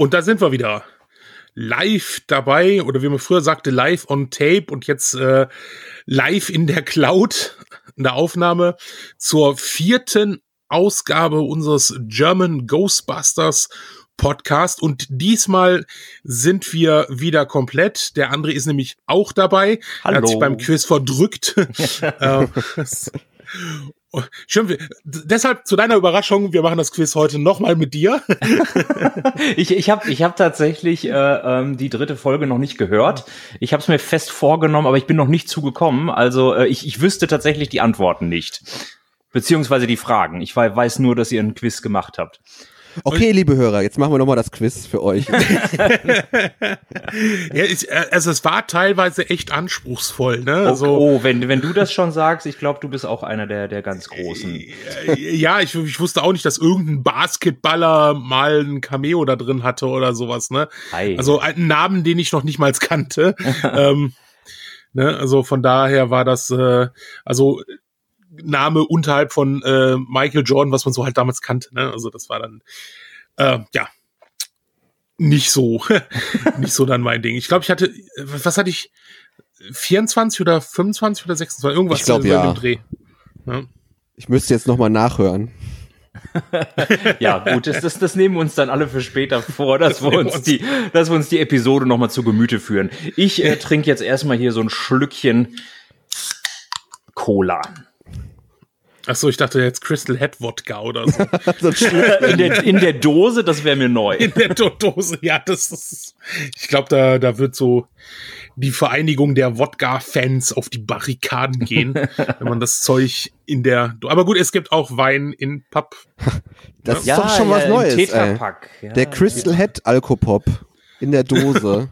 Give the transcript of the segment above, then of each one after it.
Und da sind wir wieder. Live dabei, oder wie man früher sagte, live on tape und jetzt äh, live in der Cloud, in der Aufnahme zur vierten Ausgabe unseres German Ghostbusters Podcast. Und diesmal sind wir wieder komplett. Der André ist nämlich auch dabei. Hallo. Er hat sich beim Quiz verdrückt. Ähm, Schön, deshalb zu deiner Überraschung, wir machen das Quiz heute nochmal mit dir. ich ich habe ich hab tatsächlich äh, ähm, die dritte Folge noch nicht gehört. Ich habe es mir fest vorgenommen, aber ich bin noch nicht zugekommen. Also äh, ich, ich wüsste tatsächlich die Antworten nicht. Beziehungsweise die Fragen. Ich weiß nur, dass ihr einen Quiz gemacht habt. Okay, liebe Hörer, jetzt machen wir nochmal das Quiz für euch. ja, ich, äh, also es war teilweise echt anspruchsvoll. Ne? Also, oh, oh, wenn, wenn du das schon sagst, ich glaube, du bist auch einer der, der ganz Großen. Äh, ja, ich, ich wusste auch nicht, dass irgendein Basketballer mal ein Cameo da drin hatte oder sowas. Ne? Hi. Also einen Namen, den ich noch nicht mal kannte. ähm, ne? Also von daher war das, äh, also Name unterhalb von äh, Michael Jordan, was man so halt damals kannte. Ne? Also das war dann äh, ja nicht so, nicht so dann mein Ding. Ich glaube, ich hatte, was hatte ich, 24 oder 25 oder 26, irgendwas ich glaub, ja. im Dreh. Ja. Ich müsste jetzt nochmal nachhören. ja, gut, das, das, das nehmen wir uns dann alle für später vor, dass wir uns die, dass wir uns die Episode nochmal zu Gemüte führen. Ich äh, trinke jetzt erstmal hier so ein Schlückchen Cola. Ach so, ich dachte jetzt Crystal Head Wodka oder so. in, der, in der Dose, das wäre mir neu. In der Do Dose, ja, das ist. Ich glaube, da, da wird so die Vereinigung der Wodka-Fans auf die Barrikaden gehen, wenn man das Zeug in der. Do Aber gut, es gibt auch Wein in Papp. Das ja? ist doch schon ja, was Neues. Ja, der Crystal Head Alkopop in der Dose.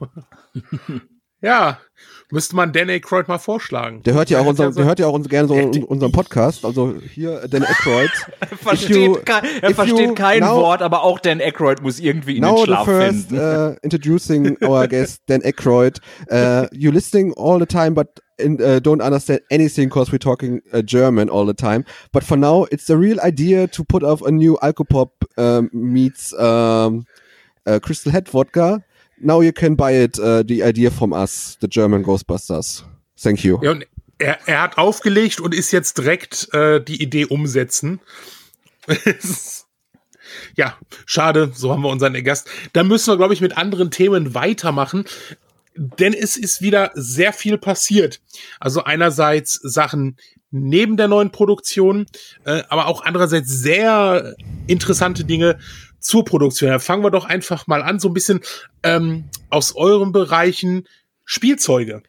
ja, Müsste man Dan Aykroyd mal vorschlagen. Der hört ja auch, unser, der hört ja auch gerne so unseren Podcast. Also hier Dan Aykroyd. er versteht, you, kein, er versteht kein now, Wort, aber auch Dan Aykroyd muss irgendwie in den Schlaf the first, finden. Uh, introducing our guest Dan Aykroyd. Uh, you listening all the time, but in, uh, don't understand anything because we're talking uh, German all the time. But for now, it's the real idea to put off a new Alcopop um, meets um, uh, Crystal Head vodka now you can buy it, uh, the idea from us, the German Ghostbusters. Thank you. Ja, und er, er hat aufgelegt und ist jetzt direkt äh, die Idee umsetzen. ja, schade, so haben wir unseren Gast. Da müssen wir, glaube ich, mit anderen Themen weitermachen. Denn es ist wieder sehr viel passiert. Also einerseits Sachen neben der neuen Produktion, äh, aber auch andererseits sehr interessante Dinge zur Produktion. Da fangen wir doch einfach mal an, so ein bisschen ähm, aus euren Bereichen Spielzeuge.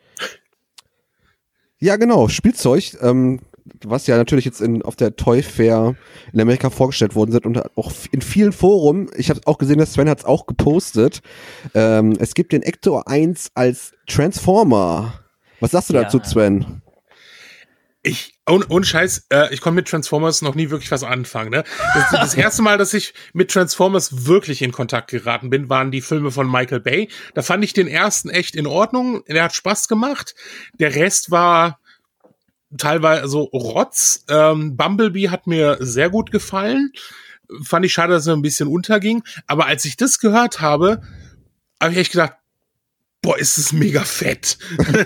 Ja, genau, Spielzeug, ähm, was ja natürlich jetzt in, auf der Toy Fair in Amerika vorgestellt worden sind und auch in vielen Foren, ich habe auch gesehen, dass Sven hat es auch gepostet, ähm, es gibt den Ector 1 als Transformer. Was sagst du ja. dazu, Sven? Ich, und, und Scheiß, äh, ich konnte mit Transformers noch nie wirklich was anfangen. Ne? Das, das erste Mal, dass ich mit Transformers wirklich in Kontakt geraten bin, waren die Filme von Michael Bay. Da fand ich den ersten echt in Ordnung. Der hat Spaß gemacht. Der Rest war teilweise so Rotz. Ähm, Bumblebee hat mir sehr gut gefallen. Fand ich schade, dass er ein bisschen unterging. Aber als ich das gehört habe, habe ich echt gedacht, boah, ist es mega fett.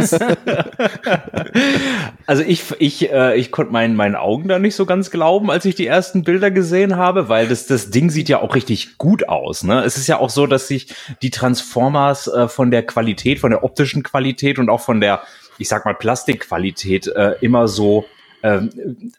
also ich, ich, äh, ich konnte meinen, meinen Augen da nicht so ganz glauben, als ich die ersten Bilder gesehen habe, weil das, das Ding sieht ja auch richtig gut aus. Ne? Es ist ja auch so, dass sich die Transformers äh, von der Qualität, von der optischen Qualität und auch von der, ich sag mal, Plastikqualität äh, immer so ähm,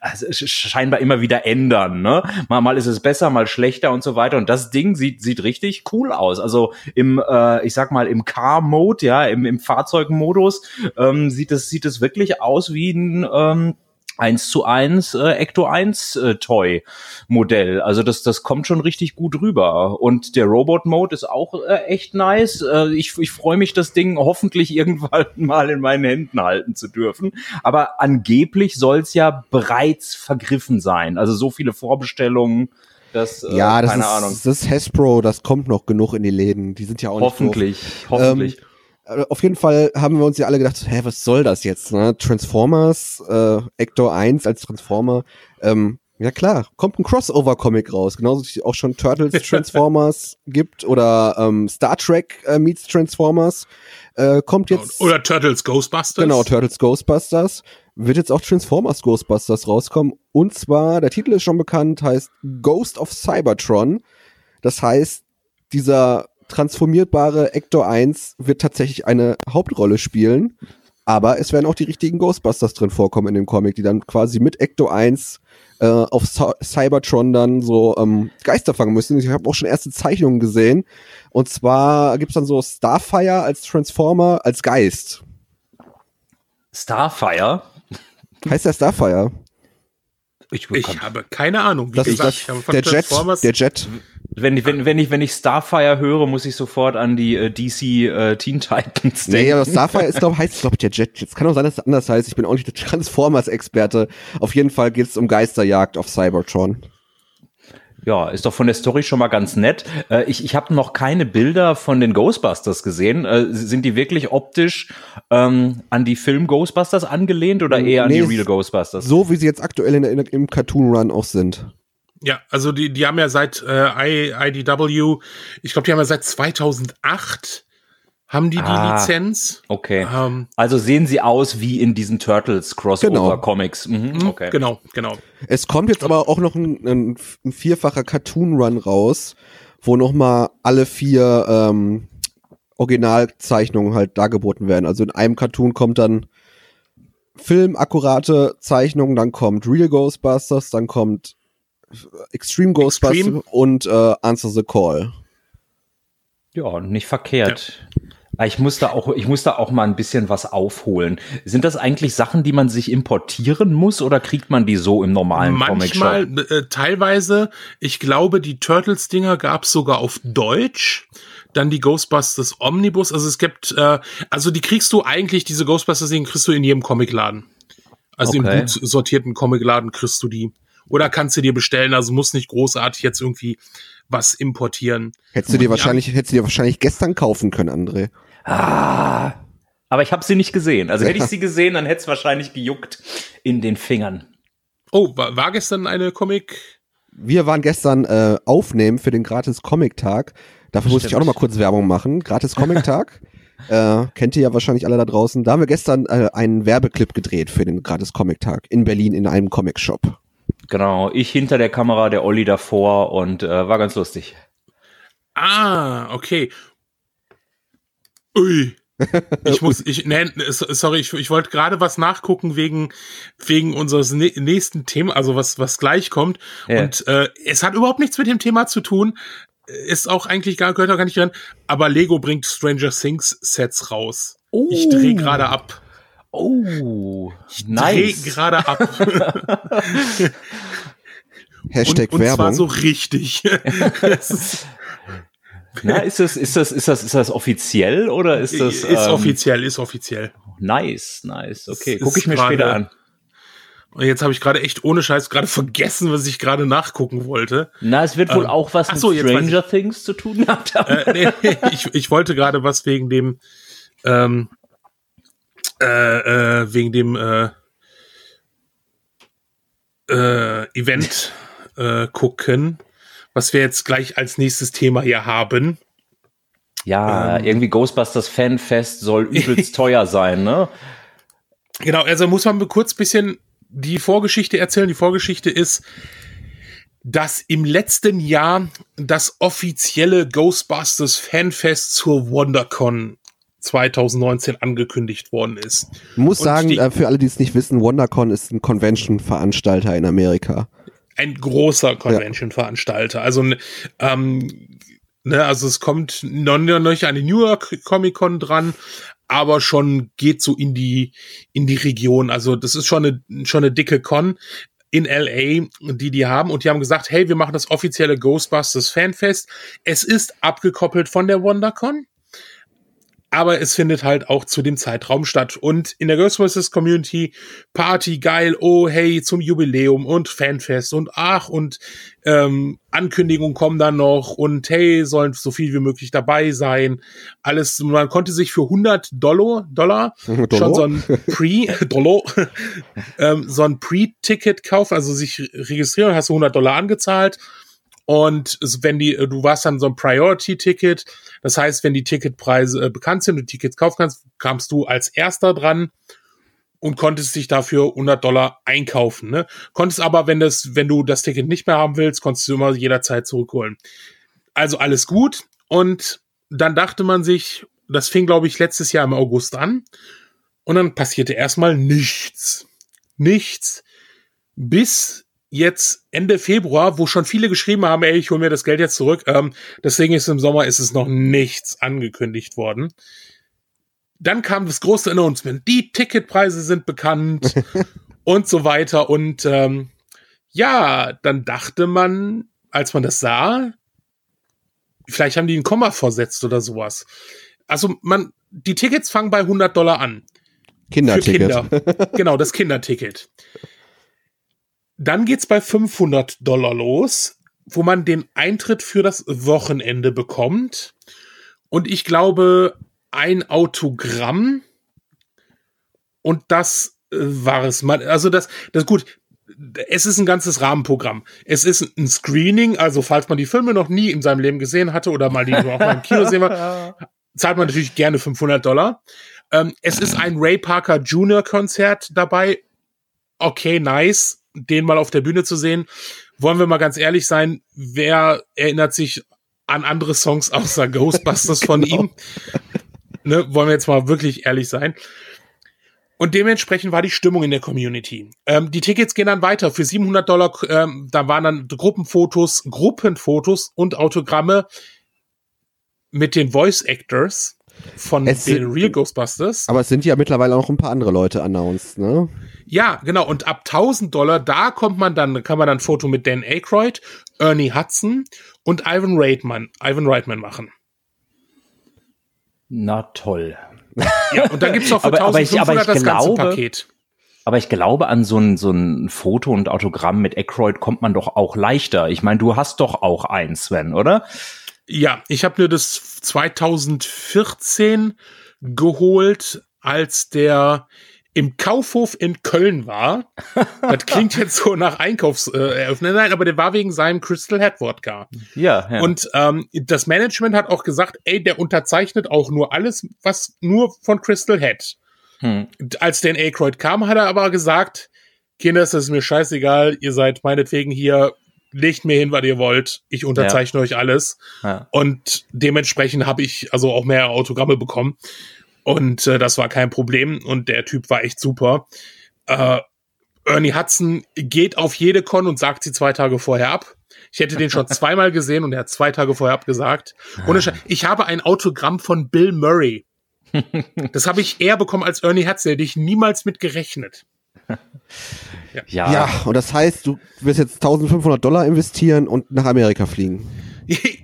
also scheinbar immer wieder ändern. Ne? Mal, mal ist es besser, mal schlechter und so weiter. Und das Ding sieht, sieht richtig cool aus. Also im, äh, ich sag mal, im Car-Mode, ja, im, im Fahrzeugmodus ähm, sieht es sieht es wirklich aus wie ein ähm, 1 zu 1 äh, Ecto 1 äh, Toy Modell. Also das, das kommt schon richtig gut rüber. Und der Robot Mode ist auch äh, echt nice. Äh, ich ich freue mich, das Ding hoffentlich irgendwann mal in meinen Händen halten zu dürfen. Aber angeblich soll es ja bereits vergriffen sein. Also so viele Vorbestellungen. Das, äh, ja, das keine ist, Ahnung. Das ist Hasbro, das kommt noch genug in die Läden. Die sind ja auch hoffentlich, nicht Hoffentlich, hoffentlich. Ähm, äh, auf jeden Fall haben wir uns ja alle gedacht, hä, was soll das jetzt? Ne? Transformers, äh, Ector 1 als Transformer. Ähm, Ja klar, kommt ein Crossover-Comic raus, genauso wie es auch schon Turtles Transformers gibt oder ähm, Star Trek äh, meets Transformers. Äh, kommt jetzt. Oder Turtles Ghostbusters. Genau, Turtles Ghostbusters. Wird jetzt auch Transformers Ghostbusters rauskommen. Und zwar, der Titel ist schon bekannt, heißt Ghost of Cybertron. Das heißt, dieser transformierbare Ector 1 wird tatsächlich eine Hauptrolle spielen. Aber es werden auch die richtigen Ghostbusters drin vorkommen in dem Comic, die dann quasi mit Ecto 1 äh, auf Cybertron dann so ähm, Geister fangen müssen. Ich habe auch schon erste Zeichnungen gesehen. Und zwar gibt's dann so Starfire als Transformer als Geist. Starfire? Heißt der Starfire? Ich, ich habe keine Ahnung. Wie das gesagt, ist das, der Jet, der Jet. Wenn ich, wenn, wenn ich, wenn ich Starfire höre, muss ich sofort an die äh, DC äh, Teen Titans denken. Nee, aber Starfire ist, glaube heißt, glaube ich, der Jet. Jetzt kann auch sein, dass es anders heißt. Ich bin auch nicht der Transformers-Experte. Auf jeden Fall geht es um Geisterjagd auf Cybertron. Ja, ist doch von der Story schon mal ganz nett. Äh, ich ich habe noch keine Bilder von den Ghostbusters gesehen. Äh, sind die wirklich optisch ähm, an die Film Ghostbusters angelehnt oder eher nee, an die Real Ghostbusters? So wie sie jetzt aktuell in, in, im Cartoon Run auch sind. Ja, also die, die haben ja seit äh, IDW, ich glaube, die haben ja seit 2008 haben die ah, die Lizenz. Okay. Ähm, also sehen sie aus wie in diesen Turtles Crossover genau. Comics. Mhm, mhm, okay. Genau, genau. Es kommt jetzt aber auch noch ein, ein, ein vierfacher Cartoon Run raus, wo noch mal alle vier ähm, Originalzeichnungen halt dargeboten werden. Also in einem Cartoon kommt dann filmakkurate Zeichnungen, dann kommt Real Ghostbusters, dann kommt Extreme Ghostbusters Extreme. und äh, Answer the Call. Ja, nicht verkehrt. Ja. Ich muss da auch, ich muss da auch mal ein bisschen was aufholen. Sind das eigentlich Sachen, die man sich importieren muss oder kriegt man die so im normalen Manchmal, Comic Shop? Äh, teilweise. Ich glaube, die Turtles-Dinger gab's sogar auf Deutsch. Dann die Ghostbusters Omnibus. Also es gibt, äh, also die kriegst du eigentlich, diese Ghostbusters-Dinger kriegst du in jedem Comicladen. Also okay. im gut sortierten Comicladen kriegst du die. Oder kannst du dir bestellen, also muss nicht großartig jetzt irgendwie was importieren. Hättest du dir wahrscheinlich, hättest du dir wahrscheinlich gestern kaufen können, André. Ah. Aber ich habe sie nicht gesehen. Also hätte ich sie gesehen, dann hätte es wahrscheinlich gejuckt in den Fingern. Oh, war, war gestern eine Comic? Wir waren gestern äh, aufnehmen für den gratis Comic-Tag. Dafür muss ich auch noch mal kurz Werbung machen. Gratis Comic-Tag. äh, kennt ihr ja wahrscheinlich alle da draußen. Da haben wir gestern äh, einen Werbeclip gedreht für den gratis Comic-Tag in Berlin in einem Comic-Shop. Genau, ich hinter der Kamera, der Olli davor und äh, war ganz lustig. Ah, okay. Ui. Ich muss, ich, nee, sorry, ich, ich wollte gerade was nachgucken wegen, wegen unseres nächsten Thema, also was, was gleich kommt. Ja. Und äh, es hat überhaupt nichts mit dem Thema zu tun. Ist auch eigentlich gar, gehört auch gar nicht rein. Aber Lego bringt Stranger Things Sets raus. Oh. Ich drehe gerade ab. Oh, ich nice. dreh gerade ab. Hashtag und, und Werbung. Und zwar so richtig. Na, ist das, ist das, ist das, ist das offiziell oder ist das? Ist ähm, offiziell, ist offiziell. Nice, nice. Okay, gucke ich mir grade, später an. Und jetzt habe ich gerade echt ohne Scheiß gerade vergessen, was ich gerade nachgucken wollte. Na, es wird wohl ähm, auch was mit so, Stranger Things zu tun gehabt haben. Äh, nee, ich, ich wollte gerade was wegen dem ähm, äh, äh, wegen dem äh, äh, Event äh, gucken, was wir jetzt gleich als nächstes Thema hier haben. Ja, ähm, irgendwie Ghostbusters Fanfest soll übelst teuer sein, ne? Genau, also muss man kurz bisschen die Vorgeschichte erzählen. Die Vorgeschichte ist, dass im letzten Jahr das offizielle Ghostbusters Fanfest zur WonderCon 2019 angekündigt worden ist. Ich muss Und sagen, die, äh, für alle, die es nicht wissen, WonderCon ist ein Convention-Veranstalter in Amerika. Ein großer Convention-Veranstalter. Also, ähm, ne, also es kommt noch nicht an die New York Comic Con dran, aber schon geht so in die, in die Region. Also das ist schon eine, schon eine dicke Con in LA, die die haben und die haben gesagt, hey, wir machen das offizielle Ghostbusters Fanfest. Es ist abgekoppelt von der WonderCon aber es findet halt auch zu dem Zeitraum statt. Und in der Ghostbusters Community Party geil, oh hey, zum Jubiläum und Fanfest und ach und ähm, Ankündigungen kommen dann noch und hey, sollen so viel wie möglich dabei sein. Alles, man konnte sich für 100 Dollar, Dollar schon so ein Pre, Dollar, ähm, so ein Pre-Ticket kaufen, also sich registrieren, hast du 100 Dollar angezahlt und wenn die, du warst dann so ein Priority-Ticket, das heißt, wenn die Ticketpreise äh, bekannt sind und Tickets kaufen kannst, kamst du als erster dran und konntest dich dafür 100 Dollar einkaufen. Ne? Konntest aber, wenn das, wenn du das Ticket nicht mehr haben willst, konntest du immer jederzeit zurückholen. Also alles gut. Und dann dachte man sich, das fing, glaube ich, letztes Jahr im August an. Und dann passierte erstmal nichts. Nichts. Bis jetzt Ende Februar, wo schon viele geschrieben haben, ey, ich hole mir das Geld jetzt zurück. Ähm, deswegen ist im Sommer ist es noch nichts angekündigt worden. Dann kam das große Announcement. Die Ticketpreise sind bekannt und so weiter. Und ähm, ja, dann dachte man, als man das sah, vielleicht haben die ein Komma versetzt oder sowas. Also man, die Tickets fangen bei 100 Dollar an. Kinderticket. Kinder. genau, das Kinderticket. Dann geht's bei 500 Dollar los, wo man den Eintritt für das Wochenende bekommt. Und ich glaube, ein Autogramm. Und das äh, war es. Also das, das gut. Es ist ein ganzes Rahmenprogramm. Es ist ein Screening, also falls man die Filme noch nie in seinem Leben gesehen hatte oder mal die nur auch mal im Kino sehen will, zahlt man natürlich gerne 500 Dollar. Ähm, es ist ein Ray Parker Jr. Konzert dabei. Okay, nice den mal auf der Bühne zu sehen. Wollen wir mal ganz ehrlich sein, wer erinnert sich an andere Songs außer Ghostbusters von genau. ihm? Ne, wollen wir jetzt mal wirklich ehrlich sein. Und dementsprechend war die Stimmung in der Community. Ähm, die Tickets gehen dann weiter. Für 700 Dollar, ähm, da waren dann Gruppenfotos, Gruppenfotos und Autogramme mit den Voice Actors von es den Real Ghostbusters. Aber es sind ja mittlerweile auch noch ein paar andere Leute announced, ne? Ja, genau. Und ab 1000 Dollar, da kommt man dann, kann man dann ein Foto mit Dan Aykroyd, Ernie Hudson und Ivan Reitman, Ivan Reitman machen. Na toll. Ja, und dann gibt's noch für aber, 1500 aber ich, aber ich das glaube, ganze Paket. Aber ich glaube, an so ein, so ein Foto und Autogramm mit Aykroyd kommt man doch auch leichter. Ich meine, du hast doch auch eins, Sven, oder? Ja, ich habe mir das 2014 geholt, als der im Kaufhof in Köln war. Das klingt jetzt so nach Einkaufseröffnung. Äh, Nein, aber der war wegen seinem Crystal Head Wodka. Ja, ja. Und ähm, das Management hat auch gesagt, ey, der unterzeichnet auch nur alles, was nur von Crystal Head. Hm. Als Dan Aykroyd kam, hat er aber gesagt, Kinder, es ist mir scheißegal, ihr seid meinetwegen hier legt mir hin, was ihr wollt. Ich unterzeichne ja. euch alles. Ja. Und dementsprechend habe ich also auch mehr Autogramme bekommen. Und äh, das war kein Problem. Und der Typ war echt super. Äh, Ernie Hudson geht auf jede Con und sagt sie zwei Tage vorher ab. Ich hätte den schon zweimal gesehen und er hat zwei Tage vorher abgesagt. Und ich habe ein Autogramm von Bill Murray. Das habe ich eher bekommen als Ernie Hudson, hätte ich niemals mit gerechnet. Ja. ja. ja, und das heißt, du wirst jetzt 1500 Dollar investieren und nach Amerika fliegen.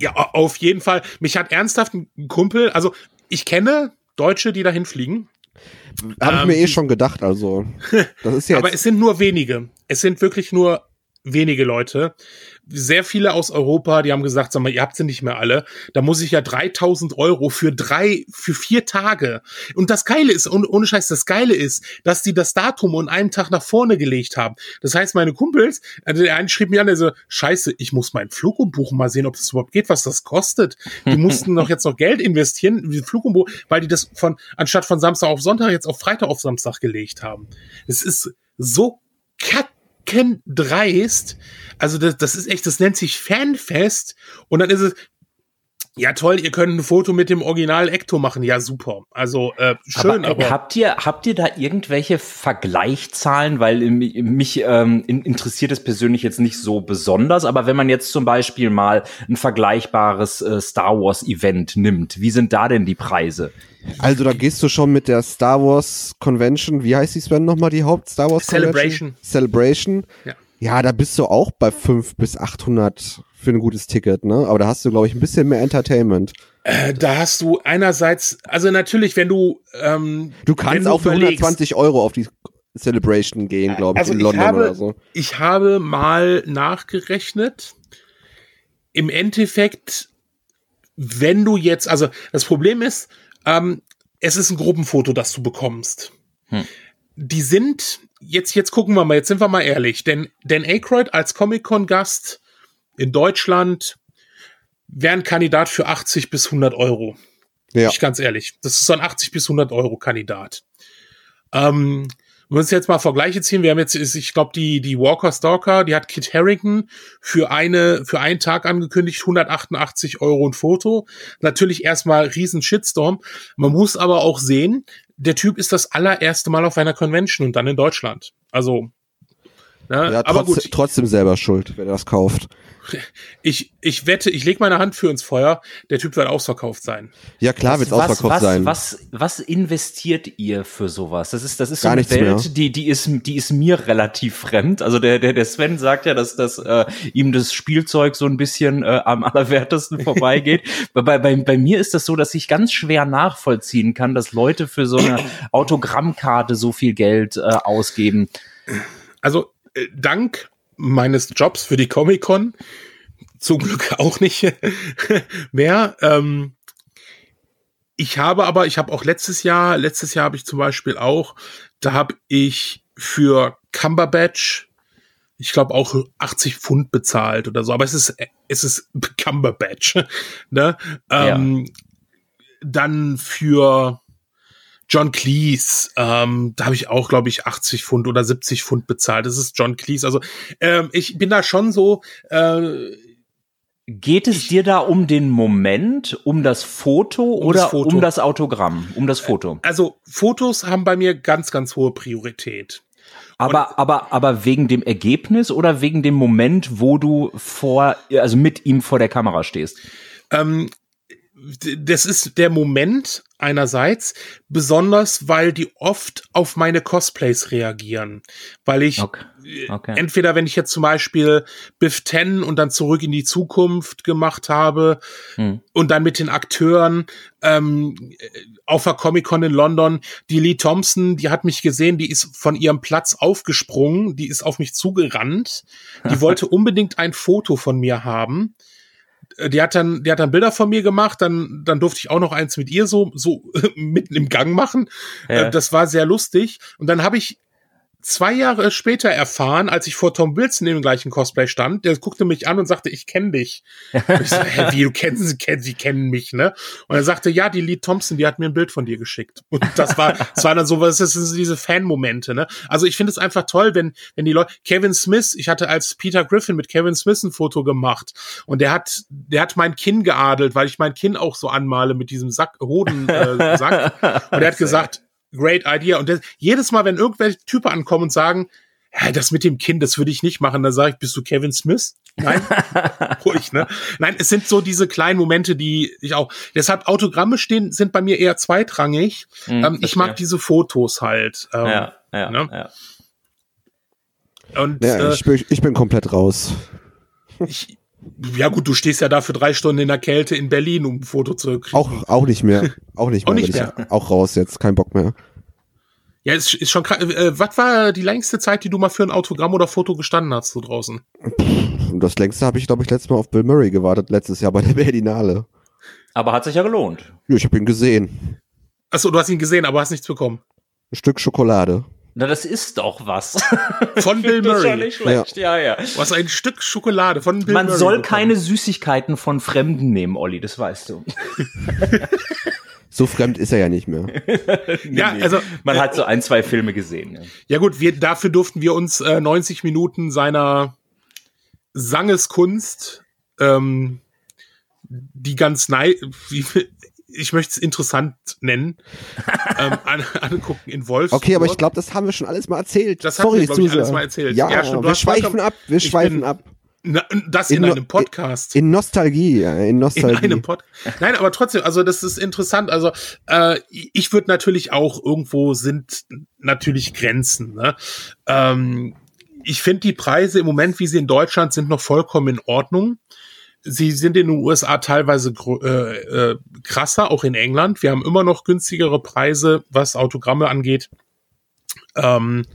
ja, auf jeden Fall. Mich hat ernsthaft ein Kumpel, also ich kenne Deutsche, die dahin fliegen. Habe ich ähm, mir eh schon gedacht, also. Das ist jetzt aber es sind nur wenige. Es sind wirklich nur wenige Leute sehr viele aus Europa, die haben gesagt, sag mal, ihr habt sie nicht mehr alle. Da muss ich ja 3000 Euro für drei, für vier Tage. Und das Geile ist, ohne, ohne Scheiß, das Geile ist, dass die das Datum und einen Tag nach vorne gelegt haben. Das heißt, meine Kumpels, also der eine schrieb mir an, also, scheiße, ich muss meinen Flug umbuchen, mal sehen, ob das überhaupt geht, was das kostet. Die mussten noch jetzt noch Geld investieren, wie Flug umbuchen, weil die das von, anstatt von Samstag auf Sonntag jetzt auf Freitag auf Samstag gelegt haben. Es ist so kack dreist. Also das, das ist echt, das nennt sich Fanfest. Und dann ist es, ja toll, ihr könnt ein Foto mit dem Original Ecto machen. Ja, super. Also äh, schön, aber, aber, habt ihr habt ihr da irgendwelche Vergleichzahlen, weil mich ähm, interessiert es persönlich jetzt nicht so besonders, aber wenn man jetzt zum Beispiel mal ein vergleichbares äh, Star Wars Event nimmt, wie sind da denn die Preise? Also da gehst du schon mit der Star Wars Convention, wie heißt die Sven nochmal, die Haupt Star Wars Celebration. Convention? Celebration. Ja. Ja, da bist du auch bei 5 bis 800 für ein gutes Ticket, ne? Aber da hast du, glaube ich, ein bisschen mehr Entertainment. Äh, da hast du einerseits, also natürlich, wenn du ähm, Du kannst du auch für überlegst- 120 Euro auf die Celebration gehen, glaube ich, Also in ich London habe- oder so. ich habe mal nachgerechnet. Im Endeffekt, wenn du jetzt, also das Problem ist, ähm, es ist ein Gruppenfoto, das du bekommst. Hm. Die sind, jetzt, jetzt gucken wir mal, jetzt sind wir mal ehrlich, denn Dan Aykroyd als Comic-Con-Gast in Deutschland wäre ein Kandidat für 80 bis 100 Euro. Ja. Ich ganz ehrlich. Das ist so ein 80 bis 100 Euro Kandidat. Ähm, wenn wir uns jetzt mal Vergleiche ziehen, wir haben jetzt, ich glaube, die, die Walker Stalker, die hat Kit Harrington für eine, für einen Tag angekündigt, 188 Euro ein Foto. Natürlich erstmal riesen Shitstorm. Man muss aber auch sehen, der Typ ist das allererste Mal auf einer Convention und dann in Deutschland. Also, ne, Ja, aber trotzdem, gut, trotzdem selber schuld, wer das kauft. ich, ich wette, ich leg meine Hand für ins Feuer, der Typ wird ausverkauft sein. Ja, klar wird's was, ausverkauft was, sein. Was, was investiert ihr für sowas? Das ist, das ist Gar so eine Welt, mehr. die, die ist, die ist mir relativ fremd. Also der, der, der Sven sagt ja, dass, dass äh, ihm das Spielzeug so ein bisschen äh, am allerwertesten vorbeigeht. bei, bei, bei, bei mir ist das so, dass ich ganz schwer nachvollziehen kann, dass Leute für so eine Autogrammkarte so viel Geld äh, ausgeben. Also, dank meines Jobs für die Comic-Con, zum Glück auch nicht mehr. Ähm, ich habe aber, ich habe auch letztes Jahr, letztes Jahr habe ich zum Beispiel auch, da habe ich für Cumberbatch, ich glaube auch 80 Pfund bezahlt oder so, aber es ist, es ist Cumberbatch, ne? Ähm, Dann für John Cleese, ähm, da habe ich auch, glaube ich, 80 Pfund oder 70 Pfund bezahlt. Das ist John Cleese. Also ähm, ich bin da schon so, äh, Geht es dir da um den Moment, um das Foto oder das Foto. um das Autogramm, um das Foto? also Fotos haben bei mir ganz, ganz hohe Priorität. Aber, aber, aber wegen dem Ergebnis oder wegen dem Moment, wo du vor, also mit ihm vor der Kamera stehst? Ähm, das ist der Moment einerseits, besonders weil die oft auf meine Cosplays reagieren. Weil ich Okay. Okay. entweder, wenn ich jetzt zum Beispiel Biff 10 und dann zurück in die Zukunft gemacht habe Hm. und dann mit den Akteuren ähm, auf der Comic-Con in London, die Lee Thompson, die hat mich gesehen, die ist von ihrem Platz aufgesprungen, die ist auf mich zugerannt, die wollte unbedingt ein Foto von mir haben. Die hat dann, die hat dann Bilder von mir gemacht, dann, dann durfte ich auch noch eins mit ihr so, so mitten im Gang machen. Ja. Äh, Das war sehr lustig. Und dann habe ich zwei Jahre später erfahren, als ich vor Tom Wilson im gleichen Cosplay stand, der guckte mich an und sagte, ich kenne dich. Und ich so, hä, wie, du kennst sie, kennen, sie kennen mich, ne? Und er sagte, ja, die Lee Thompson, die hat mir ein Bild von dir geschickt. Und das war, das war dann so, was das sind diese Fan-Momente, ne? Also ich finde es einfach toll, wenn, wenn die Leute, Kevin Smith, ich hatte als Peter Griffin mit Kevin Smith ein Foto gemacht und der hat, der hat mein Kinn geadelt, weil ich mein Kinn auch so anmale mit diesem Sack, Hoden, äh. Und er hat gesagt, great idea. Und das, jedes Mal, wenn irgendwelche Typen ankommen und sagen, ja, das mit dem Kind, das würde ich nicht machen, dann sage ich, bist du Kevin Smith? Nein, ruhig, ne? Nein, es sind so diese kleinen Momente, die ich auch. Deshalb Autogramme stehen, sind bei mir eher zweitrangig. Hm, ähm, ich mag diese Fotos halt. Ähm, Ja, ja, ne? ja. Und Ja, äh, ich, bin, ich bin komplett raus. ich, ja gut, du stehst ja da für drei Stunden in der Kälte in Berlin, um ein Foto zu kriegen. Auch, auch nicht mehr. Auch nicht Auch mehr. nicht bin Ich auch raus jetzt. Kein Bock mehr. Ja, ist, ist schon krass. Äh, was war die längste Zeit, die du mal für ein Autogramm oder Foto gestanden hast, so draußen? Das längste habe ich, glaube ich, letztes Mal auf Bill Murray gewartet, letztes Jahr bei der Berlinale. Aber hat sich ja gelohnt. Ja, ich habe ihn gesehen. Achso, du hast ihn gesehen, aber hast nichts bekommen. Ein Stück Schokolade. Na, das ist doch was. Von Bill Das ist ja Murray. nicht schlecht, ja, ja. Du hast ein Stück Schokolade von Bill Man Murray soll bekommen. keine Süßigkeiten von Fremden nehmen, Olli, das weißt du. So fremd ist er ja nicht mehr. Ja, also Man äh, hat so ein, zwei Filme gesehen. Ja. Ja gut, wir, dafür durften wir uns äh, 90 Minuten seiner Sangeskunst, ähm, die ganz nei, wie, ich möchte es interessant nennen, ähm, an, angucken in Wolfsburg. Okay, aber ich glaube, das haben wir schon alles mal erzählt. Das haben wir, glaub ich, Zuseher. alles mal erzählt. Ja, Ja, stimmt, wir schweifen ab. Wir ich schweifen ab. Na, das in, In no- einem Podcast. In Nostalgie, ja, in in Nostalgie. einem Pod. Nein, aber trotzdem, also das ist interessant. Also äh, ich würde natürlich auch irgendwo sind natürlich Grenzen. Ne? Ähm, ich finde die Preise im Moment, wie sie in Deutschland sind, noch vollkommen in Ordnung. Sie sind in den USA teilweise äh, äh, krasser, auch in England. Wir haben immer noch günstigere Preise, was Autogramme angeht, ähm,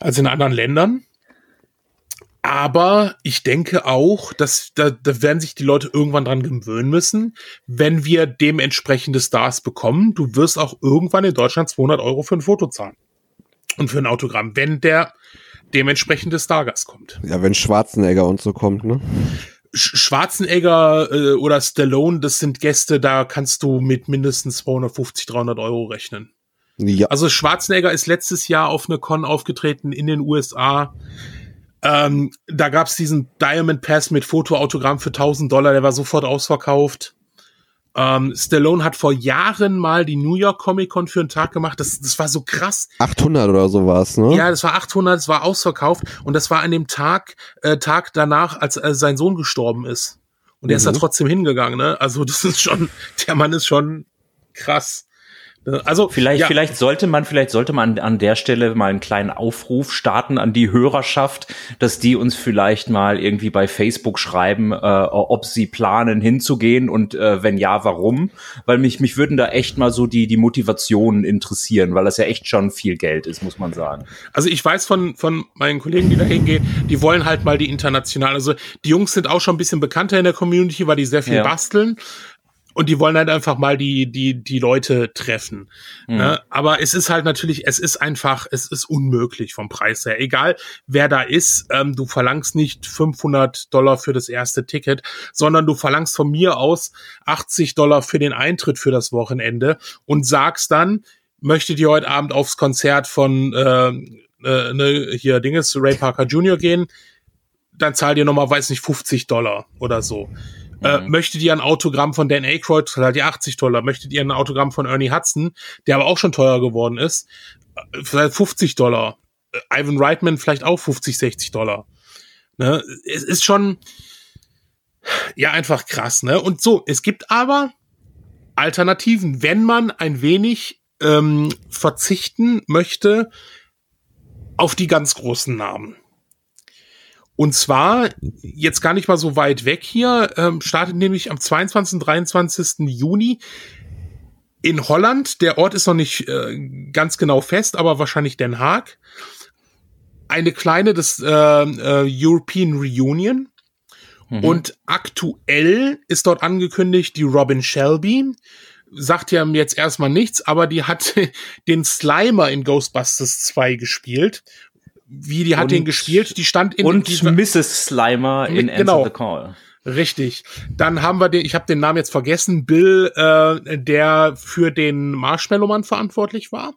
als in anderen Ländern. Aber ich denke auch, dass da, da werden sich die Leute irgendwann dran gewöhnen müssen, wenn wir dementsprechende Stars bekommen. Du wirst auch irgendwann in Deutschland 200 Euro für ein Foto zahlen und für ein Autogramm, wenn der dementsprechende Stargast kommt. Ja, wenn Schwarzenegger und so kommt, ne? Schwarzenegger äh, oder Stallone, das sind Gäste, da kannst du mit mindestens 250, 300 Euro rechnen. Ja. Also Schwarzenegger ist letztes Jahr auf eine Con aufgetreten in den USA. Ähm, da gab's diesen Diamond Pass mit Fotoautogramm für 1000 Dollar, der war sofort ausverkauft. Ähm, Stallone hat vor Jahren mal die New York Comic Con für einen Tag gemacht. Das, das war so krass. 800 oder sowas, ne? Ja, das war 800, das war ausverkauft. Und das war an dem Tag, äh, Tag danach, als äh, sein Sohn gestorben ist. Und er mhm. ist da mhm. trotzdem hingegangen, ne? Also das ist schon, der Mann ist schon krass. Also vielleicht, ja. vielleicht sollte man, vielleicht sollte man an der Stelle mal einen kleinen Aufruf starten an die Hörerschaft, dass die uns vielleicht mal irgendwie bei Facebook schreiben, äh, ob sie planen hinzugehen und äh, wenn ja, warum? Weil mich mich würden da echt mal so die die Motivationen interessieren, weil das ja echt schon viel Geld ist, muss man sagen. Also ich weiß von von meinen Kollegen, die da hingehen, die wollen halt mal die international. Also die Jungs sind auch schon ein bisschen bekannter in der Community, weil die sehr viel ja. basteln und die wollen halt einfach mal die, die, die Leute treffen. Mhm. Ne? Aber es ist halt natürlich, es ist einfach, es ist unmöglich vom Preis her. Egal wer da ist, ähm, du verlangst nicht 500 Dollar für das erste Ticket, sondern du verlangst von mir aus 80 Dollar für den Eintritt für das Wochenende und sagst dann, möchtet ihr heute Abend aufs Konzert von äh, äh, ne, hier Dinges Ray Parker Jr. gehen, dann zahlt ihr nochmal, weiß nicht, 50 Dollar oder so. Äh, mhm. möchtet ihr ein Autogramm von Dan Aykroyd, zahlt ihr 80 Dollar. Möchtet ihr ein Autogramm von Ernie Hudson, der aber auch schon teuer geworden ist, äh, vielleicht 50 Dollar. Äh, Ivan Reitman vielleicht auch 50, 60 Dollar. Ne? Es ist schon, ja, einfach krass, ne? Und so, es gibt aber Alternativen, wenn man ein wenig ähm, verzichten möchte auf die ganz großen Namen. Und zwar jetzt gar nicht mal so weit weg hier, ähm, startet nämlich am 22. 23. Juni in Holland. Der Ort ist noch nicht äh, ganz genau fest, aber wahrscheinlich Den Haag. Eine kleine das äh, äh, European Reunion. Mhm. Und aktuell ist dort angekündigt die Robin Shelby. Sagt ja jetzt erstmal nichts, aber die hat den Slimer in Ghostbusters 2 gespielt wie die hat und, den gespielt, die stand in und dieser, Mrs. Slimer in Answer genau, the Call. Richtig. Dann haben wir den, ich habe den Namen jetzt vergessen, Bill, äh, der für den Marshmallow Mann verantwortlich war.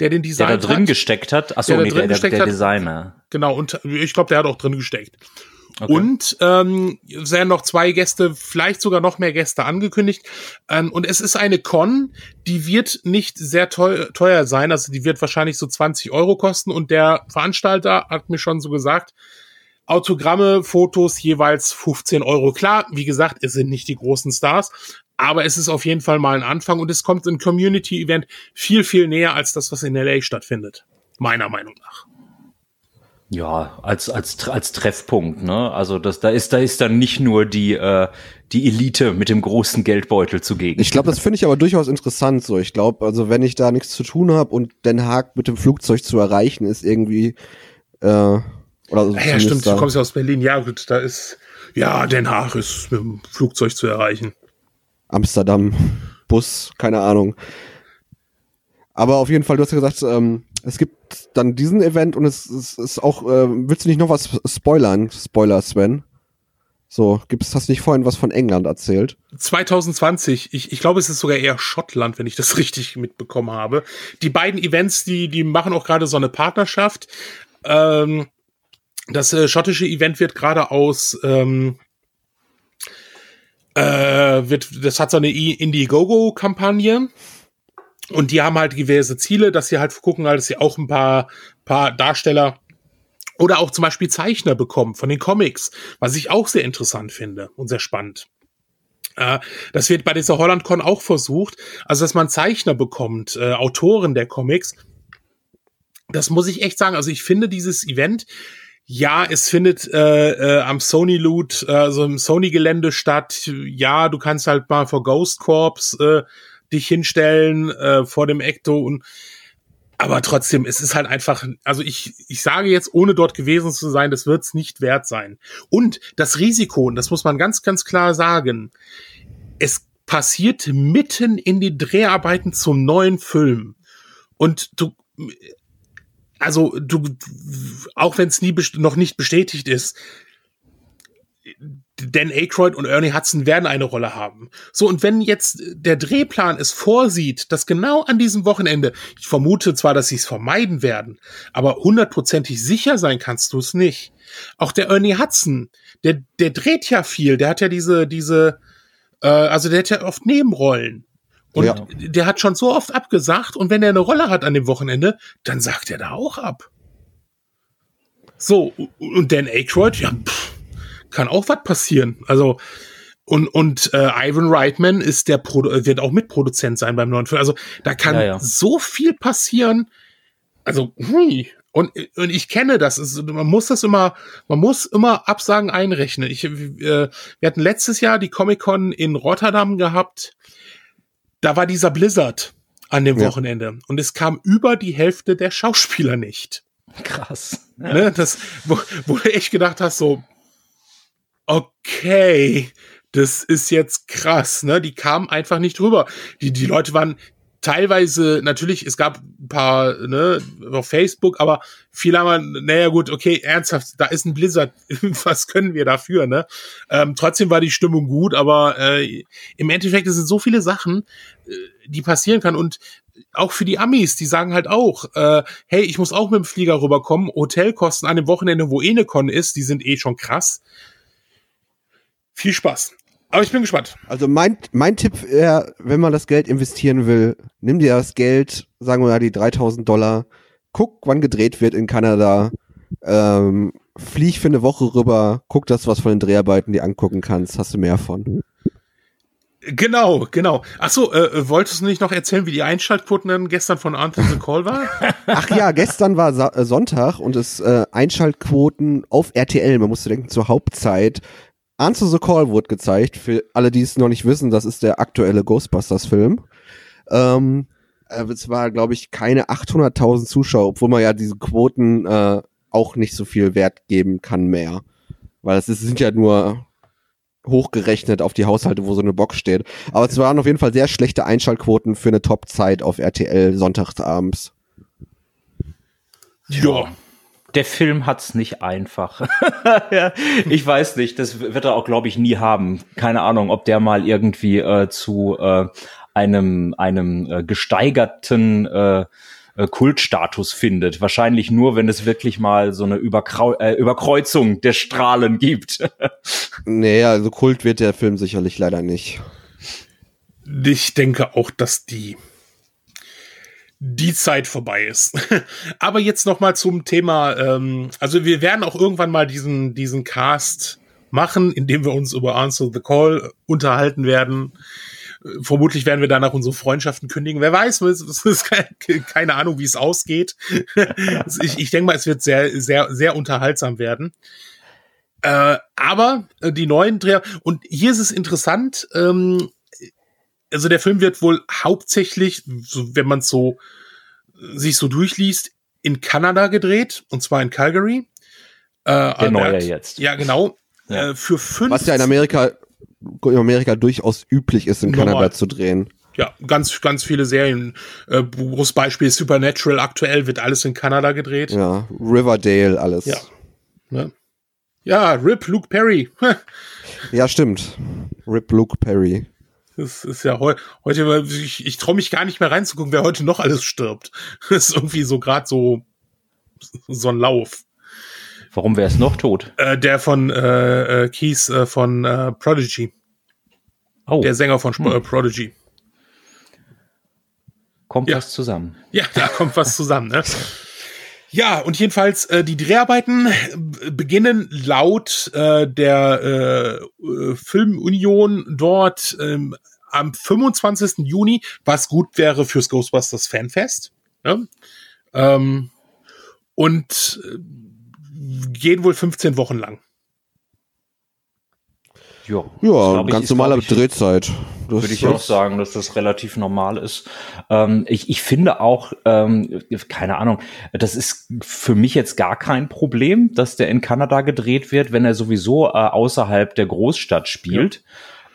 Der den Design Der da drin hat, gesteckt hat. Achso, nee, der, der, der Designer. Genau, und ich glaube, der hat auch drin gesteckt. Okay. Und ähm, werden noch zwei Gäste, vielleicht sogar noch mehr Gäste angekündigt. Ähm, und es ist eine Con, die wird nicht sehr teuer, teuer sein. Also die wird wahrscheinlich so 20 Euro kosten. Und der Veranstalter hat mir schon so gesagt, Autogramme, Fotos jeweils 15 Euro. Klar, wie gesagt, es sind nicht die großen Stars, aber es ist auf jeden Fall mal ein Anfang und es kommt ein Community-Event viel, viel näher als das, was in LA stattfindet. Meiner Meinung nach. Ja, als, als, als Treffpunkt, ne? Also das, da ist, da ist dann nicht nur die, äh, die Elite mit dem großen Geldbeutel zugegen. Ich glaube, das finde ich aber durchaus interessant so. Ich glaube, also wenn ich da nichts zu tun habe und Den Haag mit dem Flugzeug zu erreichen, ist irgendwie äh, oder so. Ja, stimmt, da. du kommst ja aus Berlin. Ja, gut, da ist ja Den Haag ist mit dem Flugzeug zu erreichen. Amsterdam, Bus, keine Ahnung. Aber auf jeden Fall, du hast ja gesagt, ähm, es gibt dann diesen Event und es, es ist auch, äh, willst du nicht noch was spoilern? Spoiler, Sven. So, gibt's, hast nicht vorhin was von England erzählt? 2020, ich, ich glaube, es ist sogar eher Schottland, wenn ich das richtig mitbekommen habe. Die beiden Events, die, die machen auch gerade so eine Partnerschaft. Ähm, das äh, schottische Event wird gerade aus, ähm, äh, wird, das hat so eine Indiegogo-Kampagne und die haben halt diverse Ziele, dass sie halt gucken, dass sie auch ein paar, paar Darsteller oder auch zum Beispiel Zeichner bekommen von den Comics, was ich auch sehr interessant finde und sehr spannend. Äh, das wird bei dieser HollandCon auch versucht, also dass man Zeichner bekommt, äh, Autoren der Comics. Das muss ich echt sagen. Also ich finde dieses Event ja, es findet äh, äh, am Sony Loot, also im Sony Gelände statt. Ja, du kannst halt mal vor Ghost Corps äh, dich hinstellen äh, vor dem Ecto und aber trotzdem, es ist halt einfach, also ich, ich sage jetzt, ohne dort gewesen zu sein, das wird es nicht wert sein. Und das Risiko, und das muss man ganz, ganz klar sagen, es passiert mitten in die Dreharbeiten zum neuen Film. Und du, also du, auch wenn es nie noch nicht bestätigt ist, Dan Aykroyd und Ernie Hudson werden eine Rolle haben. So, und wenn jetzt der Drehplan es vorsieht, dass genau an diesem Wochenende, ich vermute zwar, dass sie es vermeiden werden, aber hundertprozentig sicher sein kannst du es nicht. Auch der Ernie Hudson, der, der dreht ja viel, der hat ja diese, diese, äh, also der hat ja oft Nebenrollen. Und ja. der hat schon so oft abgesagt und wenn er eine Rolle hat an dem Wochenende, dann sagt er da auch ab. So, und Dan Aykroyd, ja, pff, kann auch was passieren. Also, und, und äh, Ivan Reitman ist der Pro wird auch Mitproduzent sein beim neuen Film. Also da kann ja, ja. so viel passieren. Also, hui. Und, und ich kenne das. Ist, man muss das immer, man muss immer Absagen einrechnen. Ich, äh, wir hatten letztes Jahr die Comic Con in Rotterdam gehabt. Da war dieser Blizzard an dem ja. Wochenende und es kam über die Hälfte der Schauspieler nicht. Krass. Ne, das, wo, wo du echt gedacht hast, so, okay, das ist jetzt krass, ne? Die kamen einfach nicht rüber. Die, die Leute waren teilweise, natürlich, es gab ein paar, ne, auf Facebook, aber viele haben, naja gut, okay, ernsthaft, da ist ein Blizzard, was können wir dafür, ne? Ähm, trotzdem war die Stimmung gut, aber äh, im Endeffekt es sind so viele Sachen, äh, die passieren kann und auch für die Amis, die sagen halt auch, äh, hey, ich muss auch mit dem Flieger rüberkommen, Hotelkosten an dem Wochenende, wo Enecon ist, die sind eh schon krass viel Spaß. Aber ich bin gespannt. Also mein, mein Tipp wäre, wenn man das Geld investieren will, nimm dir das Geld, sagen wir mal die 3000 Dollar, guck, wann gedreht wird in Kanada, ähm, flieg für eine Woche rüber, guck das, was von den Dreharbeiten dir angucken kannst, hast du mehr von. Genau, genau. Ach so, äh, wolltest du nicht noch erzählen, wie die Einschaltquoten dann gestern von Anthony the Call war? Ach ja, gestern war Sa äh, Sonntag und es äh, Einschaltquoten auf RTL, man musste denken zur Hauptzeit Answer the Call wurde gezeigt. Für alle, die es noch nicht wissen, das ist der aktuelle Ghostbusters-Film. Ähm, äh, es war, glaube ich, keine 800.000 Zuschauer, obwohl man ja diese Quoten äh, auch nicht so viel Wert geben kann mehr. Weil es sind ja nur hochgerechnet auf die Haushalte, wo so eine Box steht. Aber es waren auf jeden Fall sehr schlechte Einschaltquoten für eine Top-Zeit auf RTL sonntagsabends. Ja der Film hat's nicht einfach. ja, ich weiß nicht, das wird er auch, glaube ich, nie haben. Keine Ahnung, ob der mal irgendwie äh, zu äh, einem einem äh, gesteigerten äh, äh, Kultstatus findet. Wahrscheinlich nur, wenn es wirklich mal so eine Überkreu äh, Überkreuzung der Strahlen gibt. nee, also Kult wird der Film sicherlich leider nicht. Ich denke auch, dass die die Zeit vorbei ist. Aber jetzt noch mal zum Thema. Ähm, also wir werden auch irgendwann mal diesen diesen Cast machen, indem wir uns über Answer the Call unterhalten werden. Vermutlich werden wir danach unsere Freundschaften kündigen. Wer weiß, es ist keine Ahnung, wie es ausgeht. ich, ich denke mal, es wird sehr, sehr, sehr unterhaltsam werden. Äh, aber die neuen Dreher, und hier ist es interessant, ähm, also der Film wird wohl hauptsächlich, so, wenn man so sich so durchliest, in Kanada gedreht, und zwar in Calgary. Äh, der neue jetzt. Ja, genau. Ja. Äh, für fünf. Was ja in Amerika, in Amerika durchaus üblich ist, in normal. Kanada zu drehen. Ja, ganz, ganz viele Serien. Äh, großes Beispiel Supernatural. Aktuell wird alles in Kanada gedreht. Ja, Riverdale, alles. Ja. Ne? Ja, Rip Luke Perry. ja, stimmt. Rip Luke Perry. Das ist ja heu heute, ich, ich traue mich gar nicht mehr reinzugucken, wer heute noch alles stirbt. Das ist irgendwie so gerade so, so ein Lauf. Warum wäre es noch tot? Äh, der von äh, äh, Keys äh, von äh, Prodigy. Oh. Der Sänger von hm. Prodigy. Kommt ja. was zusammen. Ja, da kommt was zusammen, ne? Ja, und jedenfalls äh, die Dreharbeiten äh, beginnen laut äh, der äh, äh Filmunion dort ähm, am 25. Juni, was gut wäre fürs Ghostbusters Fanfest. Ja? Ähm, und äh, gehen wohl 15 Wochen lang. Ja, ja ganz normale Drehzeit. Das würde ich auch sagen, dass das relativ normal ist. Ähm, ich, ich finde auch, ähm, keine Ahnung, das ist für mich jetzt gar kein Problem, dass der in Kanada gedreht wird, wenn er sowieso äh, außerhalb der Großstadt spielt. Ja.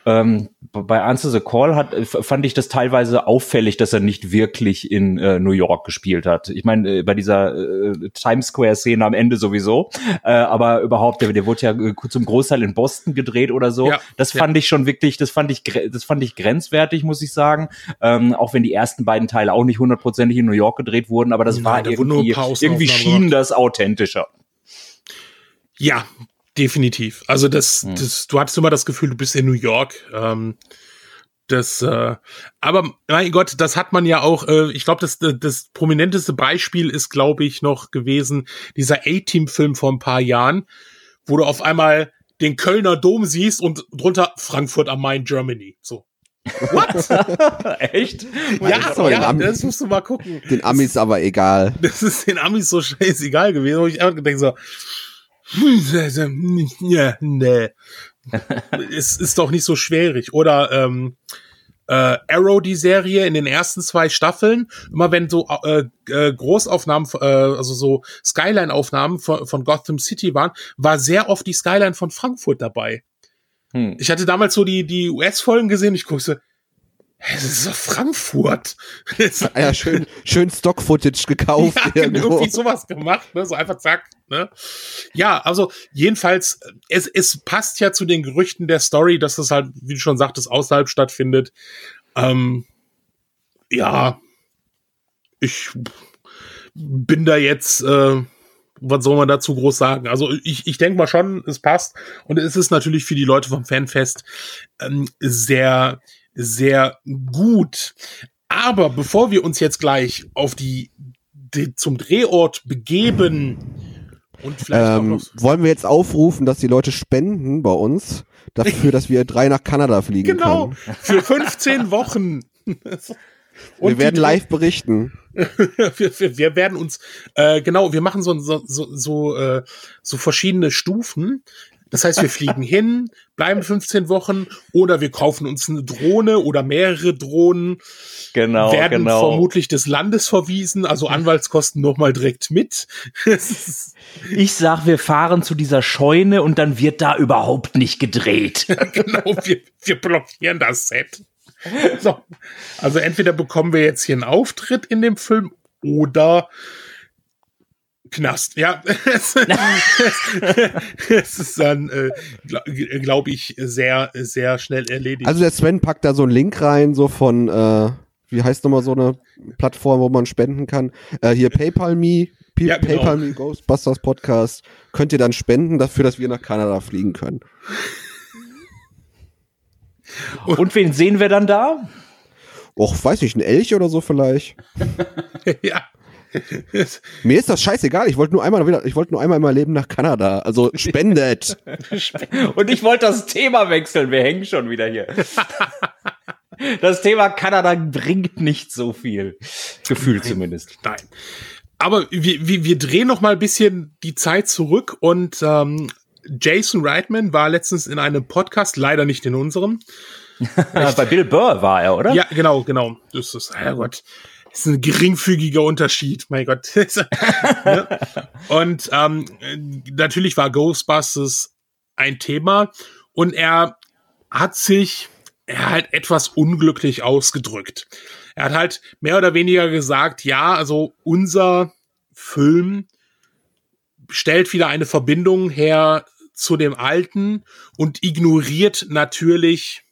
Ähm, bei Answer the Call hat, fand ich das teilweise auffällig, dass er nicht wirklich in äh, New York gespielt hat. Ich meine, äh, bei dieser äh, Times Square-Szene am Ende sowieso, äh, aber überhaupt, der, der wurde ja äh, zum Großteil in Boston gedreht oder so. Ja, das fand ja. ich schon wirklich, das fand ich, das fand ich grenzwertig, muss ich sagen. Ähm, auch wenn die ersten beiden Teile auch nicht hundertprozentig in New York gedreht wurden, aber das Nein, war irgendwie, irgendwie schien das authentischer. Ja, Definitiv. Also das, hm. das, du hattest immer das Gefühl, du bist in New York. Ähm, das, äh, aber mein Gott, das hat man ja auch. Äh, ich glaube, das, das prominenteste Beispiel ist, glaube ich, noch gewesen dieser A-Team-Film vor ein paar Jahren, wo du auf einmal den Kölner Dom siehst und drunter Frankfurt am Main, Germany. So. What? Echt? ja, ja das musst du mal gucken. Den Amis das, aber egal. Das ist den Amis so scheißegal gewesen, wo ich einfach denke so, ja, nee. es ist doch nicht so schwierig. Oder ähm, äh, Arrow, die Serie in den ersten zwei Staffeln, immer wenn so äh, äh, Großaufnahmen, äh, also so Skyline-Aufnahmen von, von Gotham City waren, war sehr oft die Skyline von Frankfurt dabei. Hm. Ich hatte damals so die, die US-Folgen gesehen, ich guckte, das ist doch Frankfurt. ja, schön, schön Stock-Footage gekauft. Ja, irgendwo. irgendwie sowas gemacht, ne? So einfach zack, ne? Ja, also jedenfalls, es, es passt ja zu den Gerüchten der Story, dass das halt, wie du schon sagtest, außerhalb stattfindet. Ähm, ja, ich bin da jetzt, äh, was soll man dazu groß sagen? Also ich, ich denke mal schon, es passt. Und es ist natürlich für die Leute vom Fanfest ähm, sehr sehr gut. Aber bevor wir uns jetzt gleich auf die, die zum Drehort begeben und vielleicht ähm, noch wollen wir jetzt aufrufen, dass die Leute spenden bei uns dafür, dass wir drei nach Kanada fliegen genau, können. Genau, für 15 Wochen. Und wir werden live berichten. wir, wir, wir, werden uns, äh, genau, wir machen so, so, so, so, äh, so verschiedene Stufen. Das heißt, wir fliegen hin, bleiben 15 Wochen oder wir kaufen uns eine Drohne oder mehrere Drohnen. Genau, werden genau. vermutlich des Landes verwiesen, also Anwaltskosten nochmal direkt mit. ich sag, wir fahren zu dieser Scheune und dann wird da überhaupt nicht gedreht. genau, wir, wir blockieren das Set. So. Also entweder bekommen wir jetzt hier einen Auftritt in dem Film oder Knast, ja. es ist dann, äh, glaube glaub ich, sehr, sehr schnell erledigt. Also der Sven packt da so einen Link rein, so von, äh, wie heißt nochmal so eine Plattform, wo man spenden kann. Äh, hier PayPal Me, P ja, genau. PayPal Me Ghostbusters Podcast. Könnt ihr dann spenden dafür, dass wir nach Kanada fliegen können. Und, Und wen sehen wir dann da? Och, weiß ich, ein Elch oder so vielleicht. ja. Mir ist das scheißegal. Ich wollte nur einmal wieder, ich wollte nur einmal in meinem Leben nach Kanada. Also spendet. Und ich wollte das Thema wechseln. Wir hängen schon wieder hier. Das Thema Kanada bringt nicht so viel. Gefühl nein, zumindest. Nein. Aber wir, wir, wir drehen noch mal ein bisschen die Zeit zurück und ähm, Jason Reitman war letztens in einem Podcast, leider nicht in unserem. Bei Bill Burr war er, oder? Ja, genau, genau. Das ist, Herrgott ist ein geringfügiger Unterschied, mein Gott. und ähm, natürlich war Ghostbusters ein Thema und er hat sich er halt etwas unglücklich ausgedrückt. Er hat halt mehr oder weniger gesagt, ja, also unser Film stellt wieder eine Verbindung her zu dem alten und ignoriert natürlich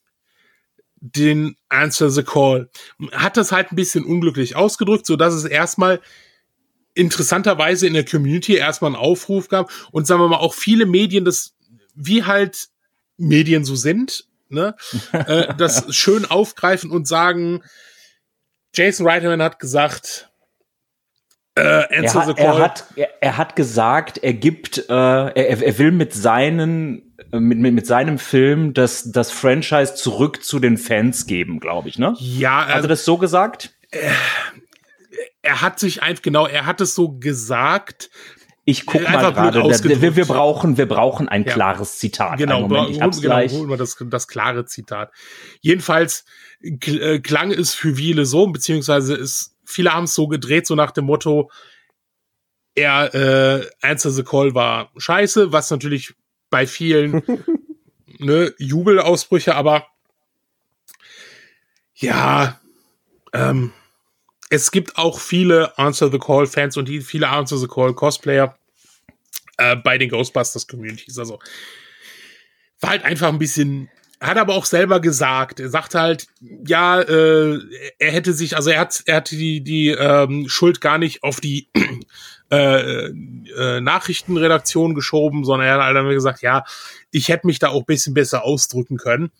den Answer the Call. Hat das halt ein bisschen unglücklich ausgedrückt, so dass es erstmal interessanterweise in der Community erstmal einen Aufruf gab und sagen wir mal auch viele Medien, das wie halt Medien so sind, ne, äh, das schön aufgreifen und sagen, Jason Reitman hat gesagt, äh, er, hat, er, hat, er, er, hat gesagt, er gibt, äh, er, er will mit seinen mit, mit, mit seinem Film das, das Franchise zurück zu den Fans geben, glaube ich, ne? Ja. Also er, das so gesagt? Er, er hat sich einfach, genau, er hat es so gesagt, Ich guck Äh, mal gerade, wir, wir, brauchen, wir brauchen ein Ja. klares Zitat. Genau, Moment, ich hab's genau gleich. holen wir das, das klare Zitat. Jedenfalls äh, klang es für viele so, beziehungsweise ist, viele haben es so gedreht, so nach dem Motto, er, äh, Answer the Call war scheiße, was natürlich bei vielen ne, Jubelausbrüche, aber ja, ähm, es gibt auch viele Answer the Call Fans und viele Answer the Call Cosplayer äh, bei den Ghostbusters Communities. Also war halt einfach ein bisschen, hat aber auch selber gesagt, er sagt halt, ja, äh, er hätte sich, also er hat, er hat die, die ähm, Schuld gar nicht auf die äh, äh, Nachrichtenredaktion geschoben, sondern er hat halt einfach gesagt, ja, ich hätte mich da auch bisschen besser ausdrücken können.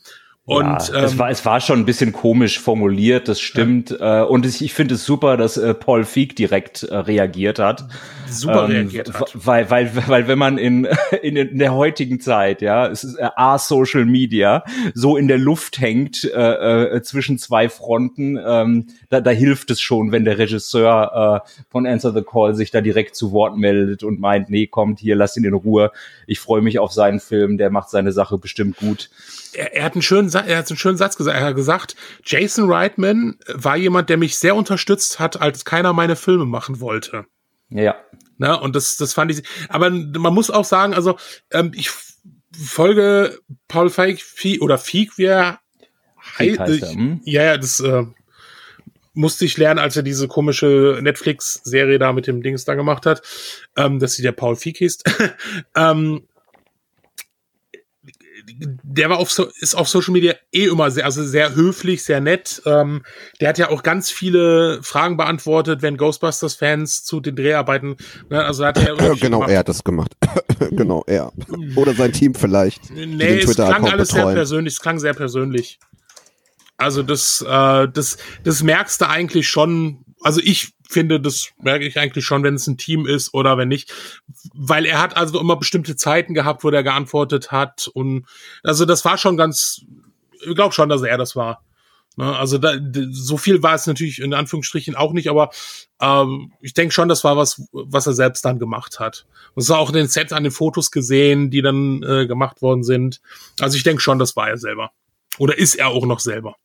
Und ja, es, ähm, war, es war schon ein bisschen komisch formuliert, das stimmt. Äh, und ich, ich finde es super, dass äh, Paul Feig direkt äh, reagiert hat. super Ähm, reagiert hat. Weil, weil, weil wenn man in, in, in der heutigen Zeit, ja, es ist äh, A, Social Media, so in der Luft hängt äh, äh, zwischen zwei Fronten, ähm, da, da hilft es schon, wenn der Regisseur äh, von Answer the Call sich da direkt zu Wort meldet und meint, nee, kommt hier, lass ihn in Ruhe. Ich freue mich auf seinen Film, der macht seine Sache bestimmt gut. Er, er hat einen schönen, er hat einen schönen Satz gesagt. Er hat gesagt, Jason Reitman war jemand, der mich sehr unterstützt hat, als keiner meine Filme machen wollte. Ja. Ne? Und das, das fand ich. Aber man muss auch sagen, also ähm, ich folge Paul Feig oder Feig, wie er heißt er, hm? Ja, ja, das äh, musste ich lernen, als er diese komische Netflix-Serie da mit dem Dings da gemacht hat, ähm, dass sie der Paul Feig hieß. ähm, der war auf so, ist auf Social Media eh immer sehr, also sehr höflich, sehr nett. Ähm, der hat ja auch ganz viele Fragen beantwortet, wenn Ghostbusters-Fans zu den Dreharbeiten, ne, also hat er genau, er hat das gemacht. genau, er. Oder sein Team vielleicht. Nee, es klang alles sehr betreuen. persönlich, es klang sehr persönlich. Also das, äh, das, das merkst du eigentlich schon, also ich finde, das merke ich eigentlich schon, wenn es ein Team ist oder wenn nicht. Weil er hat also immer bestimmte Zeiten gehabt, wo der geantwortet hat. Und also das war schon ganz, ich glaube schon, dass er das war. Ne, also da, so viel war es natürlich in Anführungsstrichen auch nicht, aber ähm, ich denke schon, das war was, was er selbst dann gemacht hat. Und es war auch in den Sets an den Fotos gesehen, die dann äh, gemacht worden sind. Also ich denke schon, das war er selber. Oder ist er auch noch selber.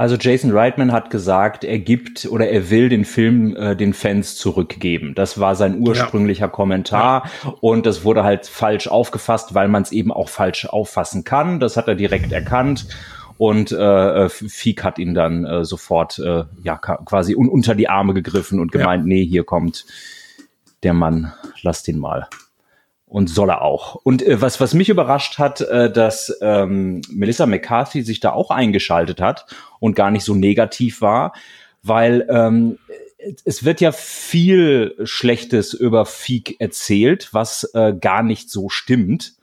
Also Jason Reitman hat gesagt, er gibt oder er will den Film äh, den Fans zurückgeben. Das war sein ursprünglicher Kommentar und das wurde halt falsch aufgefasst, weil man es eben auch falsch auffassen kann. Das hat er direkt erkannt und äh, äh, Fiek hat ihn dann äh, sofort äh, ja quasi un unter die Arme gegriffen und gemeint, nee, hier kommt der Mann, lasst ihn mal. Und soll er auch. Und äh, was, was mich überrascht hat, äh, dass ähm, Melissa McCarthy sich da auch eingeschaltet hat und gar nicht so negativ war, weil ähm, es wird ja viel Schlechtes über Feek erzählt, was äh, gar nicht so stimmt.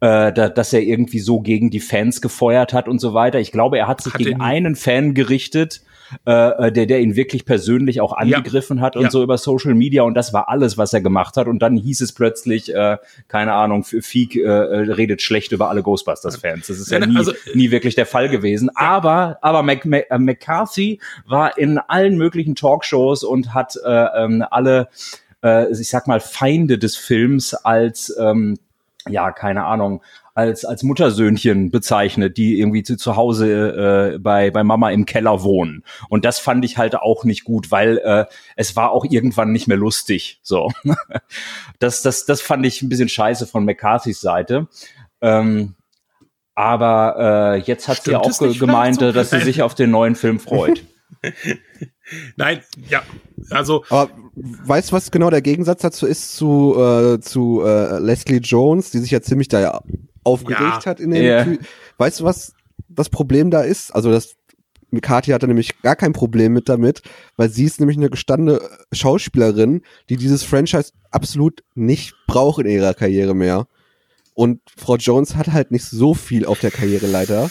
Äh, da, dass er irgendwie so gegen die Fans gefeuert hat und so weiter. Ich glaube, er hat sich Hat gegen einen Fan gerichtet, äh, der, der ihn wirklich persönlich auch angegriffen hat und Ja. so über Social Media und das war alles, was er gemacht hat. Und dann hieß es plötzlich, äh, keine Ahnung, Feek äh, äh, redet schlecht über alle Ghostbusters-Fans. Das ist ja Ja, nie, also- nie wirklich der Fall gewesen. Aber, aber Mac, Mac, äh, McCarthy war in allen möglichen Talkshows und hat äh, ähm, alle, äh, ich sag mal, Feinde des Films als ähm, ja, keine Ahnung, als, als Muttersöhnchen bezeichnet, die irgendwie zu, zu Hause äh, bei, bei Mama im Keller wohnen. Und das fand ich halt auch nicht gut, weil äh, es war auch irgendwann nicht mehr lustig. So. Das, das, das fand ich ein bisschen scheiße von McCarthys Seite. Ähm, aber äh, jetzt hat sie Stimmt auch es ge gemeint, so? dass sie sich auf den neuen Film freut. Nein, ja. Also, Aber weißt du, was genau der Gegensatz dazu ist zu, äh, zu äh, Leslie Jones, die sich ja ziemlich da ja aufgeregt Ja. hat in den. Tü- Weißt du, was das Problem da ist? Also das Mikati hatte nämlich gar kein Problem mit damit, weil sie ist nämlich eine gestandene Schauspielerin, die dieses Franchise absolut nicht braucht in ihrer Karriere mehr. Und Frau Jones hat halt nicht so viel auf der Karriereleiter.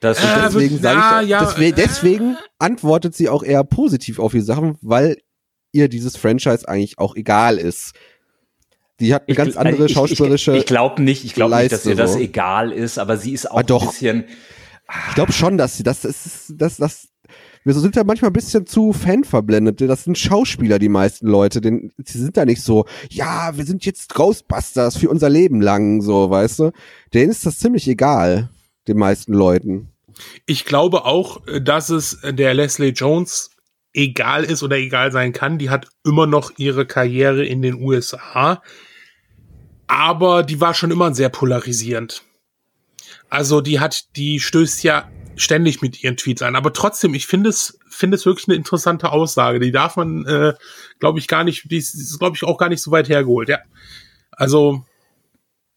Das Äh, ist, deswegen na, sage ich, ja, deswegen, äh. deswegen antwortet sie auch eher positiv auf die Sachen, weil ihr dieses Franchise eigentlich auch egal ist. Die hat eine Ich ganz andere ich, schauspielerische. Ich, ich glaube nicht, ich glaube nicht, dass ihr das so. egal ist, aber sie ist auch Ah, doch. ein bisschen. Ich glaube schon, dass sie das, ist, das, das, wir sind da manchmal ein bisschen zu fanverblendet. Das sind Schauspieler, die meisten Leute. Denn sie sind da nicht so, ja, wir sind jetzt Ghostbusters für unser Leben lang, so, weißt du? Denen ist das ziemlich egal, den meisten Leuten. Ich glaube auch, dass es der Leslie Jones egal ist oder egal sein kann. Die hat immer noch ihre Karriere in den USA. Aber die war schon immer sehr polarisierend. Also die hat, die stößt ja ständig mit ihren Tweets an. Aber trotzdem, ich finde es, finde es wirklich eine interessante Aussage. Die darf man, äh, glaube ich, gar nicht, die ist, glaube ich, auch gar nicht so weit hergeholt. Ja. Also,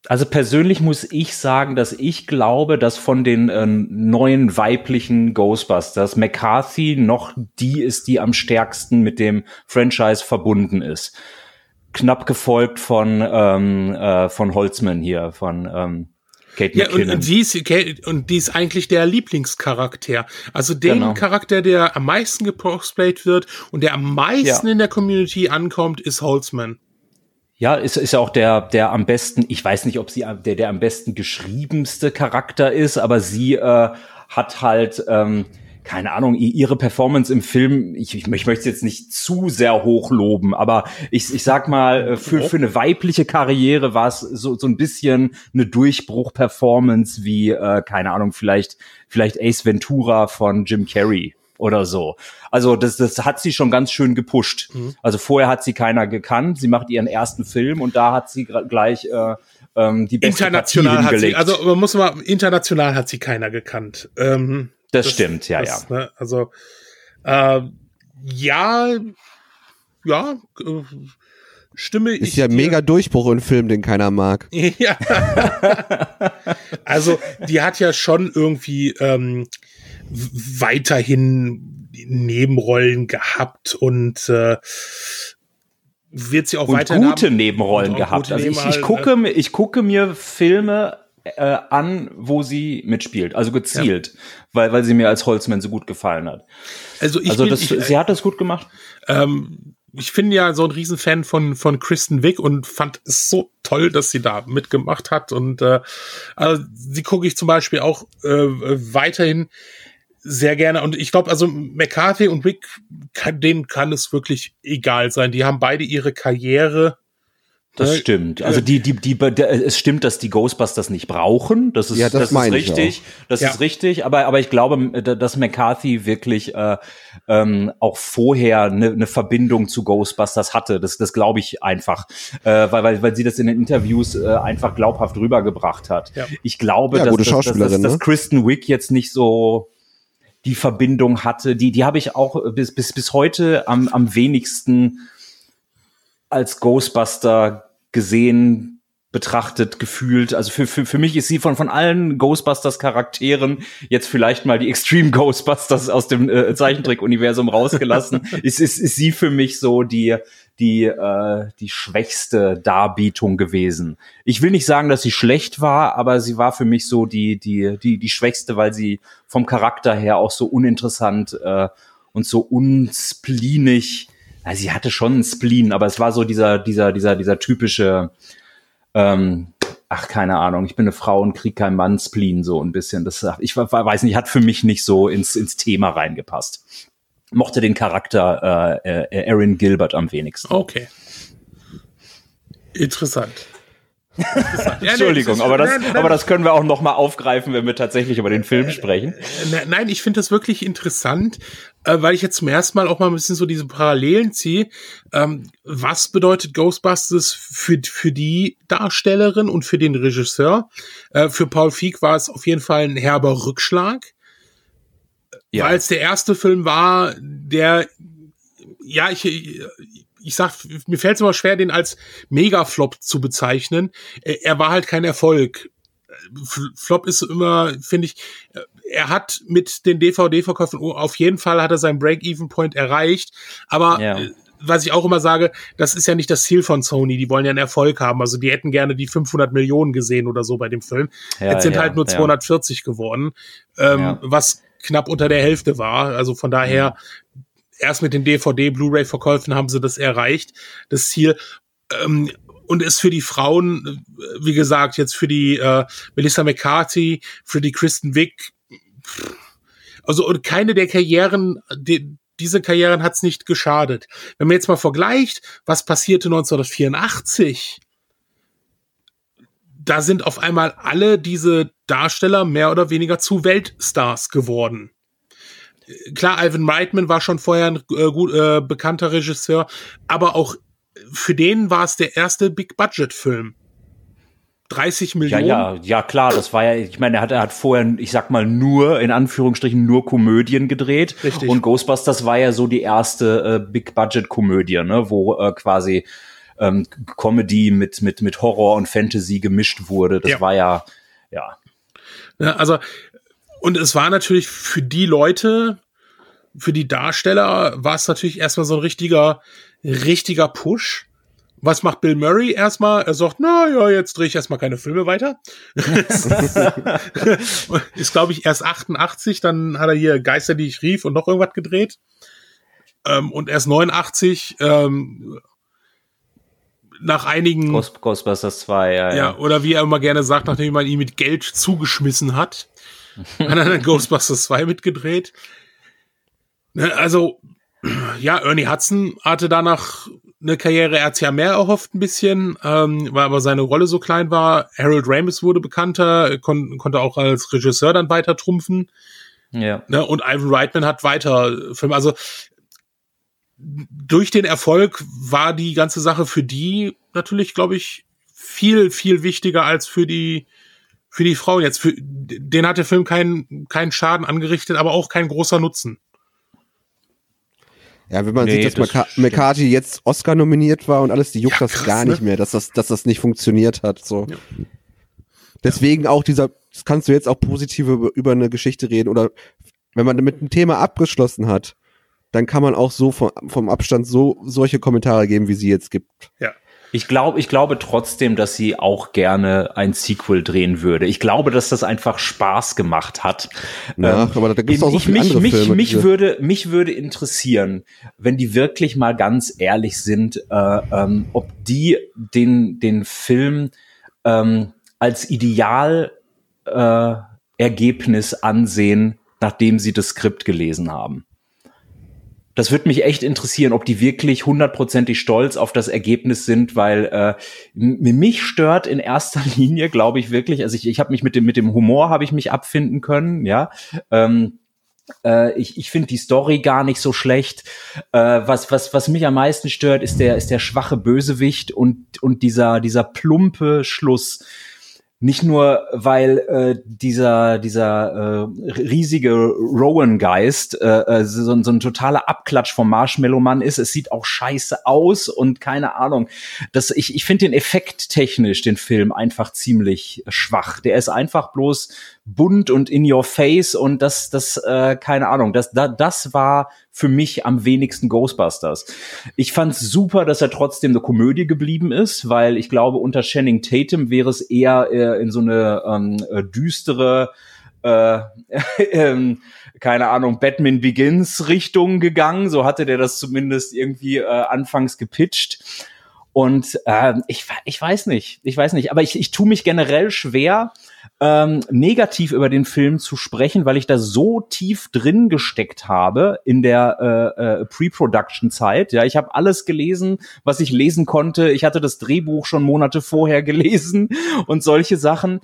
also persönlich muss ich sagen, dass ich glaube, dass von den äh, neuen weiblichen Ghostbusters McCarthy noch die ist, die am stärksten mit dem Franchise verbunden ist. Knapp gefolgt von ähm, äh, von Holzman hier, von ähm, Kate ja, und, und, die ist, und die ist eigentlich der Lieblingscharakter. Also den genau. Charakter, der am meisten gecosplayt wird und der am meisten ja. in der Community ankommt, ist Holzman. Ja, ist, ist auch der, der am besten, ich weiß nicht, ob sie der, der am besten geschriebenste Charakter ist, aber sie äh, hat halt, ähm, keine Ahnung, ihre Performance im Film, ich, ich, ich möchte es jetzt nicht zu sehr hochloben, aber ich, ich sag mal, äh, für, für eine weibliche Karriere war es so, so ein bisschen eine Durchbruch-Performance wie, äh, keine Ahnung, vielleicht, vielleicht Ace Ventura von Jim Carrey oder so. Also das, das hat sie schon ganz schön gepusht. Mhm. Also vorher hat sie keiner gekannt. Sie macht ihren ersten Film und da hat sie gleich äh, ähm, die beste international hat sie, also man muss mal international hat sie keiner gekannt. Ähm, das, das, stimmt, ja, das, ja. Ne, also äh, ja, ja. Äh, stimme ist ich ja dir. mega Durchbruch im Film, den keiner mag. ja. also die hat ja schon irgendwie ähm, weiterhin Nebenrollen gehabt und äh, wird sie auch und weiterhin gute haben. Nebenrollen gehabt. Also ich, ich gucke mir ich gucke mir Filme äh, an, wo sie mitspielt, also gezielt, ja. weil weil sie mir als Holzman so gut gefallen hat. Also ich also bin, das, ich, sie hat das gut gemacht. Ähm, ich bin ja so ein Riesenfan von von Kristen Wick und fand es so toll, dass sie da mitgemacht hat und äh, also sie gucke ich zum Beispiel auch äh, weiterhin sehr gerne. Und ich glaube, also McCarthy und Wick, kann, denen kann es wirklich egal sein. Die haben beide ihre Karriere. Das äh, stimmt. Also die, die, die, die, es stimmt, dass die Ghostbusters nicht brauchen. Das ist, ja, das, das ist richtig. Das ja. ist richtig. Aber, aber ich glaube, dass McCarthy wirklich äh, ähm, auch vorher eine, eine Verbindung zu Ghostbusters hatte. Das, das glaube ich einfach, äh, weil, weil, weil sie das in den Interviews äh, einfach glaubhaft rübergebracht hat. Ja. Ich glaube, ja, dass, dass, dass, dass, dass, ne? Kristen Wick jetzt nicht so die Verbindung hatte. Die, die habe ich auch bis, bis, bis heute am, am wenigsten als Ghostbuster gesehen, betrachtet, gefühlt. Also für, für, für mich ist sie von, von allen Ghostbusters-Charakteren jetzt vielleicht mal die Extreme Ghostbusters aus dem äh, Zeichentrick-Universum rausgelassen. ist, ist, ist sie für mich so die, die, äh, die schwächste Darbietung gewesen. Ich will nicht sagen, dass sie schlecht war, aber sie war für mich so die, die, die, die schwächste, weil sie vom Charakter her auch so uninteressant äh, und so unspleenig. Also sie hatte schon einen Spleen, aber es war so dieser, dieser, dieser, dieser typische ähm, ach, keine Ahnung, ich bin eine Frau und krieg kein Mann Spleen, so ein bisschen. Das, ich weiß nicht, hat für mich nicht so ins, ins Thema reingepasst. Mochte den Charakter äh, äh, Aaron Gilbert am wenigsten. Okay. Interessant. Entschuldigung, aber das, aber das können wir auch noch mal aufgreifen, wenn wir tatsächlich über den Film sprechen. Äh, nein, ich finde das wirklich interessant, äh, weil ich jetzt zum ersten Mal auch mal ein bisschen so diese Parallelen ziehe. Ähm, was bedeutet Ghostbusters für, für die Darstellerin und für den Regisseur? Äh, für Paul Feig war es auf jeden Fall ein herber Rückschlag, ja. weil es der erste Film war, der ja, ich, ich sag, mir fällt es immer schwer, den als Megaflop zu bezeichnen. Er war halt kein Erfolg. Flop ist immer, finde ich, er hat mit den DVD-Verkäufen auf jeden Fall hat er seinen Break-Even-Point erreicht, aber ja. Äh, was ich auch immer sage, das ist ja nicht das Ziel von Sony. Die wollen ja einen Erfolg haben. Also die hätten gerne die 500 Millionen gesehen oder so bei dem Film. Ja, Jetzt sind ja, halt nur 240 geworden, ähm, was knapp unter der Hälfte war. Also von daher erst mit den DVD, Blu-ray-Verkäufen haben sie das erreicht, das Ziel. Ähm, und ist für die Frauen, wie gesagt, jetzt für die äh, Melissa McCarthy, für die Kristen Wick, Also und keine der Karrieren, die, diese Karrieren hat's nicht geschadet. Wenn man jetzt mal vergleicht, was passierte 1984, da sind auf einmal alle diese Darsteller mehr oder weniger zu Weltstars geworden. Klar, Ivan Reitman war schon vorher ein äh, gut, äh, bekannter Regisseur, aber auch für den war es der erste Big-Budget-Film. 30 Millionen. Ja, ja, ja, klar, das war ja, ich meine, er hat, er hat vorher, ich sag mal, nur, in Anführungsstrichen, nur Komödien gedreht. Richtig. Und Ghostbusters war ja so die erste äh, Big-Budget-Komödie, ne, wo äh, quasi ähm, Comedy mit, mit, mit Horror und Fantasy gemischt wurde. Das Ja. war ja, ja. Ja, also, und es war natürlich für die Leute, für die Darsteller, war es natürlich erstmal so ein richtiger, richtiger Push. Was macht Bill Murray erstmal? Er sagt, na ja, jetzt drehe ich erstmal keine Filme weiter. ist, glaube ich, erst 88, dann hat er hier Geister, die ich rief und noch irgendwas gedreht. Ähm, und erst 89, ähm, nach einigen Ghost, Ghostbusters 2, ja, ja, ja. oder wie er immer gerne sagt, nachdem man ihn mit Geld zugeschmissen hat, hat er dann Ghostbusters 2 mitgedreht. Ne, also, ja, Ernie Hudson hatte danach eine Karriere, er hat ja mehr erhofft ein bisschen, ähm, weil aber seine Rolle so klein war. Harold Ramis wurde bekannter, kon konnte auch als Regisseur dann weiter trumpfen. ja. Ne? Und Ivan Reitman hat weiter Filme. Also durch den Erfolg war die ganze Sache für die natürlich, glaube ich, viel, viel wichtiger als für die für die Frauen jetzt. Für, den hat der Film keinen keinen Schaden angerichtet, aber auch kein großer Nutzen. Ja, wenn man Nee, sieht, dass das. McCarthy jetzt Oscar nominiert war und alles, die juckt Ja, das krass, gar ne? nicht mehr, dass das, dass das nicht funktioniert hat. So. Ja. Deswegen auch dieser, das kannst du jetzt auch positiv über, über eine Geschichte reden oder wenn man mit einem Thema abgeschlossen hat, dann kann man auch so vom, vom Abstand so solche Kommentare geben, wie sie jetzt gibt. Ja. Ich glaube, ich glaube trotzdem, dass sie auch gerne ein Sequel drehen würde. Ich glaube, dass das einfach Spaß gemacht hat. Ja, Ähm, aber da gibt es auch so ich, viele mich, andere mich, Filme. mich würde, mich würde interessieren, wenn die wirklich mal ganz ehrlich sind, äh, ähm, ob die den, den Film ähm, als Ideal äh, Ergebnis ansehen, nachdem sie das Skript gelesen haben. Das würde mich echt interessieren, ob die wirklich hundertprozentig stolz auf das Ergebnis sind, weil äh, mich stört in erster Linie, glaube ich wirklich, also ich, ich habe mich mit dem mit dem Humor habe ich mich abfinden können, ja. Ähm, äh, ich ich finde die Story gar nicht so schlecht. Äh, was was was mich am meisten stört, ist der ist der schwache Bösewicht und und dieser dieser plumpe Schluss. Nicht nur, weil äh, dieser dieser äh, riesige Rowan-Geist äh, äh, so, ein- so ein totaler Abklatsch vom Marshmallow-Mann ist. Es sieht auch scheiße aus und keine Ahnung. Das, ich ich finde den Effekt technisch, den Film, einfach ziemlich schwach. Der ist einfach bloß bunt und in your face und das, das, äh, keine Ahnung, das, da, das war für mich am wenigsten Ghostbusters. Ich fand's super, dass er trotzdem eine Komödie geblieben ist, weil ich glaube, unter Channing Tatum wäre es eher äh, in so eine ähm, äh, düstere, äh, ähm, keine Ahnung, Batman Begins Richtung gegangen. So hatte der das zumindest irgendwie äh, anfangs gepitcht. Und ähm, ich, ich weiß nicht, ich weiß nicht, aber ich, ich tue mich generell schwer, ähm, negativ über den Film zu sprechen, weil ich da so tief drin gesteckt habe in der äh, äh, Pre-Production-Zeit. Ja, ich habe alles gelesen, was ich lesen konnte. Ich hatte das Drehbuch schon Monate vorher gelesen und solche Sachen.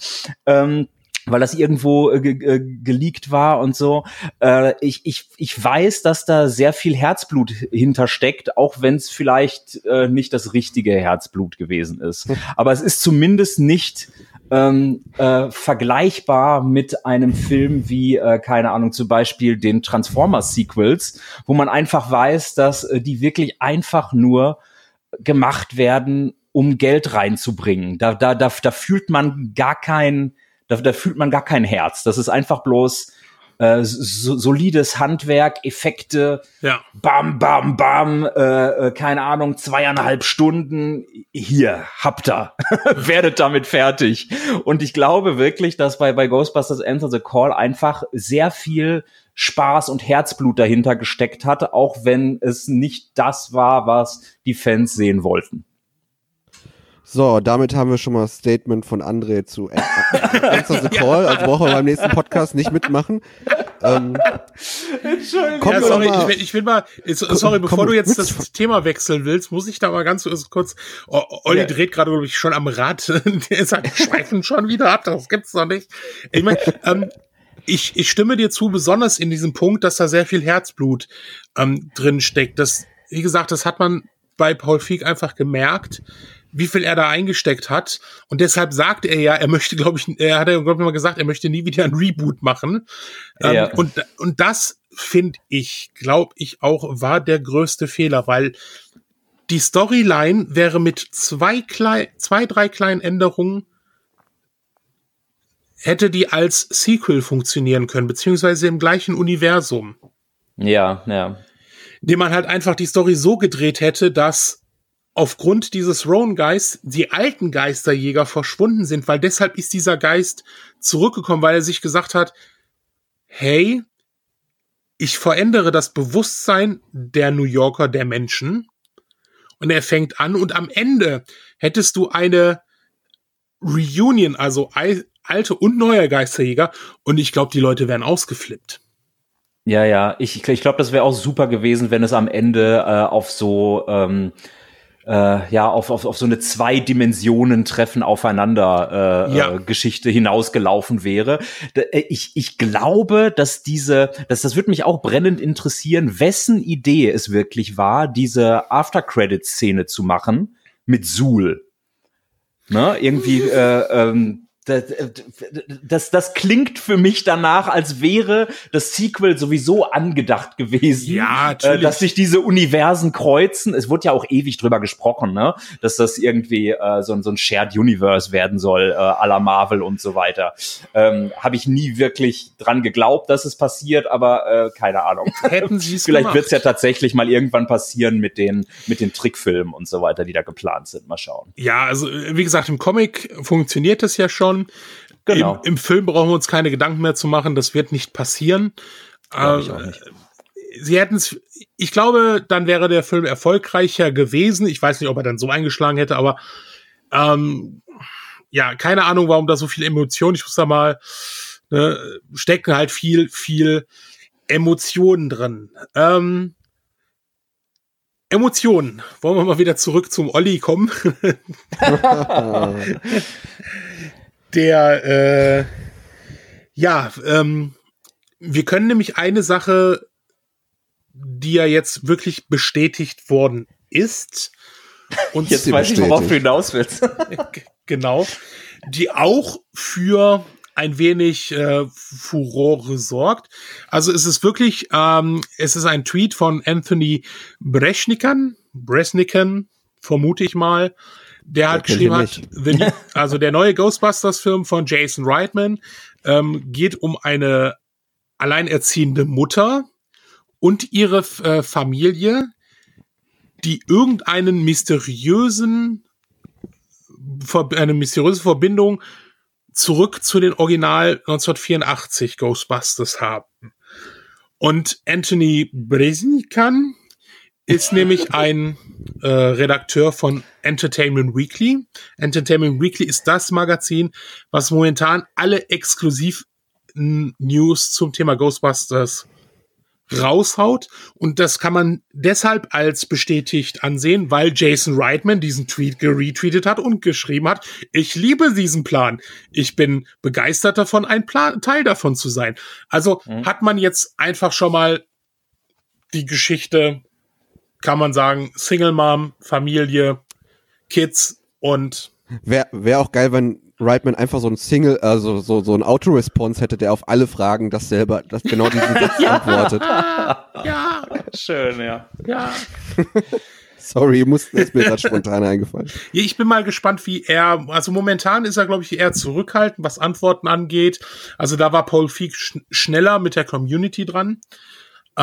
Ähm, weil das irgendwo äh, ge äh, geleakt war und so. Äh, ich, ich, ich weiß, dass da sehr viel Herzblut hintersteckt, auch wenn es vielleicht äh, nicht das richtige Herzblut gewesen ist. Aber es ist zumindest nicht ähm, äh, vergleichbar mit einem Film wie, äh, keine Ahnung, zum Beispiel den Transformers-Sequels, wo man einfach weiß, dass äh, die wirklich einfach nur gemacht werden, um Geld reinzubringen. Da, da, da, da fühlt man gar kein, da, da fühlt man gar kein Herz. Das ist einfach bloß äh, so, solides Handwerk, Effekte, Ja. bam, bam, bam, äh, äh, keine Ahnung, zweieinhalb Stunden, hier, habt ihr, werdet damit fertig. Und ich glaube wirklich, dass bei, bei Ghostbusters Enter the Call einfach sehr viel Spaß und Herzblut dahinter gesteckt hatte, auch wenn es nicht das war, was die Fans sehen wollten. So, damit haben wir schon mal das Statement von André zu Answer the Call. Also brauchen wir beim nächsten Podcast nicht mitmachen. ähm, Entschuldigung. Ja, sorry, ich will, ich will mal, sorry, komm, bevor komm, du jetzt das Thema wechseln willst, muss ich da mal ganz kurz, Olli ja. dreht gerade, glaube ich, schon am Rad, der sagt, schweifen schon wieder ab, das gibt's doch nicht. Ich meine, ähm, ich, ich stimme dir zu, besonders in diesem Punkt, dass da sehr viel Herzblut ähm, drin steckt. Das, wie gesagt, das hat man bei Paul Feig einfach gemerkt, wie viel er da eingesteckt hat. Und deshalb sagt er ja, er möchte, glaube ich, er hat ja, glaube ich, mal gesagt, er möchte nie wieder ein Reboot machen. Ähm, ja. und, und das finde ich, glaube ich auch, war der größte Fehler, weil die Storyline wäre mit zwei klein, zwei, drei kleinen Änderungen hätte die als Sequel funktionieren können, beziehungsweise im gleichen Universum. Ja, ja. Dem man halt einfach die Story so gedreht hätte, dass aufgrund dieses Roan-Geist die alten Geisterjäger verschwunden sind, weil deshalb ist dieser Geist zurückgekommen, weil er sich gesagt hat, hey, ich verändere das Bewusstsein der New Yorker, der Menschen. Und er fängt an und am Ende hättest du eine Reunion, also alte und neue Geisterjäger und ich glaube, die Leute wären ausgeflippt. Ja, ja, ich, ich glaube, das wäre auch super gewesen, wenn es am Ende äh, auf so ähm, äh, ja auf, auf, auf so eine zwei Dimensionen Treffen aufeinander äh, ja. äh, Geschichte hinausgelaufen wäre. Äh, ich, ich glaube, dass diese, dass das würde mich auch brennend interessieren, wessen Idee es wirklich war, diese After Credit Szene zu machen mit Suhl. Ne? Irgendwie äh, ähm, das, das, das klingt für mich danach, als wäre das Sequel sowieso angedacht gewesen. Ja, äh, natürlich. dass sich diese Universen kreuzen. Es wurde ja auch ewig drüber gesprochen, ne? dass das irgendwie äh, so, so ein Shared Universe werden soll, äh, à la Marvel und so weiter. Ähm, Habe ich nie wirklich dran geglaubt, dass es passiert, aber äh, keine Ahnung. Hätten Sie es Vielleicht wird es ja tatsächlich mal irgendwann passieren mit den, mit den Trickfilmen und so weiter, die da geplant sind. Mal schauen. Ja, also wie gesagt, im Comic funktioniert das ja schon schon. Genau. Im, Im, Film brauchen wir uns keine Gedanken mehr zu machen, das wird nicht passieren. Äh, ich auch nicht. Sie hätten es, ich glaube, dann wäre der Film erfolgreicher gewesen. Ich weiß nicht, ob er dann so eingeschlagen hätte, aber ähm, ja, keine Ahnung, warum da so viel Emotion. Ich muss da mal ne, stecken halt viel, viel Emotionen drin. Ähm, Emotionen. Wollen wir mal wieder zurück zum Olli kommen? Der, äh, ja, ähm, wir können nämlich eine Sache, die ja jetzt wirklich bestätigt worden ist. Und jetzt weiß ich, worauf du hinaus willst. genau. Die auch für ein wenig äh, Furore sorgt. Also es ist wirklich, ähm, es ist ein Tweet von Anthony Brechnikan, Bresnikan, vermute ich mal, der hat geschrieben hat, the, also der neue Ghostbusters-Film von Jason Reitman ähm, geht um eine alleinerziehende Mutter und ihre äh, Familie, die irgendeinen mysteriösen, eine mysteriöse Verbindung zurück zu den Original 1984 Ghostbusters haben. Und Anthony Bresnikan ist nämlich ein äh, Redakteur von Entertainment Weekly. Entertainment Weekly ist das Magazin, was momentan alle exklusiv News zum Thema Ghostbusters raushaut. Und das kann man deshalb als bestätigt ansehen, weil Jason Reitman diesen Tweet geretweetet hat und geschrieben hat, ich liebe diesen Plan. Ich bin begeistert davon, ein Plan, Teil davon zu sein. Also mhm. hat man jetzt einfach schon mal die Geschichte kann man sagen, Single Mom, Familie, Kids und Wäre wär auch geil, wenn Reitman einfach so ein Single, also so, so ein Auto-Response hätte, der auf alle Fragen das selber, das genau diesen Satz ja. antwortet. Ja, schön, ja. Ja. Sorry, mussten ist mir gerade spontan eingefallen. Ja, ich bin mal gespannt, wie er, also momentan ist er, glaube ich, eher zurückhaltend, was Antworten angeht. Also da war Paul Feig sch schneller mit der Community dran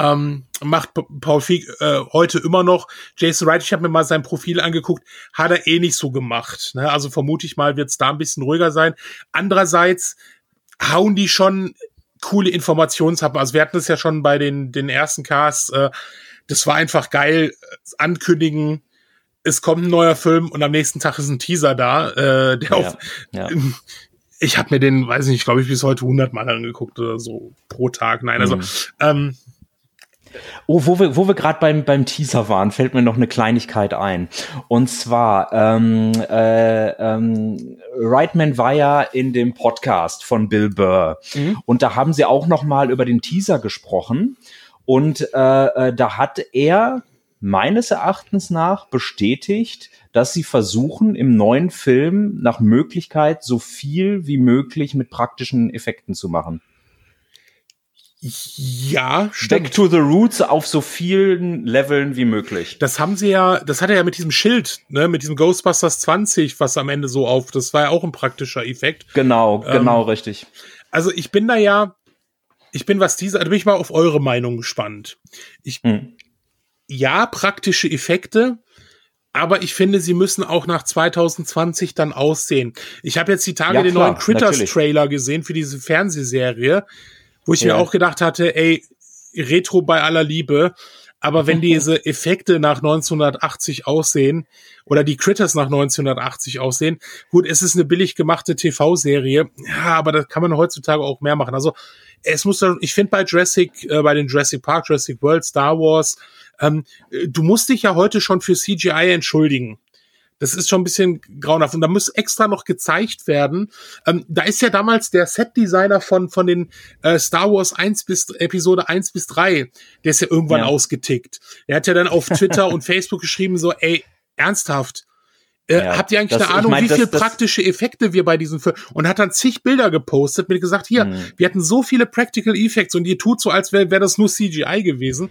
ähm, macht Paul Feig äh, heute immer noch. Jason Wright, ich habe mir mal sein Profil angeguckt, hat er eh nicht so gemacht. Ne? Also vermute ich mal, wird es da ein bisschen ruhiger sein. Andererseits hauen die schon coole Informationshappen. Also wir hatten es ja schon bei den, den ersten Casts. Äh, das war einfach geil. Ankündigen, es kommt ein neuer Film und am nächsten Tag ist ein Teaser da, äh, der ja, auf, ja. ich habe mir den, weiß nicht, glaube ich, bis heute 100 Mal angeguckt oder so pro Tag. Nein, also Mhm. ähm, Oh, wo wir, wo wir gerade beim, beim Teaser waren, fällt mir noch eine Kleinigkeit ein. Und zwar, ähm, äh, ähm, Reitman war ja in dem Podcast von Bill Burr. Und da haben sie auch noch mal über den Teaser gesprochen. Und äh, äh, da hat er meines Erachtens nach bestätigt, dass sie versuchen, im neuen Film nach Möglichkeit so viel wie möglich mit praktischen Effekten zu machen. Ja, Back stimmt. to the roots auf so vielen Leveln wie möglich. Das haben sie ja, das hat er ja mit diesem Schild, ne, mit diesem Ghostbusters 20, was am Ende so auf, das war ja auch ein praktischer Effekt. Genau, Ähm, genau richtig. Also ich bin da ja, ich bin was diese, da bin ich mal auf eure Meinung gespannt. Ich, Hm. ja, praktische Effekte, aber ich finde, sie müssen auch nach 2020 dann aussehen. Ich habe jetzt die Tage Ja, den klar, neuen Critters natürlich. Trailer gesehen für diese Fernsehserie, wo ich Ja. mir auch gedacht hatte, ey, Retro bei aller Liebe, aber wenn diese Effekte nach 1980 aussehen oder die Critters nach 1980 aussehen, gut, es ist eine billig gemachte TV-Serie, ja, aber da kann man heutzutage auch mehr machen. Also es muss, dann- ich finde bei Jurassic, äh, bei den Jurassic Park, Jurassic World, Star Wars, ähm, äh, du musst dich ja heute schon für CGI entschuldigen. Das ist schon ein bisschen grauenhaft. Und da muss extra noch gezeigt werden. Ähm, da ist ja damals der Set-Designer von, von den äh, Star Wars 1 bis Episode 1 bis 3, der ist ja irgendwann Ja. ausgetickt. Er hat ja dann auf Twitter und Facebook geschrieben, so, ey, ernsthaft. Äh, Ja, habt ihr eigentlich das- eine ich Ahnung, mein, wie das- viel das- praktische Effekte wir bei diesem Film und hat dann zig Bilder gepostet, mir gesagt, hier, Mhm. wir hatten so viele Practical Effects und ihr tut so, als wäre wär das nur CGI gewesen.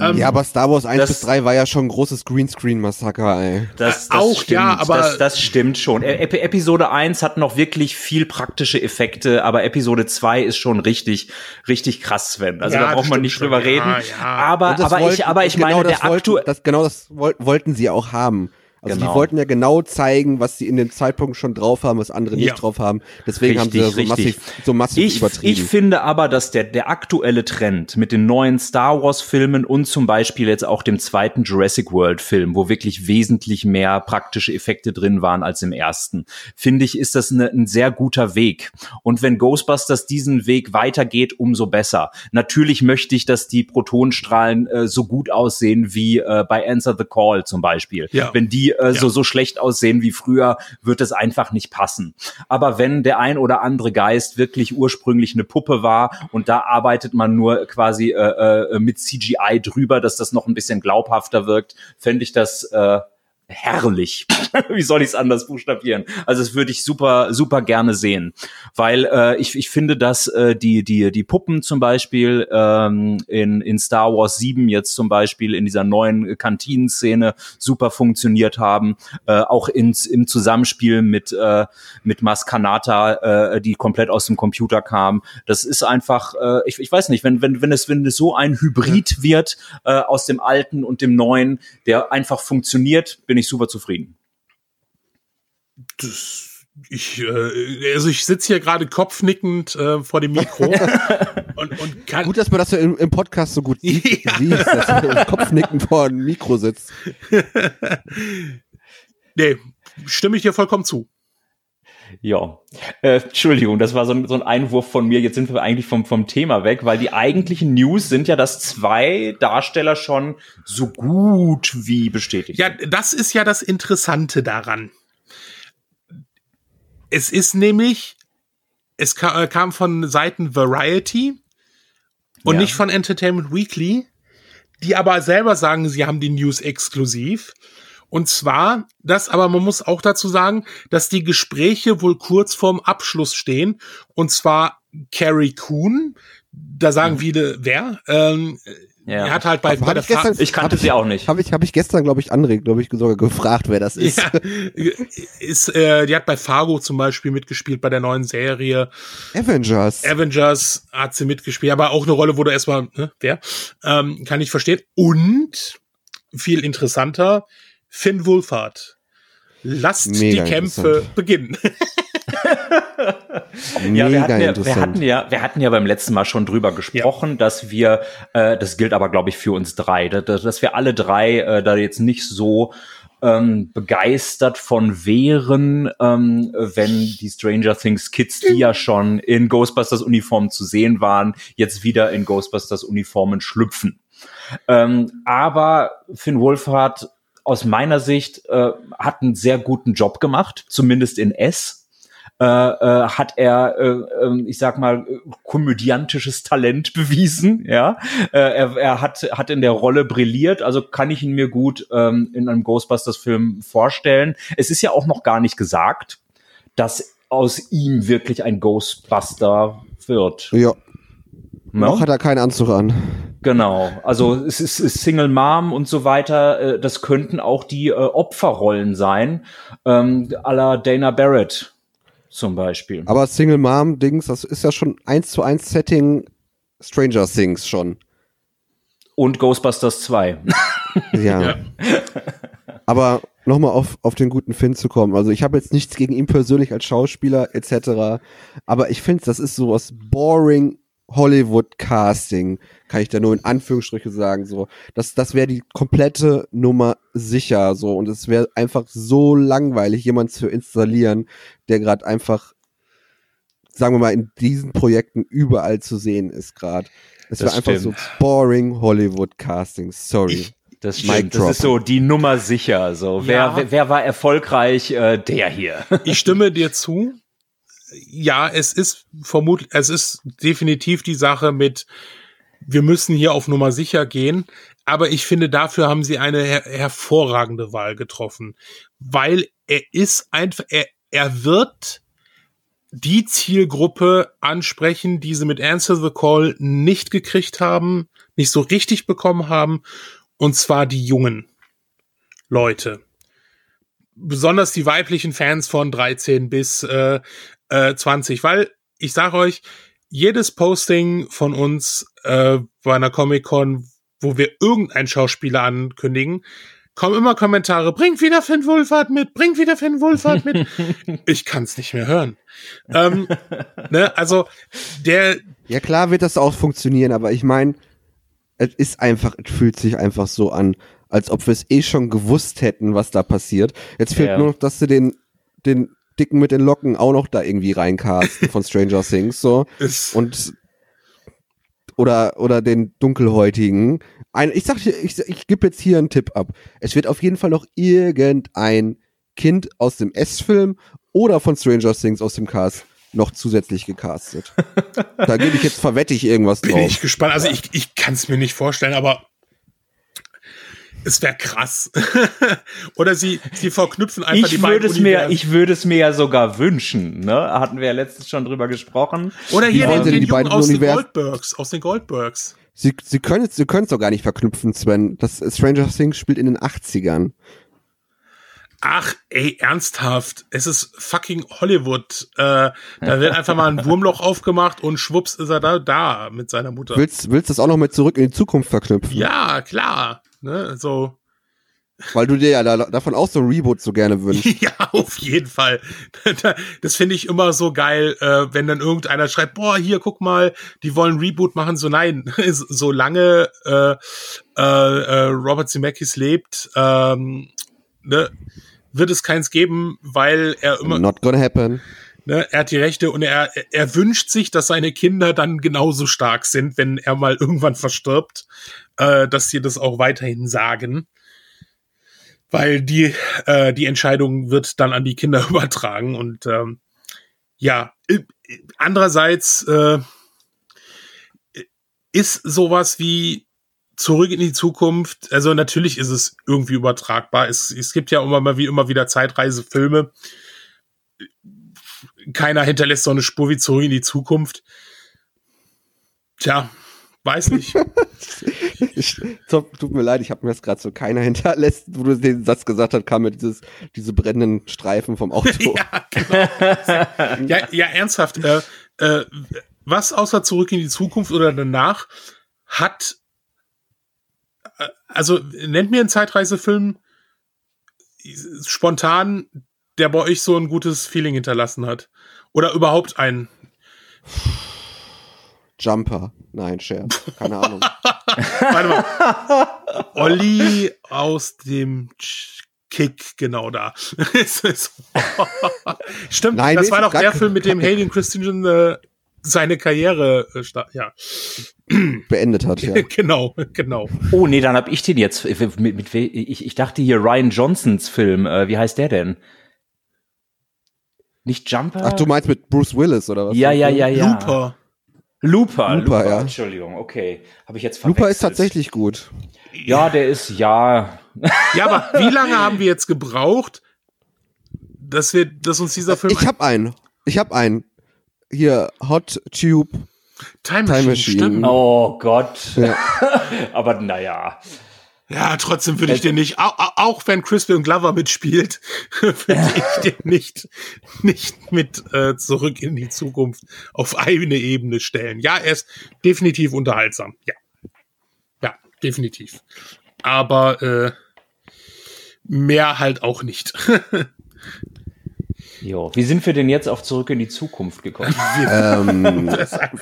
Ähm, ja, aber Star Wars 1 das- bis 3 war ja schon ein großes Greenscreen-Massaker, ey. Das, auch, ja, aber- das, das stimmt schon. E- Epi Episode 1 hat noch wirklich viel praktische Effekte, aber Episode 2 ist schon richtig, richtig krass, Sven. Also Ja, da braucht man stimmt nicht schon. drüber Ja, reden. ja. Aber, aber wollten- ich, aber ich genau meine, das der das, Genau das woll wollten sie auch haben. Also Genau. die wollten ja genau zeigen, was sie in dem Zeitpunkt schon drauf haben, was andere nicht Ja. drauf haben. Deswegen haben sie Richtig, so richtig. massiv, so massiv ich, übertrieben. ich finde aber, dass der, der aktuelle Trend mit den neuen Star Wars Filmen und zum Beispiel jetzt auch dem zweiten Jurassic World Film, wo wirklich wesentlich mehr praktische Effekte drin waren als im ersten, finde ich, ist das eine, ein sehr guter Weg. Und wenn Ghostbusters diesen Weg weitergeht, umso besser. Natürlich möchte ich, dass die Protonenstrahlen äh, so gut aussehen wie äh, bei Answer the Call zum Beispiel. Ja. Wenn die äh, so, Ja. so schlecht aussehen wie früher, wird es einfach nicht passen. Aber wenn der ein oder andere Geist wirklich ursprünglich eine Puppe war und da arbeitet man nur quasi äh, äh, mit CGI drüber, dass das noch ein bisschen glaubhafter wirkt, fände ich das äh, herrlich. Wie soll ich es anders buchstabieren? Also das würde ich super, super gerne sehen, weil äh, ich, ich finde, dass äh, die die die Puppen zum Beispiel ähm, in in Star Wars 7 jetzt zum Beispiel in dieser neuen Kantinenszene super funktioniert haben, äh, auch ins im Zusammenspiel mit äh, mit Maskanata, äh, die komplett aus dem Computer kam. Das ist einfach, äh, ich, ich weiß nicht, wenn wenn wenn es wenn es so ein Hybrid wird äh, aus dem alten und dem neuen, der einfach funktioniert, bin ich super zufrieden. das, ich, äh, also ich sitze hier gerade kopfnickend äh, vor dem Mikro und, und kann, Gut, dass man das im, im Podcast so gut sieht, Ja. siehst, dass du kopfnickend vor dem Mikro sitzt. nee, stimme ich dir vollkommen zu. Ja, äh, Entschuldigung, das war so ein, so ein Einwurf von mir. Jetzt sind wir eigentlich vom, vom Thema weg, weil die eigentlichen News sind ja, dass zwei Darsteller schon so gut wie bestätigt Ja, das ist ja das Interessante daran. Es ist nämlich, es ka äh, kam von Seiten Variety und Ja. nicht von Entertainment Weekly, die aber selber sagen, sie haben die News exklusiv. Und zwar, das, aber man muss auch dazu sagen, dass die Gespräche wohl kurz vorm Abschluss stehen. Und zwar Carrie Coon, da sagen viele, wer? Ähm, Ja. Er hat halt bei, Hab- bei der ich gestern- Ich kannte sie auch nicht. Habe ich, hab ich gestern, glaube ich, André, glaube ich, sogar gefragt, wer das ist. Ja, ist, äh, die hat bei Fargo zum Beispiel mitgespielt, bei der neuen Serie. Avengers. Avengers hat sie mitgespielt, aber auch eine Rolle, wo du erstmal, ne, wer? Ähm, kann ich verstehen. Und viel interessanter, Finn Wolfhard. Lasst Mega die Kämpfe beginnen. Ja, wir hatten ja, wir hatten ja, wir hatten ja beim letzten Mal schon drüber gesprochen, dass wir, äh, das gilt aber glaube ich für uns drei, dass, dass wir alle drei äh, da jetzt nicht so ähm, begeistert von wären, ähm, wenn die Stranger Things Kids, die ja schon in Ghostbusters Uniformen zu sehen waren, jetzt wieder in Ghostbusters Uniformen schlüpfen. Ähm, aber Finn Wolfhard aus meiner Sicht äh, hat einen sehr guten Job gemacht, zumindest in S äh, äh, hat er, äh, äh, ich sag mal, komödiantisches Talent bewiesen. Ja, äh, er, er hat hat in der Rolle brilliert. Also kann ich ihn mir gut ähm, in einem Ghostbusters-Film vorstellen. Es ist ja auch noch gar nicht gesagt, dass aus ihm wirklich ein Ghostbuster wird. Ja. No? Noch hat er keinen Anzug an. Genau, also es ist, ist Single Mom und so weiter. Äh, das könnten auch die äh, Opferrollen sein, ähm, la Dana Barrett zum Beispiel. Aber Single Mom Dings, das ist ja schon eins zu eins Setting Stranger Things schon. Und Ghostbusters 2. ja. ja. Aber nochmal auf, auf den guten Finn zu kommen. Also ich habe jetzt nichts gegen ihn persönlich als Schauspieler etc. Aber ich finde, das ist sowas boring Hollywood-Casting, kann ich da nur in Anführungsstriche sagen, so. Das, das wäre die komplette Nummer sicher, so. Und es wäre einfach so langweilig, jemanden zu installieren, der gerade einfach, sagen wir mal, in diesen Projekten überall zu sehen ist gerade. Es wäre einfach so boring Hollywood-Casting, sorry. Ich das stimmt. Das ist so die Nummer sicher. So, ja. wer, wer war erfolgreich? Äh, der hier. Ich stimme dir zu ja, es ist vermutlich, es ist definitiv die Sache mit, wir müssen hier auf Nummer sicher gehen. Aber ich finde, dafür haben sie eine her hervorragende Wahl getroffen, weil er ist einfach, er, er wird die Zielgruppe ansprechen, die sie mit Answer the Call nicht gekriegt haben, nicht so richtig bekommen haben, und zwar die jungen Leute. Besonders die weiblichen Fans von 13 bis äh, äh, 20, weil ich sage euch, jedes Posting von uns äh, bei einer Comic-Con, wo wir irgendeinen Schauspieler ankündigen, kommen immer Kommentare, bringt wieder Finn Wohlfahrt mit, bringt wieder Finn Wohlfahrt mit. ich kann es nicht mehr hören. ähm, ne, also der. Ja klar wird das auch funktionieren, aber ich meine, es ist einfach, es fühlt sich einfach so an, als ob wir es eh schon gewusst hätten, was da passiert. Jetzt fehlt ja. nur noch, dass sie den, den Dicken mit den Locken auch noch da irgendwie reincasten von Stranger Things so und oder oder den dunkelhäutigen. Ein, ich sag ich, ich gebe jetzt hier einen Tipp ab. Es wird auf jeden Fall noch irgendein Kind aus dem S-Film oder von Stranger Things aus dem Cast noch zusätzlich gecastet. da gebe ich jetzt verwette ich irgendwas drauf. Bin ich gespannt. Also ich, ich kann es mir nicht vorstellen, aber es wäre krass. Oder sie, sie verknüpfen einfach ich die beiden es mir, Ich würde es mir ja sogar wünschen. Ne? Hatten wir ja letztens schon drüber gesprochen. Oder hier den, den, den Jungen aus den Goldbergs. Aus den Goldbergs. Sie, sie können es sie doch gar nicht verknüpfen, Sven. Das Stranger Things spielt in den 80ern. Ach, ey, ernsthaft. Es ist fucking Hollywood. Äh, da wird einfach mal ein Wurmloch aufgemacht und schwupps ist er da, da mit seiner Mutter. Willst, willst du das auch noch mit zurück in die Zukunft verknüpfen? Ja, klar. Ne, so. Weil du dir ja da, davon auch so ein Reboot so gerne wünschst. ja, auf jeden Fall. Das finde ich immer so geil, äh, wenn dann irgendeiner schreibt, boah, hier, guck mal, die wollen Reboot machen. So nein, solange äh, äh, äh, Robert Zemeckis lebt, ähm, ne, wird es keins geben, weil er immer. Not gonna happen. Ne, er hat die Rechte und er, er wünscht sich, dass seine Kinder dann genauso stark sind, wenn er mal irgendwann verstirbt äh, dass sie das auch weiterhin sagen. Weil die, äh, die Entscheidung wird dann an die Kinder übertragen. Und ähm, ja, andererseits äh, ist sowas wie zurück in die Zukunft, also natürlich ist es irgendwie übertragbar. Es, es gibt ja immer immer wieder Zeitreisefilme. Keiner hinterlässt so eine Spur wie zurück in die Zukunft. Tja, weiß nicht. ich, tut mir leid, ich habe mir das gerade so keiner hinterlässt, wo du den Satz gesagt hast, kam mir dieses, diese brennenden Streifen vom Auto. ja, genau. ja, ja, ernsthaft. Äh, äh, was außer Zurück in die Zukunft oder danach hat, äh, also nennt mir einen Zeitreisefilm spontan, der bei euch so ein gutes Feeling hinterlassen hat. Oder überhaupt einen. Jumper. Nein, Scherz. Keine Ahnung. Warte mal. Olli aus dem Kick genau da. Stimmt, Nein, das war doch der Film, mit dem Hayden Christensen äh, seine Karriere äh, ja. beendet hat. Ja. genau, genau. Oh, nee, dann hab ich den jetzt. Mit, mit, ich, ich dachte hier Ryan Johnsons Film. Äh, wie heißt der denn? Nicht Jumper? Ach, du meinst mit Bruce Willis oder was? ja, ja, ja, ja. Looper. Looper, Looper, Looper, ja. Entschuldigung, okay. Habe ich jetzt verwechselt. Looper ist tatsächlich gut. Ja, der ist, ja. Ja, aber wie lange haben wir jetzt gebraucht, dass wir, dass uns dieser Film Ich hab einen. Ich hab einen. Hier, Hot Tube. Time Time Machine, Machine. stimmt. Oh Gott. Ja. Aber naja. Ja, trotzdem würde ich den nicht, auch, auch wenn Crispin Glover mitspielt, würde ich den nicht, nicht mit äh, zurück in die Zukunft auf eine Ebene stellen. Ja, er ist definitiv unterhaltsam. Ja. Ja, definitiv. Aber äh, mehr halt auch nicht. Jo. Wie sind wir denn jetzt auf Zurück in die Zukunft gekommen? ähm,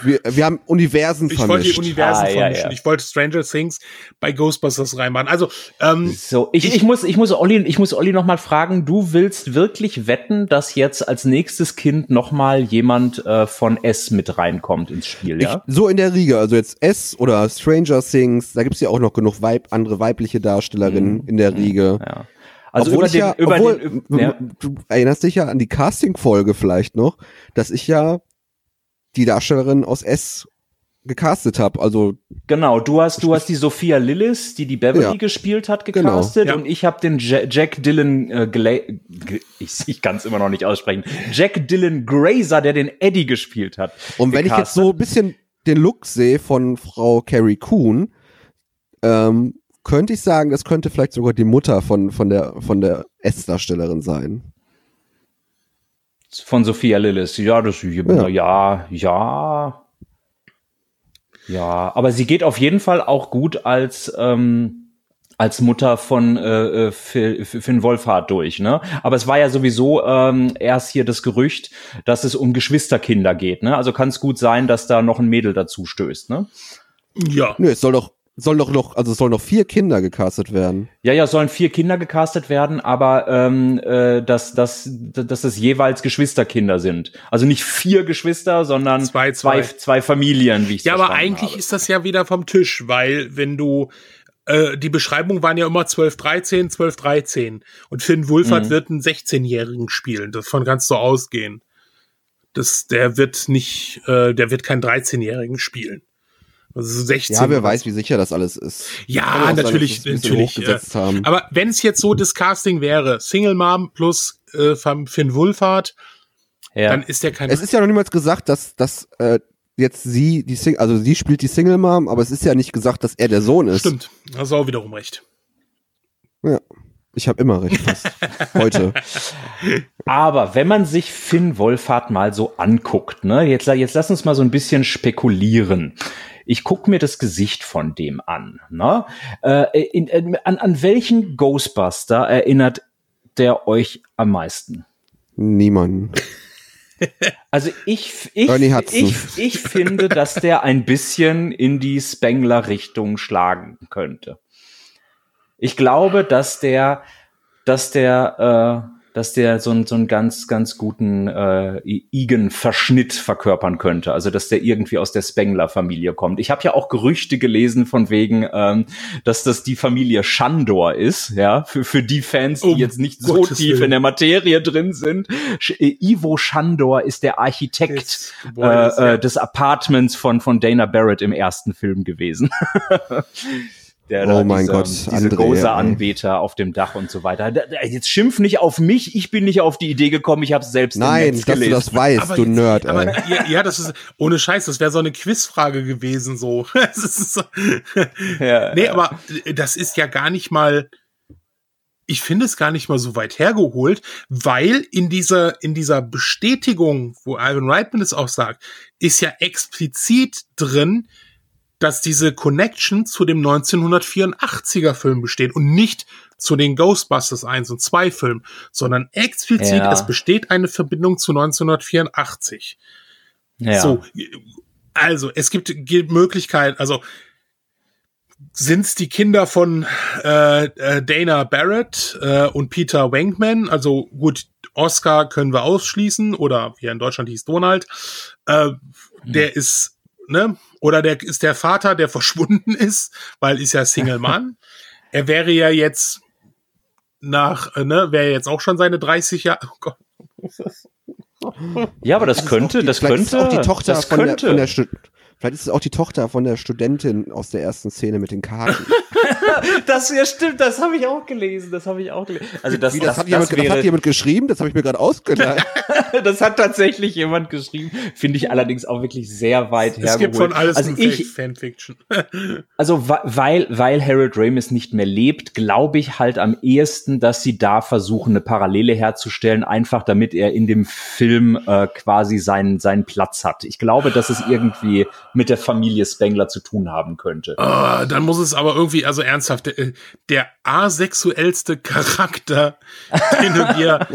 wir, wir haben Universen Ich wollte die vermischt. Universen Ah, ja, vermischen. ja. Ich wollte Stranger Things bei Ghostbusters reinmachen. Also, ähm, So, ich, ich muss, ich muss Olli, ich muss Olli noch mal fragen. Du willst wirklich wetten, dass jetzt als nächstes Kind noch mal jemand äh, von S mit reinkommt ins Spiel, ja? Ich, so in der Riege, also jetzt S oder Stranger Things, da gibt's ja auch noch genug Weib, andere weibliche Darstellerinnen in der Riege. ja. Also obwohl über ich den, ja, über obwohl, den, du- ja. du erinnerst dich ja an die Casting-Folge vielleicht noch, dass ich ja die Darstellerin aus S gecastet habe. Also Genau, du hast, du hast die Sophia Lillis, die die Beverly Ja. gespielt hat, Genau. gecastet Ja. und ich habe den Ja- Jack Dylan äh, Gla ich, ich kann es immer noch nicht aussprechen. Jack Dylan Grazer, der den Eddie gespielt hat. Und wenn ich jetzt so ein bisschen den Look sehe von Frau Carrie Coon, ähm, könnte ich sagen, das könnte vielleicht sogar die Mutter von, von der, von der S-Darstellerin sein. von Sophia Lillis. Ja, das ja, ja, ja. Ja, aber sie geht auf jeden Fall auch gut als ähm, als Mutter von äh, äh, Phil, Finn Wolfhard durch, ne? Aber es war ja sowieso ähm, erst hier das Gerücht, dass es um Geschwisterkinder geht, ne? Also kann es gut sein, dass da noch ein Mädel dazu stößt, ne? ja. Nö, es soll doch, soll doch noch, also es sollen noch vier Kinder gecastet werden. Ja, ja, sollen vier Kinder gecastet werden, aber ähm, äh, dass, dass, dass es jeweils Geschwisterkinder sind. Also nicht vier Geschwister, sondern Zwei, zwei, zwei. zwei Familien, wie ich Ja, aber eigentlich habe. ist das ja wieder vom Tisch, weil wenn du äh, die Beschreibungen waren ja immer 12, 13, 12, 13. Und Finn Wulfert Mhm. wird einen 16-Jährigen spielen. Davon kannst du ausgehen. Das, der wird nicht, äh, der wird keinen 13-Jährigen spielen. Also 16. Ja, wer weiß, wie sicher das alles ist. Ja, auch sein, natürlich, natürlich. äh, haben. Aber wenn es jetzt so das Casting wäre, Single Mom plus äh, Finn Wulfert, ja. dann ist der kein. Es ist ja noch niemals gesagt, dass, dass äh, jetzt sie die Sing also sie spielt die Single Mom, aber es ist ja nicht gesagt, dass er der Sohn ist. Stimmt, hast du auch wiederum recht. Ja. Ich habe immer recht fast. Heute. Aber wenn man sich Finn Wolfhard mal so anguckt, ne, jetzt, jetzt lass uns mal so ein bisschen spekulieren. Ich guck mir das Gesicht von dem an. Ne? Äh, in, in, an, an welchen Ghostbuster erinnert der euch am meisten? Niemanden. Also ich, ich, ich, ich finde, dass der ein bisschen in die Spengler-Richtung schlagen könnte. Ich glaube, dass der, dass der, äh, dass der so, einen so einen ganz, ganz guten äh, Igen-Verschnitt verkörpern könnte. Also dass der irgendwie aus der Spengler-Familie kommt. Ich habe ja auch Gerüchte gelesen von wegen, ähm, dass das die Familie Shandor ist, ja, für, für die Fans, die Um jetzt nicht so Gottes tief Willen. in der Materie drin sind. Sch äh, Ivo Shandor ist der Architekt Des Gebäudes, äh, äh, des Apartments von, von Dana Barrett im ersten Film gewesen. Der Oh mein diese, Gott, diese Gozer-Anbeter auf dem Dach und so weiter. Da, da, jetzt schimpf nicht auf mich, ich bin nicht auf die Idee gekommen, ich habe selbst im Nein, Netz dass du gelesen. das weißt, du jetzt- Nerd, aber, ja, ja, das ist ohne Scheiß, das wäre so eine Quizfrage gewesen so. So Ja, nee, ja. aber äh, das ist ja gar nicht mal ich finde es gar nicht mal so weit hergeholt, weil in dieser in dieser Bestätigung, wo Ivan Reitman es auch sagt, ist ja explizit drin, dass diese Connection zu dem 1984er Film besteht und nicht zu den Ghostbusters 1 und 2 Filmen, sondern explizit, Ja. es besteht eine Verbindung zu 1984. ja. So, also es gibt, gibt Möglichkeiten, also sind's die Kinder von äh, äh, Dana Barrett äh, und Peter Wankman. Also gut, Oscar können wir ausschließen oder wie er in Deutschland hieß Donald. Äh, der ist, ne? Oder der ist der Vater, der verschwunden ist, weil ist ja Single Mann. er wäre ja jetzt nach, äh, ne, wäre jetzt auch schon seine 30 Jahre. Oh Gott. Ja, aber das, könnte, die, das vielleicht könnte, ist auch die Tochter das von könnte. der, von der Stu- Vielleicht ist es auch die Tochter von der Studentin aus der ersten Szene mit den Karten. Das ja stimmt, das habe ich auch gelesen, das habe ich auch gelesen. Also das, Wie, das, das, hat, jemand, das, das hat jemand geschrieben, das habe ich mir gerade ausgedacht. das hat tatsächlich jemand geschrieben, finde ich allerdings auch wirklich sehr weit Es gibt hergeholt. von alles also ich, Fanfiction. Also weil, weil Harold Ramis nicht mehr lebt, glaube ich halt am ehesten, dass sie da versuchen, eine Parallele herzustellen, einfach damit er in dem Film äh, quasi seinen, seinen Platz hat. Ich glaube, dass es irgendwie mit der Familie Spengler zu tun haben könnte. Ah, dann muss es aber irgendwie, also ernsthaft, der, der asexuellste Charakter, den du dir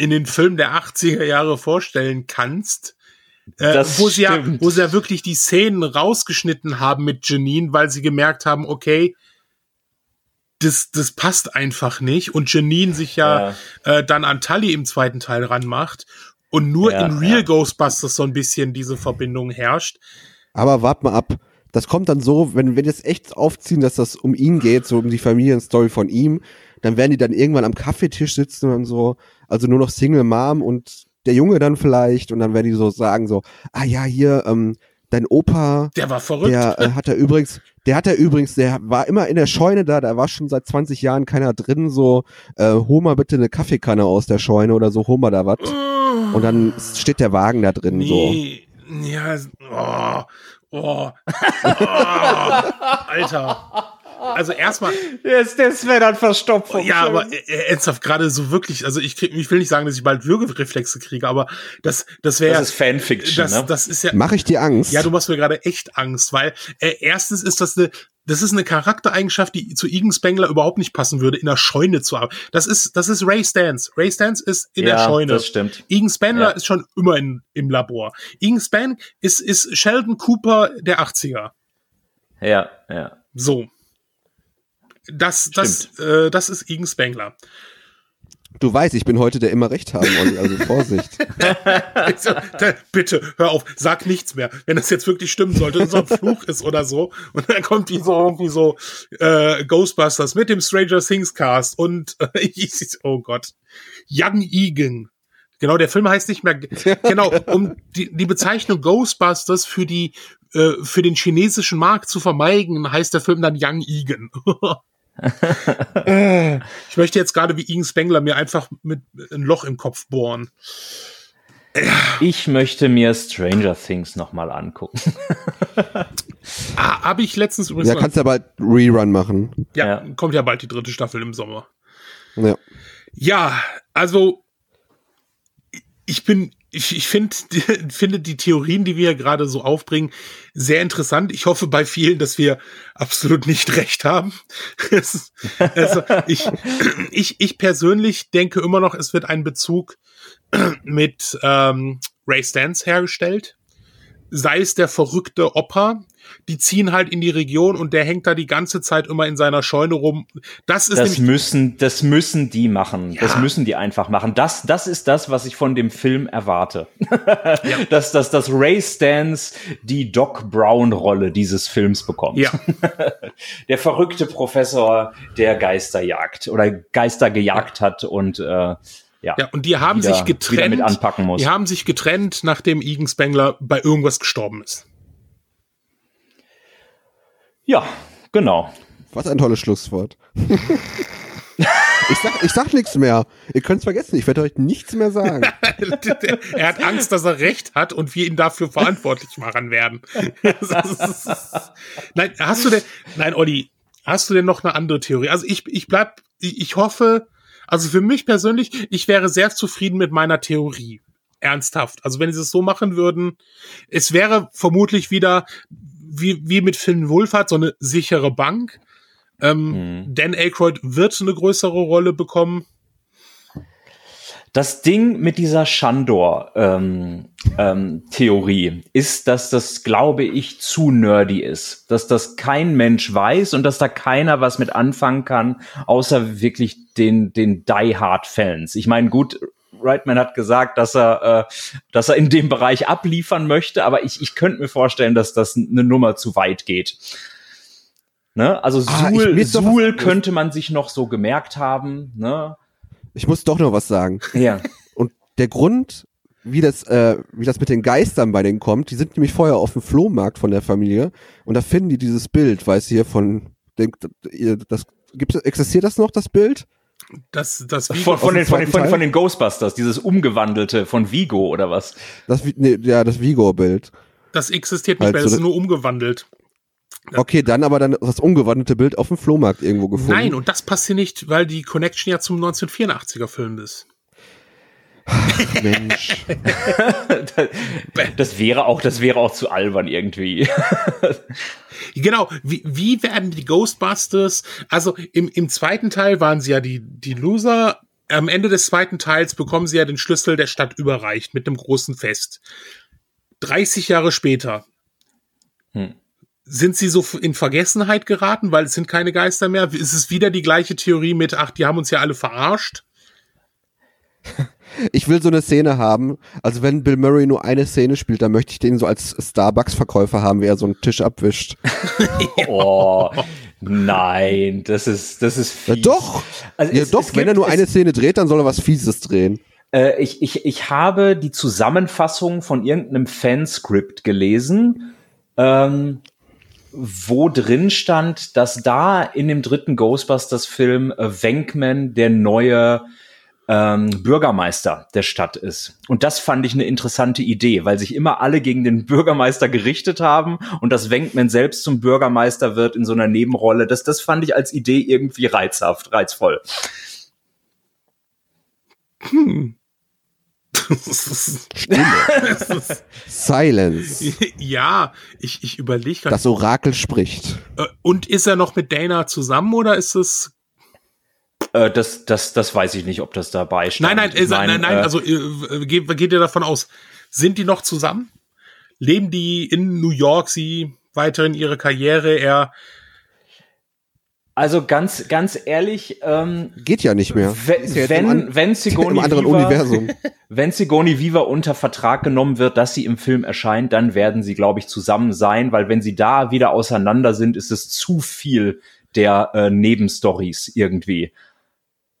in den Filmen der 80er Jahre vorstellen kannst. Äh, Das wo sie ja, wo sie ja wirklich die Szenen rausgeschnitten haben mit Janine, weil sie gemerkt haben, okay, das, das passt einfach nicht. Und Janine sich ja, Äh, dann an Tully im zweiten Teil ranmacht. Und nur Ja, in Real ja. Ghostbusters so ein bisschen diese Verbindung herrscht. Aber wart mal ab. Das kommt dann so, wenn wir jetzt echt aufziehen, dass das um ihn geht, so um die Familienstory von ihm, dann werden die dann irgendwann am Kaffeetisch sitzen und so, also nur noch Single Mom und der Junge dann vielleicht und dann werden die so sagen so, ah ja, hier, ähm, dein Opa, Der war verrückt. der äh, hat er übrigens, der hat er übrigens, der war immer in der Scheune da, da war schon seit 20 Jahren keiner drin, so, äh, hol mal bitte eine Kaffeekanne aus der Scheune oder so, hol mal da was. Und dann steht der Wagen da drin, so. Nee, ja, oh, oh, oh, Alter. Also erstmal, Das, das wäre dann verstopft. vom ja, aber äh, ernsthaft gerade so wirklich, also ich krieg, ich will nicht sagen, dass ich bald Würgereflexe kriege, aber das, das wäre, das ist Fanfiction, das, ne? das ist ja, Mach ich dir Angst? ja, du machst mir gerade echt Angst, weil äh, erstens ist das eine, das ist eine Charaktereigenschaft, die zu Igen Spengler überhaupt nicht passen würde, in der Scheune zu arbeiten. Das ist, das ist Ray Stans. Ray Stans ist in ja, der Scheune. das stimmt. Igen Spengler Ja. ist schon immer in, im Labor. Igen Span ist, ist Sheldon Cooper der 80er. Ja, ja. So. Das, das, äh, das ist Igen Spengler. Du weißt, ich bin heute der immer recht haben, Olli, also Vorsicht. Also, Bitte, hör auf, sag nichts mehr. Wenn das jetzt wirklich stimmen sollte, und so ein Fluch ist oder so, und dann kommt die so irgendwie so äh, Ghostbusters mit dem Stranger Things Cast und äh, ich, oh Gott, Young Egan. Genau, der Film heißt nicht mehr, genau, um die, die Bezeichnung Ghostbusters für die äh, für den chinesischen Markt zu vermeiden, heißt der Film dann Young Egan. Ich möchte jetzt gerade wie Egan Spengler mir einfach mit ein Loch im Kopf bohren. Ich möchte mir Stranger Things nochmal angucken. Ah, habe ich letztens übrigens Ja, kannst ja bald Rerun machen. ja, Ja. kommt ja bald die dritte Staffel im Sommer. Ja. Ja, also ich bin, ich, ich finde, finde die Theorien, die wir gerade so aufbringen, sehr interessant. Ich hoffe bei vielen, dass wir absolut nicht recht haben. Also ich, ich, ich persönlich denke immer noch, es wird ein Bezug mit ähm, Ray Stans hergestellt. Sei es der verrückte Opa, die ziehen halt in die Region und der hängt da die ganze Zeit immer in seiner Scheune rum. Das ist Das müssen, das müssen die machen. Das Ja. müssen die einfach machen. Das, das ist das, was ich von dem Film erwarte. dass, dass, dass Ray Stans die Doc Brown-Rolle dieses Films bekommt. ja. Der verrückte Professor, der Geister jagt oder Geister gejagt hat und äh, ja, Ja, und die haben wieder, sich getrennt. anpacken muss. Die haben sich getrennt, nachdem Egan Spengler bei irgendwas gestorben ist. Ja, genau. Was ein tolles Schlusswort. ich, sag, ich sag nichts mehr. Ihr könnt's vergessen, ich werde euch nichts mehr sagen. er hat Angst, dass er recht hat und wir ihn dafür verantwortlich machen werden. nein, hast du denn, nein, Olli, hast du denn noch eine andere Theorie? Also ich, ich bleib, ich ich hoffe, also für mich persönlich, ich wäre sehr zufrieden mit meiner Theorie. Ernsthaft. Also wenn sie es so machen würden, es wäre vermutlich wieder wie, wie mit Finn Wohlfahrt so eine sichere Bank. Ähm, Mhm. Dan Aykroyd wird eine größere Rolle bekommen. Das Ding mit dieser Shandor-Theorie ähm, ähm, ist, dass das, glaube ich, zu nerdy ist. Dass das kein Mensch weiß und dass da keiner was mit anfangen kann, außer wirklich den, den Die-Hard-Fans. Ich meine, gut, Reitman hat gesagt, dass er, äh, dass er in dem Bereich abliefern möchte, aber ich, ich könnte mir vorstellen, dass das eine Nummer zu weit geht. Ne? Also ah, Suhl, Suhl könnte man sich noch so gemerkt haben. Ne? Ich muss doch noch was sagen. Ja. Und der Grund, wie das, äh, wie das mit den Geistern bei denen kommt, die sind nämlich vorher auf dem Flohmarkt von der Familie und da finden die dieses Bild, weißt du, hier von, den, das, gibt, existiert das noch, das Bild? Das, das Vigo von, von, den, von, den, von, von, den Ghostbusters, dieses umgewandelte von Vigo oder was? Das, nee, ja, das Vigo-Bild. Das existiert nicht halt mehr, das ist nur umgewandelt. Okay, dann aber dann das umgewandelte Bild auf dem Flohmarkt irgendwo gefunden. Nein, und das passt hier nicht, weil die Connection ja zum 1984er Film ist. Mensch. das wäre auch, das wäre auch zu albern irgendwie. genau. Wie, wie werden die Ghostbusters? Also im, im zweiten Teil waren sie ja die, die Loser. Am Ende des zweiten Teils bekommen sie ja den Schlüssel der Stadt überreicht mit einem großen Fest. 30 Jahre später. Hm sind sie so in Vergessenheit geraten, weil es sind keine Geister mehr? Ist es wieder die gleiche Theorie mit, ach, die haben uns ja alle verarscht? Ich will so eine Szene haben. Also wenn Bill Murray nur eine Szene spielt, dann möchte ich den so als Starbucks-Verkäufer haben, wie er so einen Tisch abwischt. oh, nein, das ist, das ist fies. Ja, doch, also ja, es, doch. Es wenn gibt, er nur eine Szene dreht, dann soll er was Fieses drehen. Äh, ich, ich, ich habe die Zusammenfassung von irgendeinem Fanscript gelesen. Ähm, wo drin stand, dass da in dem dritten Ghostbusters-Film Wenkman der neue ähm, Bürgermeister der Stadt ist. Und das fand ich eine interessante Idee, weil sich immer alle gegen den Bürgermeister gerichtet haben und dass Wenkman selbst zum Bürgermeister wird in so einer Nebenrolle. Das, das fand ich als Idee irgendwie reizhaft, reizvoll. Hm. Stille. Silence. Ja, ich, ich überlege Das Orakel spricht. Äh, und ist er noch mit Dana zusammen oder ist es äh, das, das, das weiß ich nicht, ob das dabei steht. Nein, nein, äh, nein, nein, äh, also äh, geht, geht ihr davon aus, sind die noch zusammen? Leben die in New York, sie weiterhin ihre Karriere, er also ganz, ganz ehrlich, ähm, geht ja nicht mehr. Wenn, wenn, wenn Sigourney Viva, wenn Sigourney Viva unter Vertrag genommen wird, dass sie im Film erscheint, dann werden sie, glaube ich, zusammen sein, weil wenn sie da wieder auseinander sind, ist es zu viel der äh, Nebenstories irgendwie.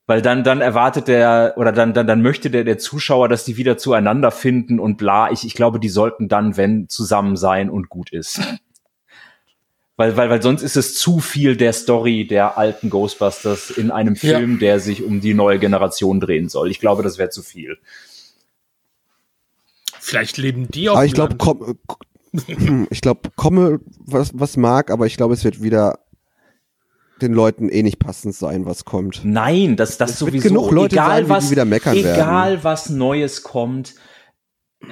Weil dann, dann erwartet der, oder dann, dann, dann möchte der, der Zuschauer, dass die wieder zueinander finden und bla. Ich, ich glaube, die sollten dann, wenn, zusammen sein und gut ist. Weil, weil, weil sonst ist es zu viel der Story der alten Ghostbusters in einem Film, ja. der sich um die neue Generation drehen soll. Ich glaube, das wäre zu viel. Vielleicht leben die auch. Ich glaube, komm, ich glaube, komme, was, was mag, aber ich glaube, es wird wieder den Leuten eh nicht passend sein, was kommt. Nein, das, das es sowieso. genug Leute egal sein, was, wieder meckern egal werden. was Neues kommt.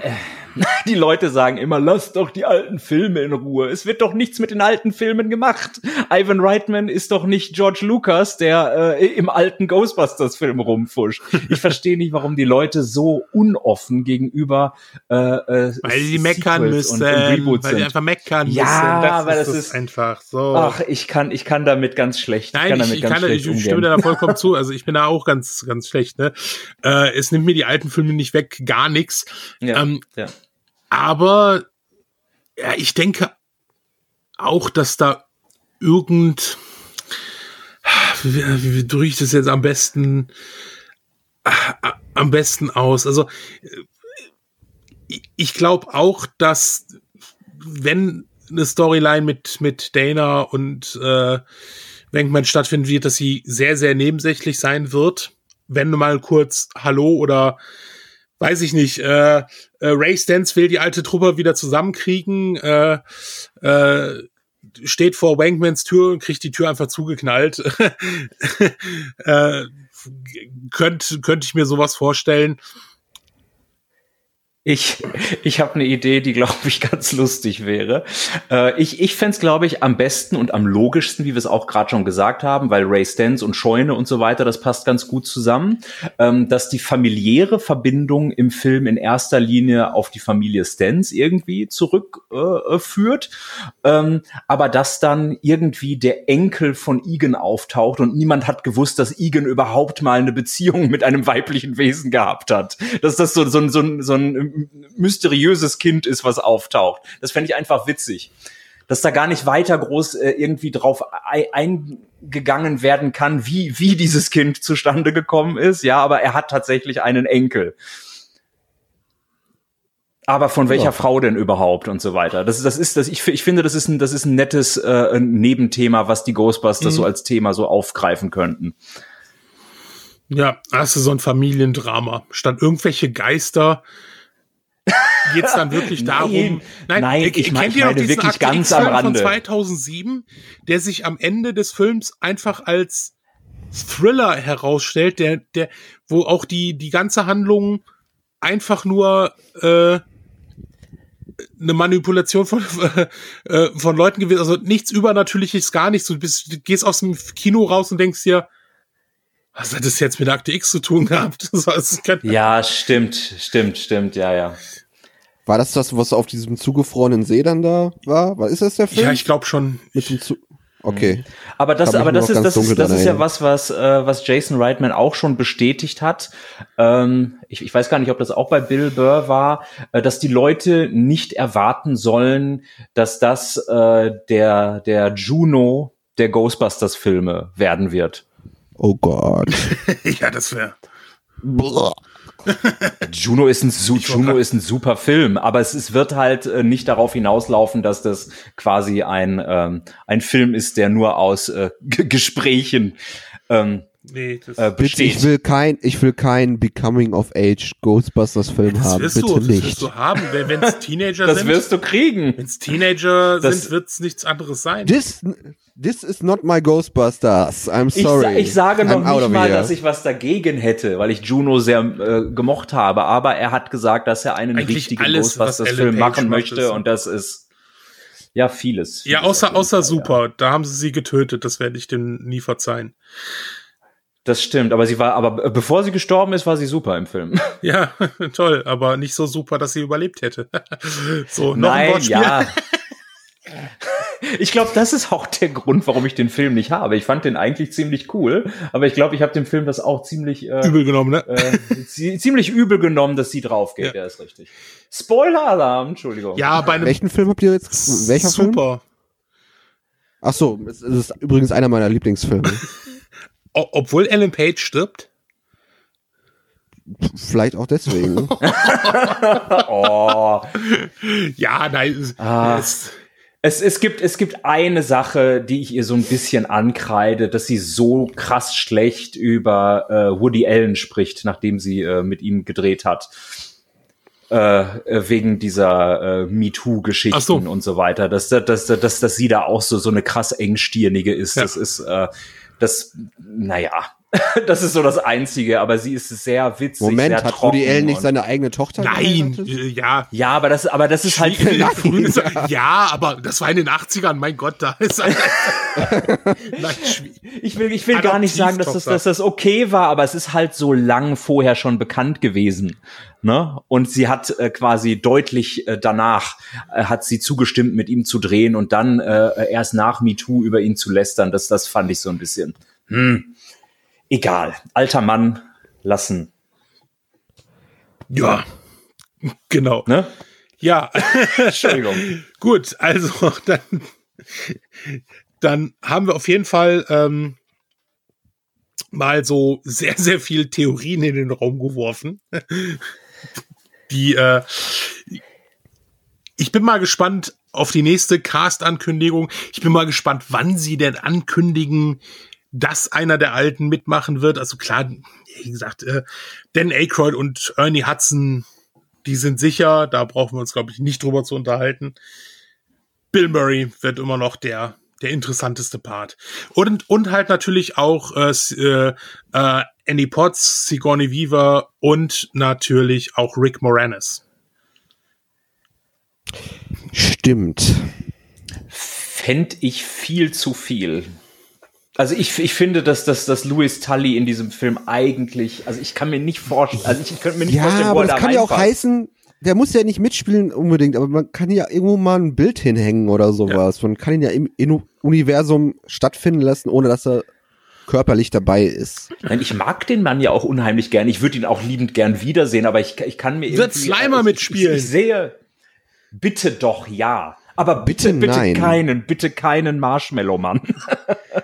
Äh Die Leute sagen immer, lass doch die alten Filme in Ruhe. Es wird doch nichts mit den alten Filmen gemacht. Ivan Reitman ist doch nicht George Lucas, der äh, im alten Ghostbusters-Film rumfuscht. Ich verstehe nicht, warum die Leute so unoffen gegenüber äh, äh, Weil die meckern müssen, weil die einfach meckern ja, müssen. Ja, weil das ist einfach so. Ach, ich kann, ich kann damit ganz schlecht. Nein, ich kann, damit ich, ganz kann schlecht ich stimme da vollkommen zu. Also ich bin da auch ganz, ganz schlecht. Ne? Äh, es nimmt mir die alten Filme nicht weg, gar nichts. Ja, ähm, ja. Aber ja, ich denke auch, dass da irgend, wie, wie drücke ich das jetzt am besten, am besten aus? Also, ich glaube auch, dass wenn eine Storyline mit, mit Dana und äh, Wenkman stattfinden wird, dass sie sehr, sehr nebensächlich sein wird. Wenn du mal kurz Hallo oder weiß ich nicht, äh, äh, Ray Stans will die alte Truppe wieder zusammenkriegen, äh, äh, steht vor Wankmans Tür und kriegt die Tür einfach zugeknallt. äh, könnte könnt ich mir sowas vorstellen. Ich, ich habe eine Idee, die, glaube ich, ganz lustig wäre. Äh, ich ich fände es, glaube ich, am besten und am logischsten, wie wir es auch gerade schon gesagt haben, weil Ray Stans und Scheune und so weiter, das passt ganz gut zusammen, ähm, dass die familiäre Verbindung im Film in erster Linie auf die Familie Stans irgendwie zurückführt, äh, ähm, aber dass dann irgendwie der Enkel von Igen auftaucht und niemand hat gewusst, dass Igen überhaupt mal eine Beziehung mit einem weiblichen Wesen gehabt hat. Dass das so, so, so, so ein mysteriöses Kind ist, was auftaucht. Das fände ich einfach witzig. Dass da gar nicht weiter groß äh, irgendwie drauf eingegangen werden kann, wie, wie dieses Kind zustande gekommen ist. Ja, aber er hat tatsächlich einen Enkel. Aber von welcher ja. Frau denn überhaupt und so weiter? Das, das ist, das, ich, ich finde, das ist ein, das ist ein nettes äh, Nebenthema, was die Ghostbusters mhm. so als Thema so aufgreifen könnten. Ja, hast du so ein Familiendrama. Statt irgendwelche Geister geht es dann wirklich darum. Nein, nein, nein ich, ich meine mein, wirklich Akte ganz am Rande. von 2007, der sich am Ende des Films einfach als Thriller herausstellt, der, der, wo auch die, die ganze Handlung einfach nur äh, eine Manipulation von, äh, von Leuten gewesen, also nichts Übernatürliches, gar nichts. Du, bist, du gehst aus dem Kino raus und denkst dir, was hat das jetzt mit Akte X zu tun gehabt? ja, stimmt, stimmt, stimmt, ja, ja. War das das, was auf diesem zugefrorenen See dann da war? Was ist das der Film? Ja, ich glaube schon. Mit dem Zu okay. Mhm. Aber das, aber das ist, das ist, das ist ja was, was, äh, was Jason Reitman auch schon bestätigt hat. Ähm, ich, ich weiß gar nicht, ob das auch bei Bill Burr war, äh, dass die Leute nicht erwarten sollen, dass das äh, der, der Juno der Ghostbusters-Filme werden wird. Oh Gott. ja, das wäre. Juno ist ein Juno ist ein super Film, aber es, es wird halt äh, nicht darauf hinauslaufen, dass das quasi ein ähm, ein Film ist, der nur aus äh, Gesprächen ähm, Nee, das äh, bitte, ich will kein, ich will kein Becoming of Age Ghostbusters Film das haben. Bitte du, nicht. Das wirst du haben, wenn es Teenager das sind. Das wirst du kriegen. Wenn es Teenager das sind, wird es nichts anderes sein. This, this is not my Ghostbusters. I'm sorry. Ich, ich sage noch I'm nicht mal, here. dass ich was dagegen hätte, weil ich Juno sehr äh, gemocht habe. Aber er hat gesagt, dass er einen Eigentlich richtigen Ghostbusters-Film machen möchte und das ist ja vieles. vieles ja, außer außer super. Ja. Da haben sie sie getötet. Das werde ich dem nie verzeihen. Das stimmt, aber sie war, aber bevor sie gestorben ist, war sie super im Film. Ja, toll, aber nicht so super, dass sie überlebt hätte. so, noch Nein, ein Wortspiel. ja. Ich glaube, das ist auch der Grund, warum ich den Film nicht habe. Ich fand den eigentlich ziemlich cool, aber ich glaube, ich habe dem Film das auch ziemlich äh, übel genommen, ne? Äh, ziemlich übel genommen, dass sie draufgeht. Ja, ja ist richtig. Spoiler-Alarm, Entschuldigung. Ja, bei einem welchen Film habt ihr jetzt? Welcher super. Film? Super. Ach so, es ist übrigens einer meiner Lieblingsfilme. Obwohl Ellen Page stirbt? Vielleicht auch deswegen. oh. Ja, nein. Ah. Es, es, gibt, es gibt eine Sache, die ich ihr so ein bisschen ankreide, dass sie so krass schlecht über äh, Woody Allen spricht, nachdem sie äh, mit ihm gedreht hat. Äh, äh wegen dieser äh, MeToo-Geschichten so. und so weiter, dass, dass, dass, dass, dass sie da auch so, so eine krass engstirnige ist. Ja. Das ist, äh, das, naja, das ist so das Einzige, aber sie ist sehr witzig. Moment, sehr hat Woody Allen nicht seine eigene Tochter? Nein, ja. Ja, aber das, aber das ist halt. Nein, ja. ja, aber das war in den 80ern, mein Gott, da ist. Nein, ich will, ich will gar nicht sagen, dass das, dass das okay war, aber es ist halt so lang vorher schon bekannt gewesen. Ne? Und sie hat äh, quasi deutlich äh, danach äh, hat sie zugestimmt, mit ihm zu drehen und dann äh, erst nach MeToo über ihn zu lästern. Das, das fand ich so ein bisschen. Hm. Egal. Alter Mann lassen. Ja. Genau. Ne? Ja. Entschuldigung. Gut, also dann, dann haben wir auf jeden Fall ähm, mal so sehr, sehr viel Theorien in den Raum geworfen die, äh, ich bin mal gespannt auf die nächste Cast-Ankündigung. Ich bin mal gespannt, wann sie denn ankündigen, dass einer der Alten mitmachen wird. Also klar, wie gesagt, äh, Dan Aykroyd und Ernie Hudson, die sind sicher. Da brauchen wir uns, glaube ich, nicht drüber zu unterhalten. Bill Murray wird immer noch der der interessanteste Part. Und, und halt natürlich auch äh, äh, äh Annie Potts, Sigourney Weaver und natürlich auch Rick Moranis. Stimmt. Fände ich viel zu viel. Also ich, ich finde, dass, dass, dass Louis Tully in diesem Film eigentlich, also ich kann mir nicht vorstellen, also ich könnte mir nicht ja, vorstellen, wo aber er das da kann ja auch reinpasst. heißen, der muss ja nicht mitspielen unbedingt, aber man kann ja irgendwo mal ein Bild hinhängen oder sowas. Man kann ihn ja im, im Universum stattfinden lassen, ohne dass er körperlich dabei ist. Nein, ich mag den Mann ja auch unheimlich gern. Ich würde ihn auch liebend gern wiedersehen, aber ich, ich kann mir Wird irgendwie- Slimer ich, mitspielen? Ich, ich sehe, bitte doch ja. Aber bitte, Bitte bitte keinen, bitte keinen Marshmallow-Mann.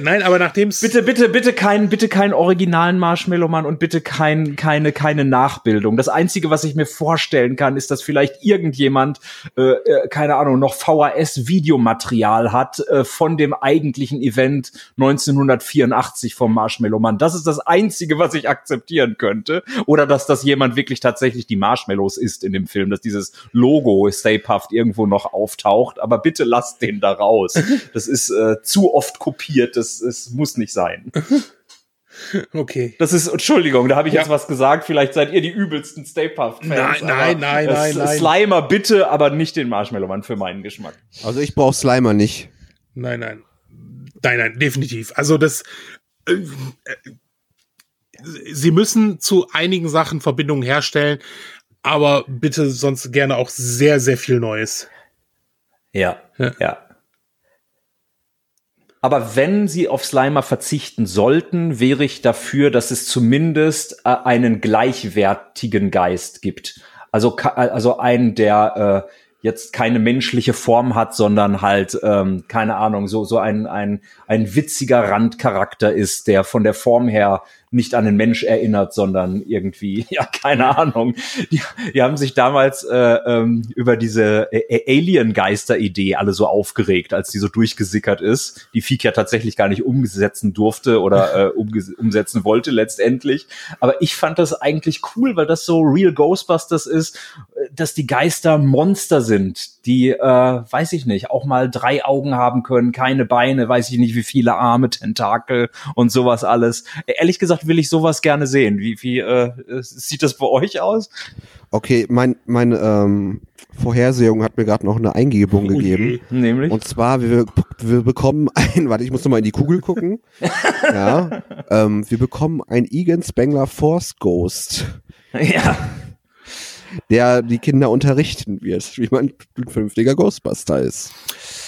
Nein, aber nachdem es Bitte, bitte, bitte keinen, bitte keinen originalen Marshmallow-Mann und bitte kein, keine, keine Nachbildung. Das Einzige, was ich mir vorstellen kann, ist, dass vielleicht irgendjemand, äh, äh, keine Ahnung, noch VHS-Videomaterial hat äh, von dem eigentlichen Event 1984 vom Marshmallow-Mann. Das ist das Einzige, was ich akzeptieren könnte. Oder dass das jemand wirklich tatsächlich die Marshmallows ist in dem Film, dass dieses Logo Stay Puft irgendwo noch auftaucht. Aber bitte lasst den da raus. Das ist äh, zu oft kopiert. Das, das muss nicht sein. okay. Das ist, Entschuldigung, da habe ich Ja. jetzt was gesagt. Vielleicht seid ihr die übelsten Stay Puft-Fans. Nein, nein, nein, nein, nein. Slimer bitte, aber nicht den Marshmallow-Mann für meinen Geschmack. Also ich brauche Slimer nicht. Nein, nein. Nein, nein, definitiv. Also das äh, äh, Sie müssen zu einigen Sachen Verbindungen herstellen, aber bitte sonst gerne auch sehr, sehr viel Neues. Ja, Ja. ja. Aber wenn sie auf Slimer verzichten sollten, wäre ich dafür, dass es zumindest äh, einen gleichwertigen Geist gibt. Also, ka- also einen, der äh, jetzt keine menschliche Form hat, sondern halt, ähm, keine Ahnung, so, so ein, ein, ein witziger Randcharakter ist, der von der Form her nicht an den Mensch erinnert, sondern irgendwie, ja, keine Ahnung. Die, die haben sich damals äh, ähm, über diese äh, Alien-Geister-Idee alle so aufgeregt, als die so durchgesickert ist, die Fiek ja tatsächlich gar nicht umsetzen durfte oder äh, umsetzen wollte letztendlich. Aber ich fand das eigentlich cool, weil das so Real Ghostbusters ist, äh, dass die Geister Monster sind, die, äh, weiß ich nicht, auch mal drei Augen haben können, keine Beine, weiß ich nicht, wie viele Arme, Tentakel und sowas alles. Ehrlich gesagt will ich sowas gerne sehen. Wie, wie äh, sieht das bei euch aus? Okay, mein, meine ähm, Vorhersehung hat mir gerade noch eine Eingebung Oh gegeben. Nämlich? Und zwar, wir, wir bekommen ein, warte, ich muss noch mal in die Kugel gucken. ja, ähm, wir bekommen ein Egan Spengler Force Ghost, ja. Der die Kinder unterrichten wird, wie man ein vernünftiger Ghostbuster ist.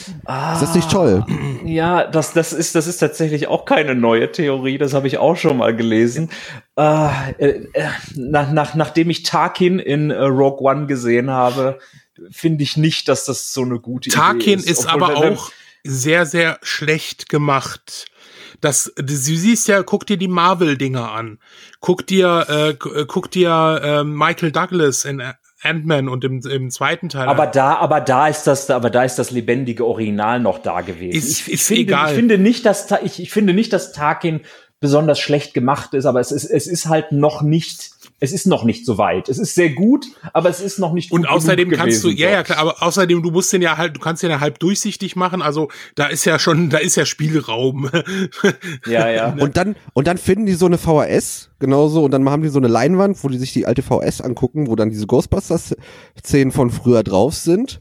Ist das nicht toll? Ja, das, das, ist, das ist tatsächlich auch keine neue Theorie, das habe ich auch schon mal gelesen. Äh, äh, nach, nach, nachdem ich Tarkin in äh, Rogue One gesehen habe, finde ich nicht, dass das so eine gute Tarkin Idee ist, Obwohl, aber wenn- auch sehr, sehr schlecht gemacht. Das, du siehst ja, guck dir die Marvel-Dinger an. Guck dir, äh, äh, guck dir äh, Michael Douglas in Ant-Man und im, im zweiten Teil. Aber da, aber da ist das, aber da ist das lebendige Original noch da gewesen. Ist- ich, ich ist finde, egal. Ich finde nicht, dass ich, ich finde nicht, dass Tarkin besonders schlecht gemacht ist, aber es ist, es ist halt noch nicht, es ist noch nicht so weit. Es ist sehr gut, aber es ist noch nicht Und gut außerdem genug kannst du, ja, so. ja, klar, aber außerdem, du musst den ja halt, du kannst den ja halb durchsichtig machen, also da ist ja schon, da ist ja Spielraum. Ja, ja. Und dann, und dann finden die so eine VHS, genauso, und dann haben die so eine Leinwand, wo die sich die alte VHS angucken, wo dann diese Ghostbusters-Szenen von früher drauf sind.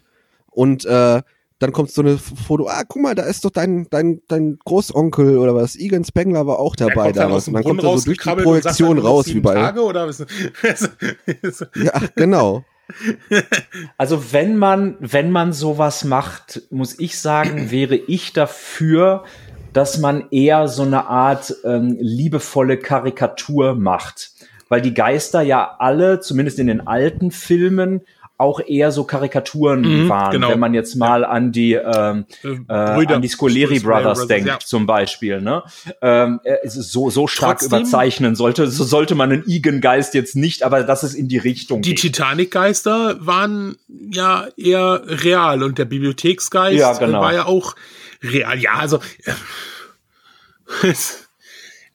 Und äh, dann kommt so eine Foto, ah, guck mal, da ist doch dein, dein, dein Großonkel oder was, Egan Spengler war auch dabei damals. dann kommt er so durch die sagt, Projektion dann, du raus, wie bei. Tage oder? Ja, genau. Also wenn man, wenn man sowas macht, muss ich sagen, wäre ich dafür, dass man eher so eine Art ähm, liebevolle Karikatur macht. Weil die Geister ja alle, zumindest in den alten Filmen, auch eher so Karikaturen Mhm, waren. genau. Wenn man jetzt mal an die ähm, äh, an die Scoleri Brothers denkt, ja. zum Beispiel. Ne? Ähm, äh, ist so, so stark Trotzdem- überzeichnen sollte, so sollte man einen Igen-Geist jetzt nicht, aber dass es in die Richtung Die geht. Titanic-Geister waren ja eher real und der Bibliotheksgeist Ja, genau. äh, war ja auch real. Ja, also äh,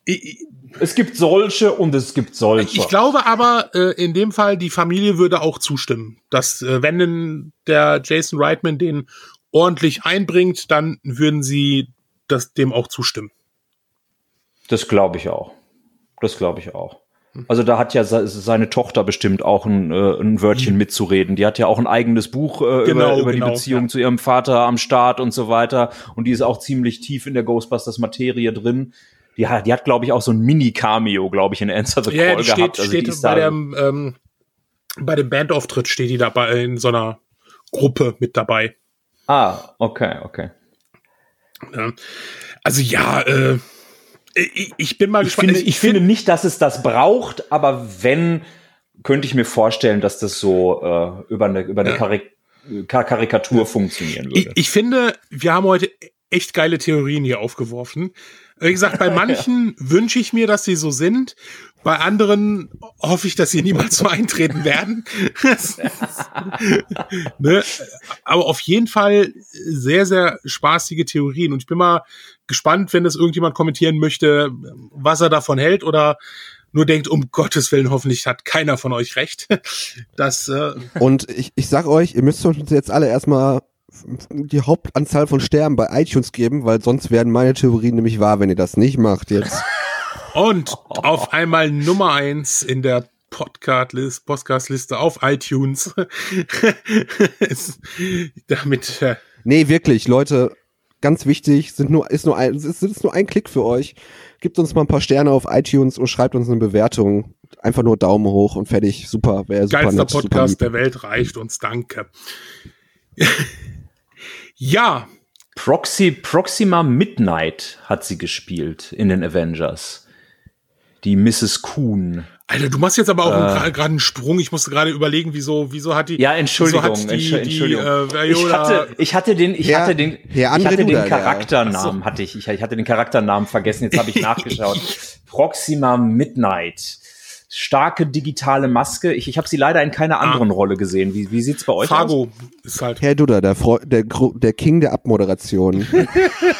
ich, Es gibt solche und es gibt solche. ich glaube aber, äh, in dem Fall, die Familie würde auch zustimmen, dass äh, wenn denn der Jason Reitman den ordentlich einbringt, dann würden sie das dem auch zustimmen. Das glaube ich auch. Das glaube ich auch. Also da hat ja seine Tochter bestimmt auch ein, äh, ein Wörtchen mhm. mitzureden. Die hat ja auch ein eigenes Buch äh, genau, über, über genau, die Beziehung ja. zu ihrem Vater am Start und so weiter. Und die ist auch ziemlich tief in der Ghostbusters-Materie drin. Die hat, die hat glaube ich, auch so ein Mini-Cameo, glaube ich, in Answer the Call ja, die steht, gehabt. Also steht bei, dem, ähm, bei dem Bandauftritt steht die dabei in so einer Gruppe mit dabei. Ah, okay, okay. Ja. Also ja, äh, ich, ich bin mal ich gespannt. Finde, ich, ich finde nicht, dass es das braucht, aber wenn, könnte ich mir vorstellen, dass das so äh, über eine, über eine ja. Karik Karikatur funktionieren würde. Ich, ich finde, wir haben heute echt geile Theorien hier aufgeworfen. Wie gesagt, bei manchen ja. wünsche ich mir, dass sie so sind. Bei anderen hoffe ich, dass sie niemals so eintreten werden. ne? Aber auf jeden Fall sehr, sehr spaßige Theorien. Und ich bin mal gespannt, wenn das irgendjemand kommentieren möchte, was er davon hält oder nur denkt, um Gottes Willen, hoffentlich hat keiner von euch recht. Das, äh Und ich, ich sag euch, ihr müsst uns jetzt alle erstmal die Hauptanzahl von Sterben bei iTunes geben, weil sonst werden meine Theorien nämlich wahr, wenn ihr das nicht macht jetzt. Und auf einmal Nummer eins in der Podcast-Liste Podcast auf iTunes. Damit. Äh nee, wirklich, Leute, ganz wichtig, sind nur, ist nur ein, ist, ist nur ein Klick für euch. Gebt uns mal ein paar Sterne auf iTunes und schreibt uns eine Bewertung. Einfach nur Daumen hoch und fertig. Super, wäre super Geilster nett, Podcast super der Welt reicht uns, danke. ja. Proxy, Proxima Midnight hat sie gespielt in den Avengers. Die Mrs. Kuhn. Alter, du machst jetzt aber auch äh, gerade einen Sprung. Ich musste gerade überlegen, wieso, wieso hat die. Ja, Entschuldigung, die, Entschuldigung. Die, äh, ich hatte, ich hatte den, ich hatte den, ich hatte den Charakternamen, hatte ich, ich hatte den Charakternamen vergessen. Jetzt habe ich nachgeschaut. Proxima Midnight starke digitale Maske. Ich, ich habe sie leider in keiner ah. anderen ah. Rolle gesehen. Wie, wie sieht's bei euch Fargo aus? ist halt. Herr Duda, der, der, der King der Abmoderation.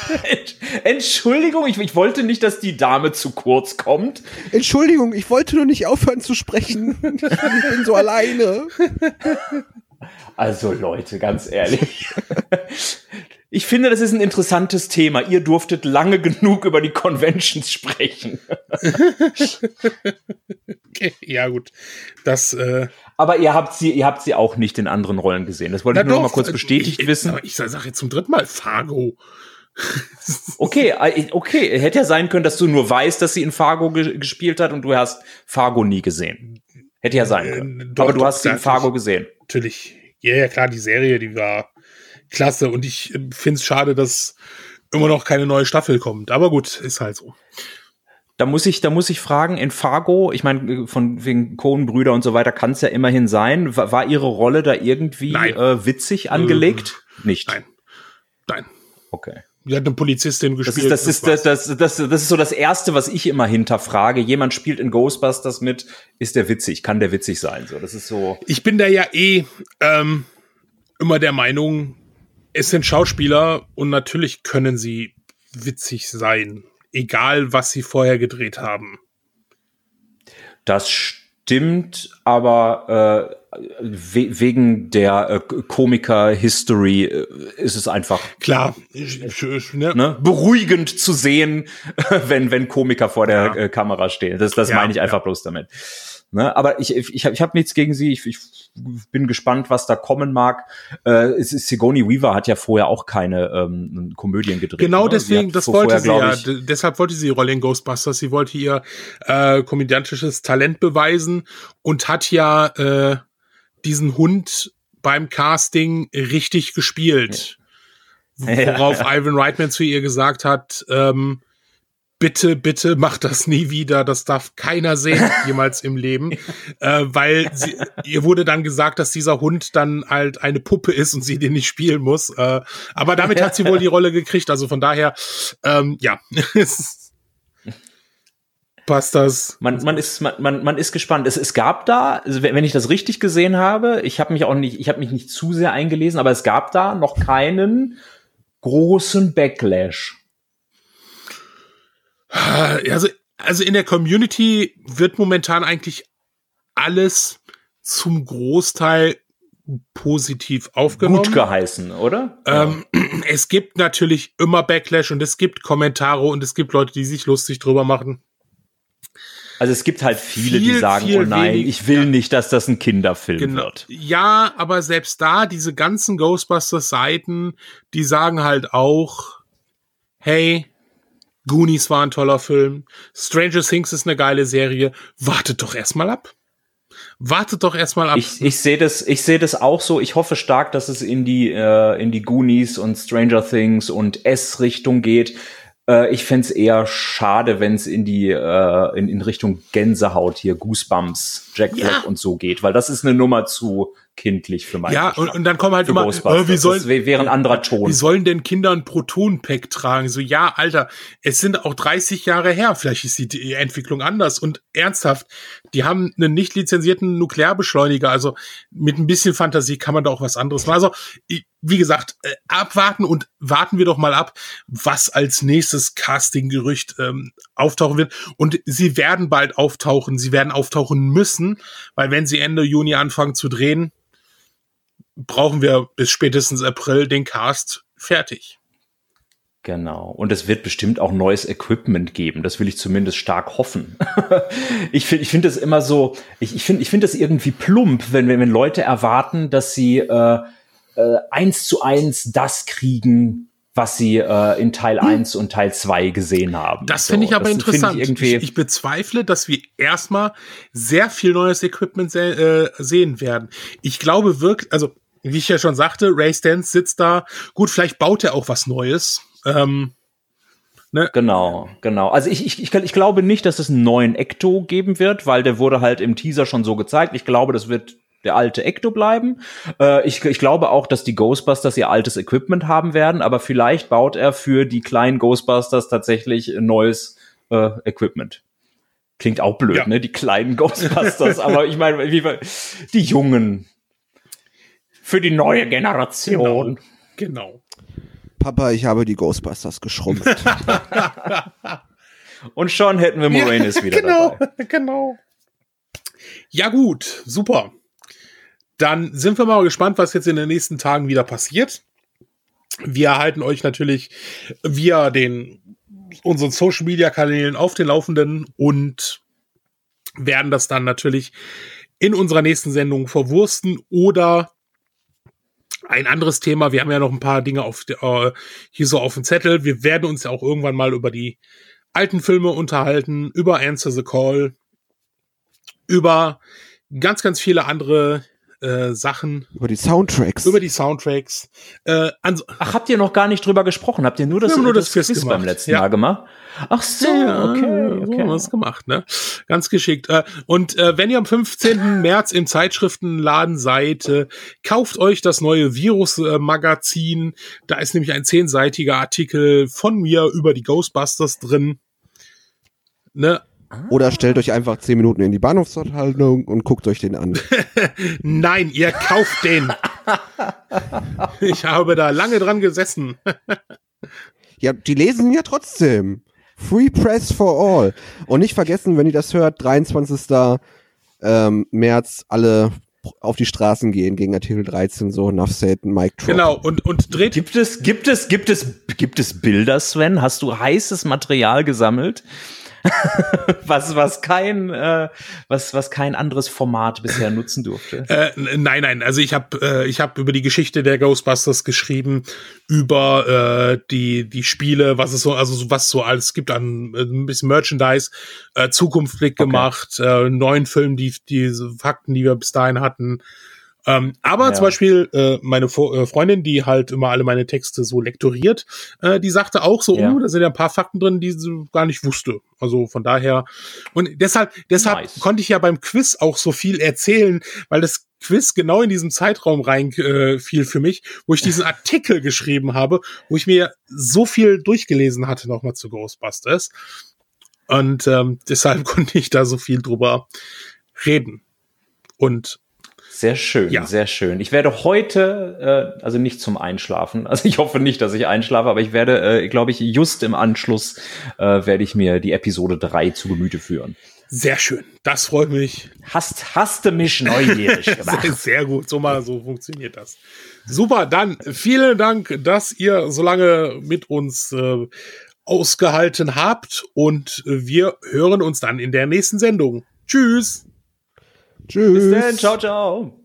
Entschuldigung, ich, ich wollte nicht, dass die Dame zu kurz kommt. Entschuldigung, ich wollte nur nicht aufhören zu sprechen. Ich bin so alleine. Also Leute, ganz ehrlich. Ich finde, das ist ein interessantes Thema. Ihr durftet lange genug über die Conventions sprechen. okay, ja, gut. Das, äh aber ihr habt sie, ihr habt sie auch nicht in anderen Rollen gesehen. Das wollte Na ich nur doch, noch mal kurz äh, bestätigt ich, wissen. Aber ich sage jetzt zum dritten Mal Fargo. okay, äh, okay. Hätte ja sein können, dass du nur weißt, dass sie in Fargo ge gespielt hat und du hast Fargo nie gesehen. Hätte ja sein können. Äh, doch, aber du doch, hast sie in Fargo gesehen. Natürlich. Ja, ja, klar, die Serie, die war klasse. Und ich äh, finde es schade, dass immer noch keine neue Staffel kommt. Aber gut, ist halt so. Da muss ich, da muss ich fragen, in Fargo, ich meine, von wegen Cohen-Brüder und so weiter kann es ja immerhin sein. War, war, ihre Rolle da irgendwie äh, witzig angelegt? Äh, Nicht. Nein. Nein. Okay. Die hat eine Polizistin gespielt. Das ist, das, ist, das, das, das, das ist so das Erste, was ich immer hinterfrage. Jemand spielt in Ghostbusters mit, ist der witzig? Kann der witzig sein? So, das ist so. Ich bin da ja eh ähm, immer der Meinung, es sind Schauspieler und natürlich können sie witzig sein, egal was sie vorher gedreht haben. Das stimmt, aber äh, we wegen der äh, Komiker-History äh, ist es einfach klar ne? Ne? beruhigend zu sehen, wenn wenn Komiker vor der ja. äh, Kamera stehen. Das, das ja, meine ich einfach ja. bloß damit. Ne? Aber ich, ich, ich habe ich hab nichts gegen sie. Ich, ich bin gespannt, was da kommen mag. Äh, es ist, Sigourney Weaver hat ja vorher auch keine ähm, Komödien gedreht. Genau ne? deswegen, das wollte sie ja. Deshalb wollte sie die Rolle in Ghostbusters. Sie wollte ihr äh, komödiantisches Talent beweisen und hat ja äh, diesen Hund beim Casting richtig gespielt. Ja. Worauf ja. Ivan Reitman zu ihr gesagt hat, ähm, bitte, bitte mach das nie wieder. Das darf keiner sehen, jemals im Leben. Äh, weil sie, ihr wurde dann gesagt, dass dieser Hund dann halt eine Puppe ist und sie den nicht spielen muss. Äh, aber damit hat sie wohl die Rolle gekriegt. Also von daher, ähm, ja. Passt das? Man, man ist man, man, man ist gespannt. Es, es gab da, also wenn ich das richtig gesehen habe, ich habe mich auch nicht, ich habe mich nicht zu sehr eingelesen, aber es gab da noch keinen großen Backlash also, also in der Community wird momentan eigentlich alles zum Großteil positiv aufgenommen. Gut geheißen, oder? Ähm. Es gibt natürlich immer Backlash und es gibt Kommentare und es gibt Leute, die sich lustig drüber machen. Also es gibt halt viele, Viel, die sagen, oh nein, wenig- ich will ja. nicht, dass das ein Kinderfilm Genau. wird. Ja, aber selbst da, diese ganzen Ghostbusters-Seiten, die sagen halt auch, hey, Goonies war ein toller Film, Stranger Things ist eine geile Serie, wartet doch erstmal ab. Wartet doch erstmal ab. Ich, ich sehe das, ich sehe das auch so. Ich hoffe stark, dass es in die, äh, in die Goonies und Stranger Things und S-Richtung geht. Äh, ich fänd's eher schade, wenn es in die, äh, in, in Richtung Gänsehaut hier, Goosebumps, Jack Ja. Und so geht, weil das ist eine Nummer zu kindlich für meinen ja, Geschmack. und, und dann kommen halt für immer, äh, wie sollen, das wär- wäre ein anderer Ton. Wie sollen denn Kinder ein Proton-Pack tragen? So, ja, Alter, es sind auch 30 Jahre her. Vielleicht ist die Entwicklung anders. Und ernsthaft, die haben einen nicht lizenzierten Nuklearbeschleuniger. Also mit ein bisschen Fantasie kann man da auch was anderes machen. Also, wie gesagt, äh, abwarten und warten wir doch mal ab, was als nächstes Casting-Gerücht ähm, auftauchen wird. Und sie werden bald auftauchen. Sie werden auftauchen müssen, weil wenn sie Ende Juni anfangen zu drehen, brauchen wir bis spätestens April den Cast fertig. Genau. Und es wird bestimmt auch neues Equipment geben. Das will ich zumindest stark hoffen. ich finde, ich finde das immer so, ich, ich finde, ich finde das irgendwie plump, wenn, wenn, wenn Leute erwarten, dass sie äh, äh, eins zu eins das kriegen, was sie äh, in Teil 1 und Teil 2 gesehen haben. Hm. Das So, finde ich aber das interessant. Ich, ich irgendwie, ich, bezweifle, dass wir erstmal sehr viel neues Equipment se äh, sehen werden. Ich glaube wirklich, also wie ich ja schon sagte, Ray Stans sitzt da. Gut, vielleicht baut er auch was Neues. Ähm, Genau, genau. Also ich, ich, ich, ich glaube nicht, dass es einen neuen Ecto geben wird, weil der wurde halt im Teaser schon so gezeigt. Ich glaube, das wird der alte Ecto bleiben. Äh, ich, ich glaube auch, dass die Ghostbusters ihr altes Equipment haben werden, aber vielleicht baut er für die kleinen Ghostbusters tatsächlich neues äh, Equipment. Klingt auch blöd, Ja. ne? Die kleinen Ghostbusters, aber ich meine, die Jungen. Für die neue Generation. genau. Papa, ich habe die Ghostbusters geschrumpft. Und schon hätten wir Moranis wieder genau, dabei. genau. Ja gut, super. Dann sind wir mal gespannt, was jetzt in den nächsten Tagen wieder passiert. Wir halten euch natürlich via den unseren Social Media Kanälen auf den Laufenden und werden das dann natürlich in unserer nächsten Sendung verwursten oder ein anderes Thema. Wir haben ja noch ein paar Dinge auf äh, hier so auf dem Zettel. Wir werden uns ja auch irgendwann mal über die alten Filme unterhalten, über Answer the Call, über ganz, ganz viele andere äh, Sachen, Über die Soundtracks. über die Soundtracks. Äh, Ach, habt ihr noch gar nicht drüber gesprochen? Habt ihr nur das, Wir haben nur das Quiz beim gemacht. letzten Ja. Mal gemacht? Ach so, Ja, okay, So haben okay. wir es gemacht, ne? Ganz geschickt. Äh, Und äh, wenn ihr am 15. März im Zeitschriftenladen seid, äh, kauft euch das neue Virus-Magazin. Da ist nämlich ein zehnseitiger Artikel von mir über die Ghostbusters drin. Ne? Oder stellt euch einfach 10 Minuten in die Bahnhofshaltung und guckt euch den an. Nein, ihr kauft den. ich habe da lange dran gesessen. Ja, die lesen ja trotzdem. Free Press for All. Und nicht vergessen, wenn ihr das hört, 23. Ähm, März alle auf die Straßen gehen gegen Artikel 13, so Enough said, Mike Drop. Genau, und, und dreht Gibt es, gibt es, gibt es, gibt es Bilder, Sven? Hast du heißes Material gesammelt? was, was kein, äh, was, was kein anderes Format bisher nutzen durfte. Äh, nein, nein, also ich habe äh, ich habe über die Geschichte der Ghostbusters geschrieben, über äh, die die Spiele, was es so also so- was so alles gibt an äh, ein bisschen Merchandise, äh, Zukunftsblick Okay. gemacht, äh, neuen Film, die die Fakten, die wir bis dahin hatten. Ähm, aber Ja. zum Beispiel äh, meine Fo äh, Freundin, die halt immer alle meine Texte so lektoriert, äh, die sagte auch so, Ja. oh, da sind ja ein paar Fakten drin, die sie gar nicht wusste. Also von daher und deshalb deshalb Nice. konnte ich ja beim Quiz auch so viel erzählen, weil das Quiz genau in diesem Zeitraum rein äh, fiel für mich, wo ich diesen Artikel geschrieben habe, wo ich mir so viel durchgelesen hatte nochmal zu Ghostbusters. Und ähm, deshalb konnte ich da so viel drüber reden. Und Sehr schön, Ja. sehr schön. Ich werde heute, äh, also nicht zum Einschlafen, also ich hoffe nicht, dass ich einschlafe, aber ich werde, äh, glaube ich, just im Anschluss äh, werde ich mir die Episode 3 zu Gemüte führen. sehr schön. Das freut mich. Hast, hast du mich neugierig Sehr, gemacht? sehr gut. So mal, so funktioniert das. Super. Dann vielen Dank, dass ihr so lange mit uns äh, ausgehalten habt und wir hören uns dann in der nächsten Sendung. Tschüss. Tschüss. Bis dann. Ciao, ciao.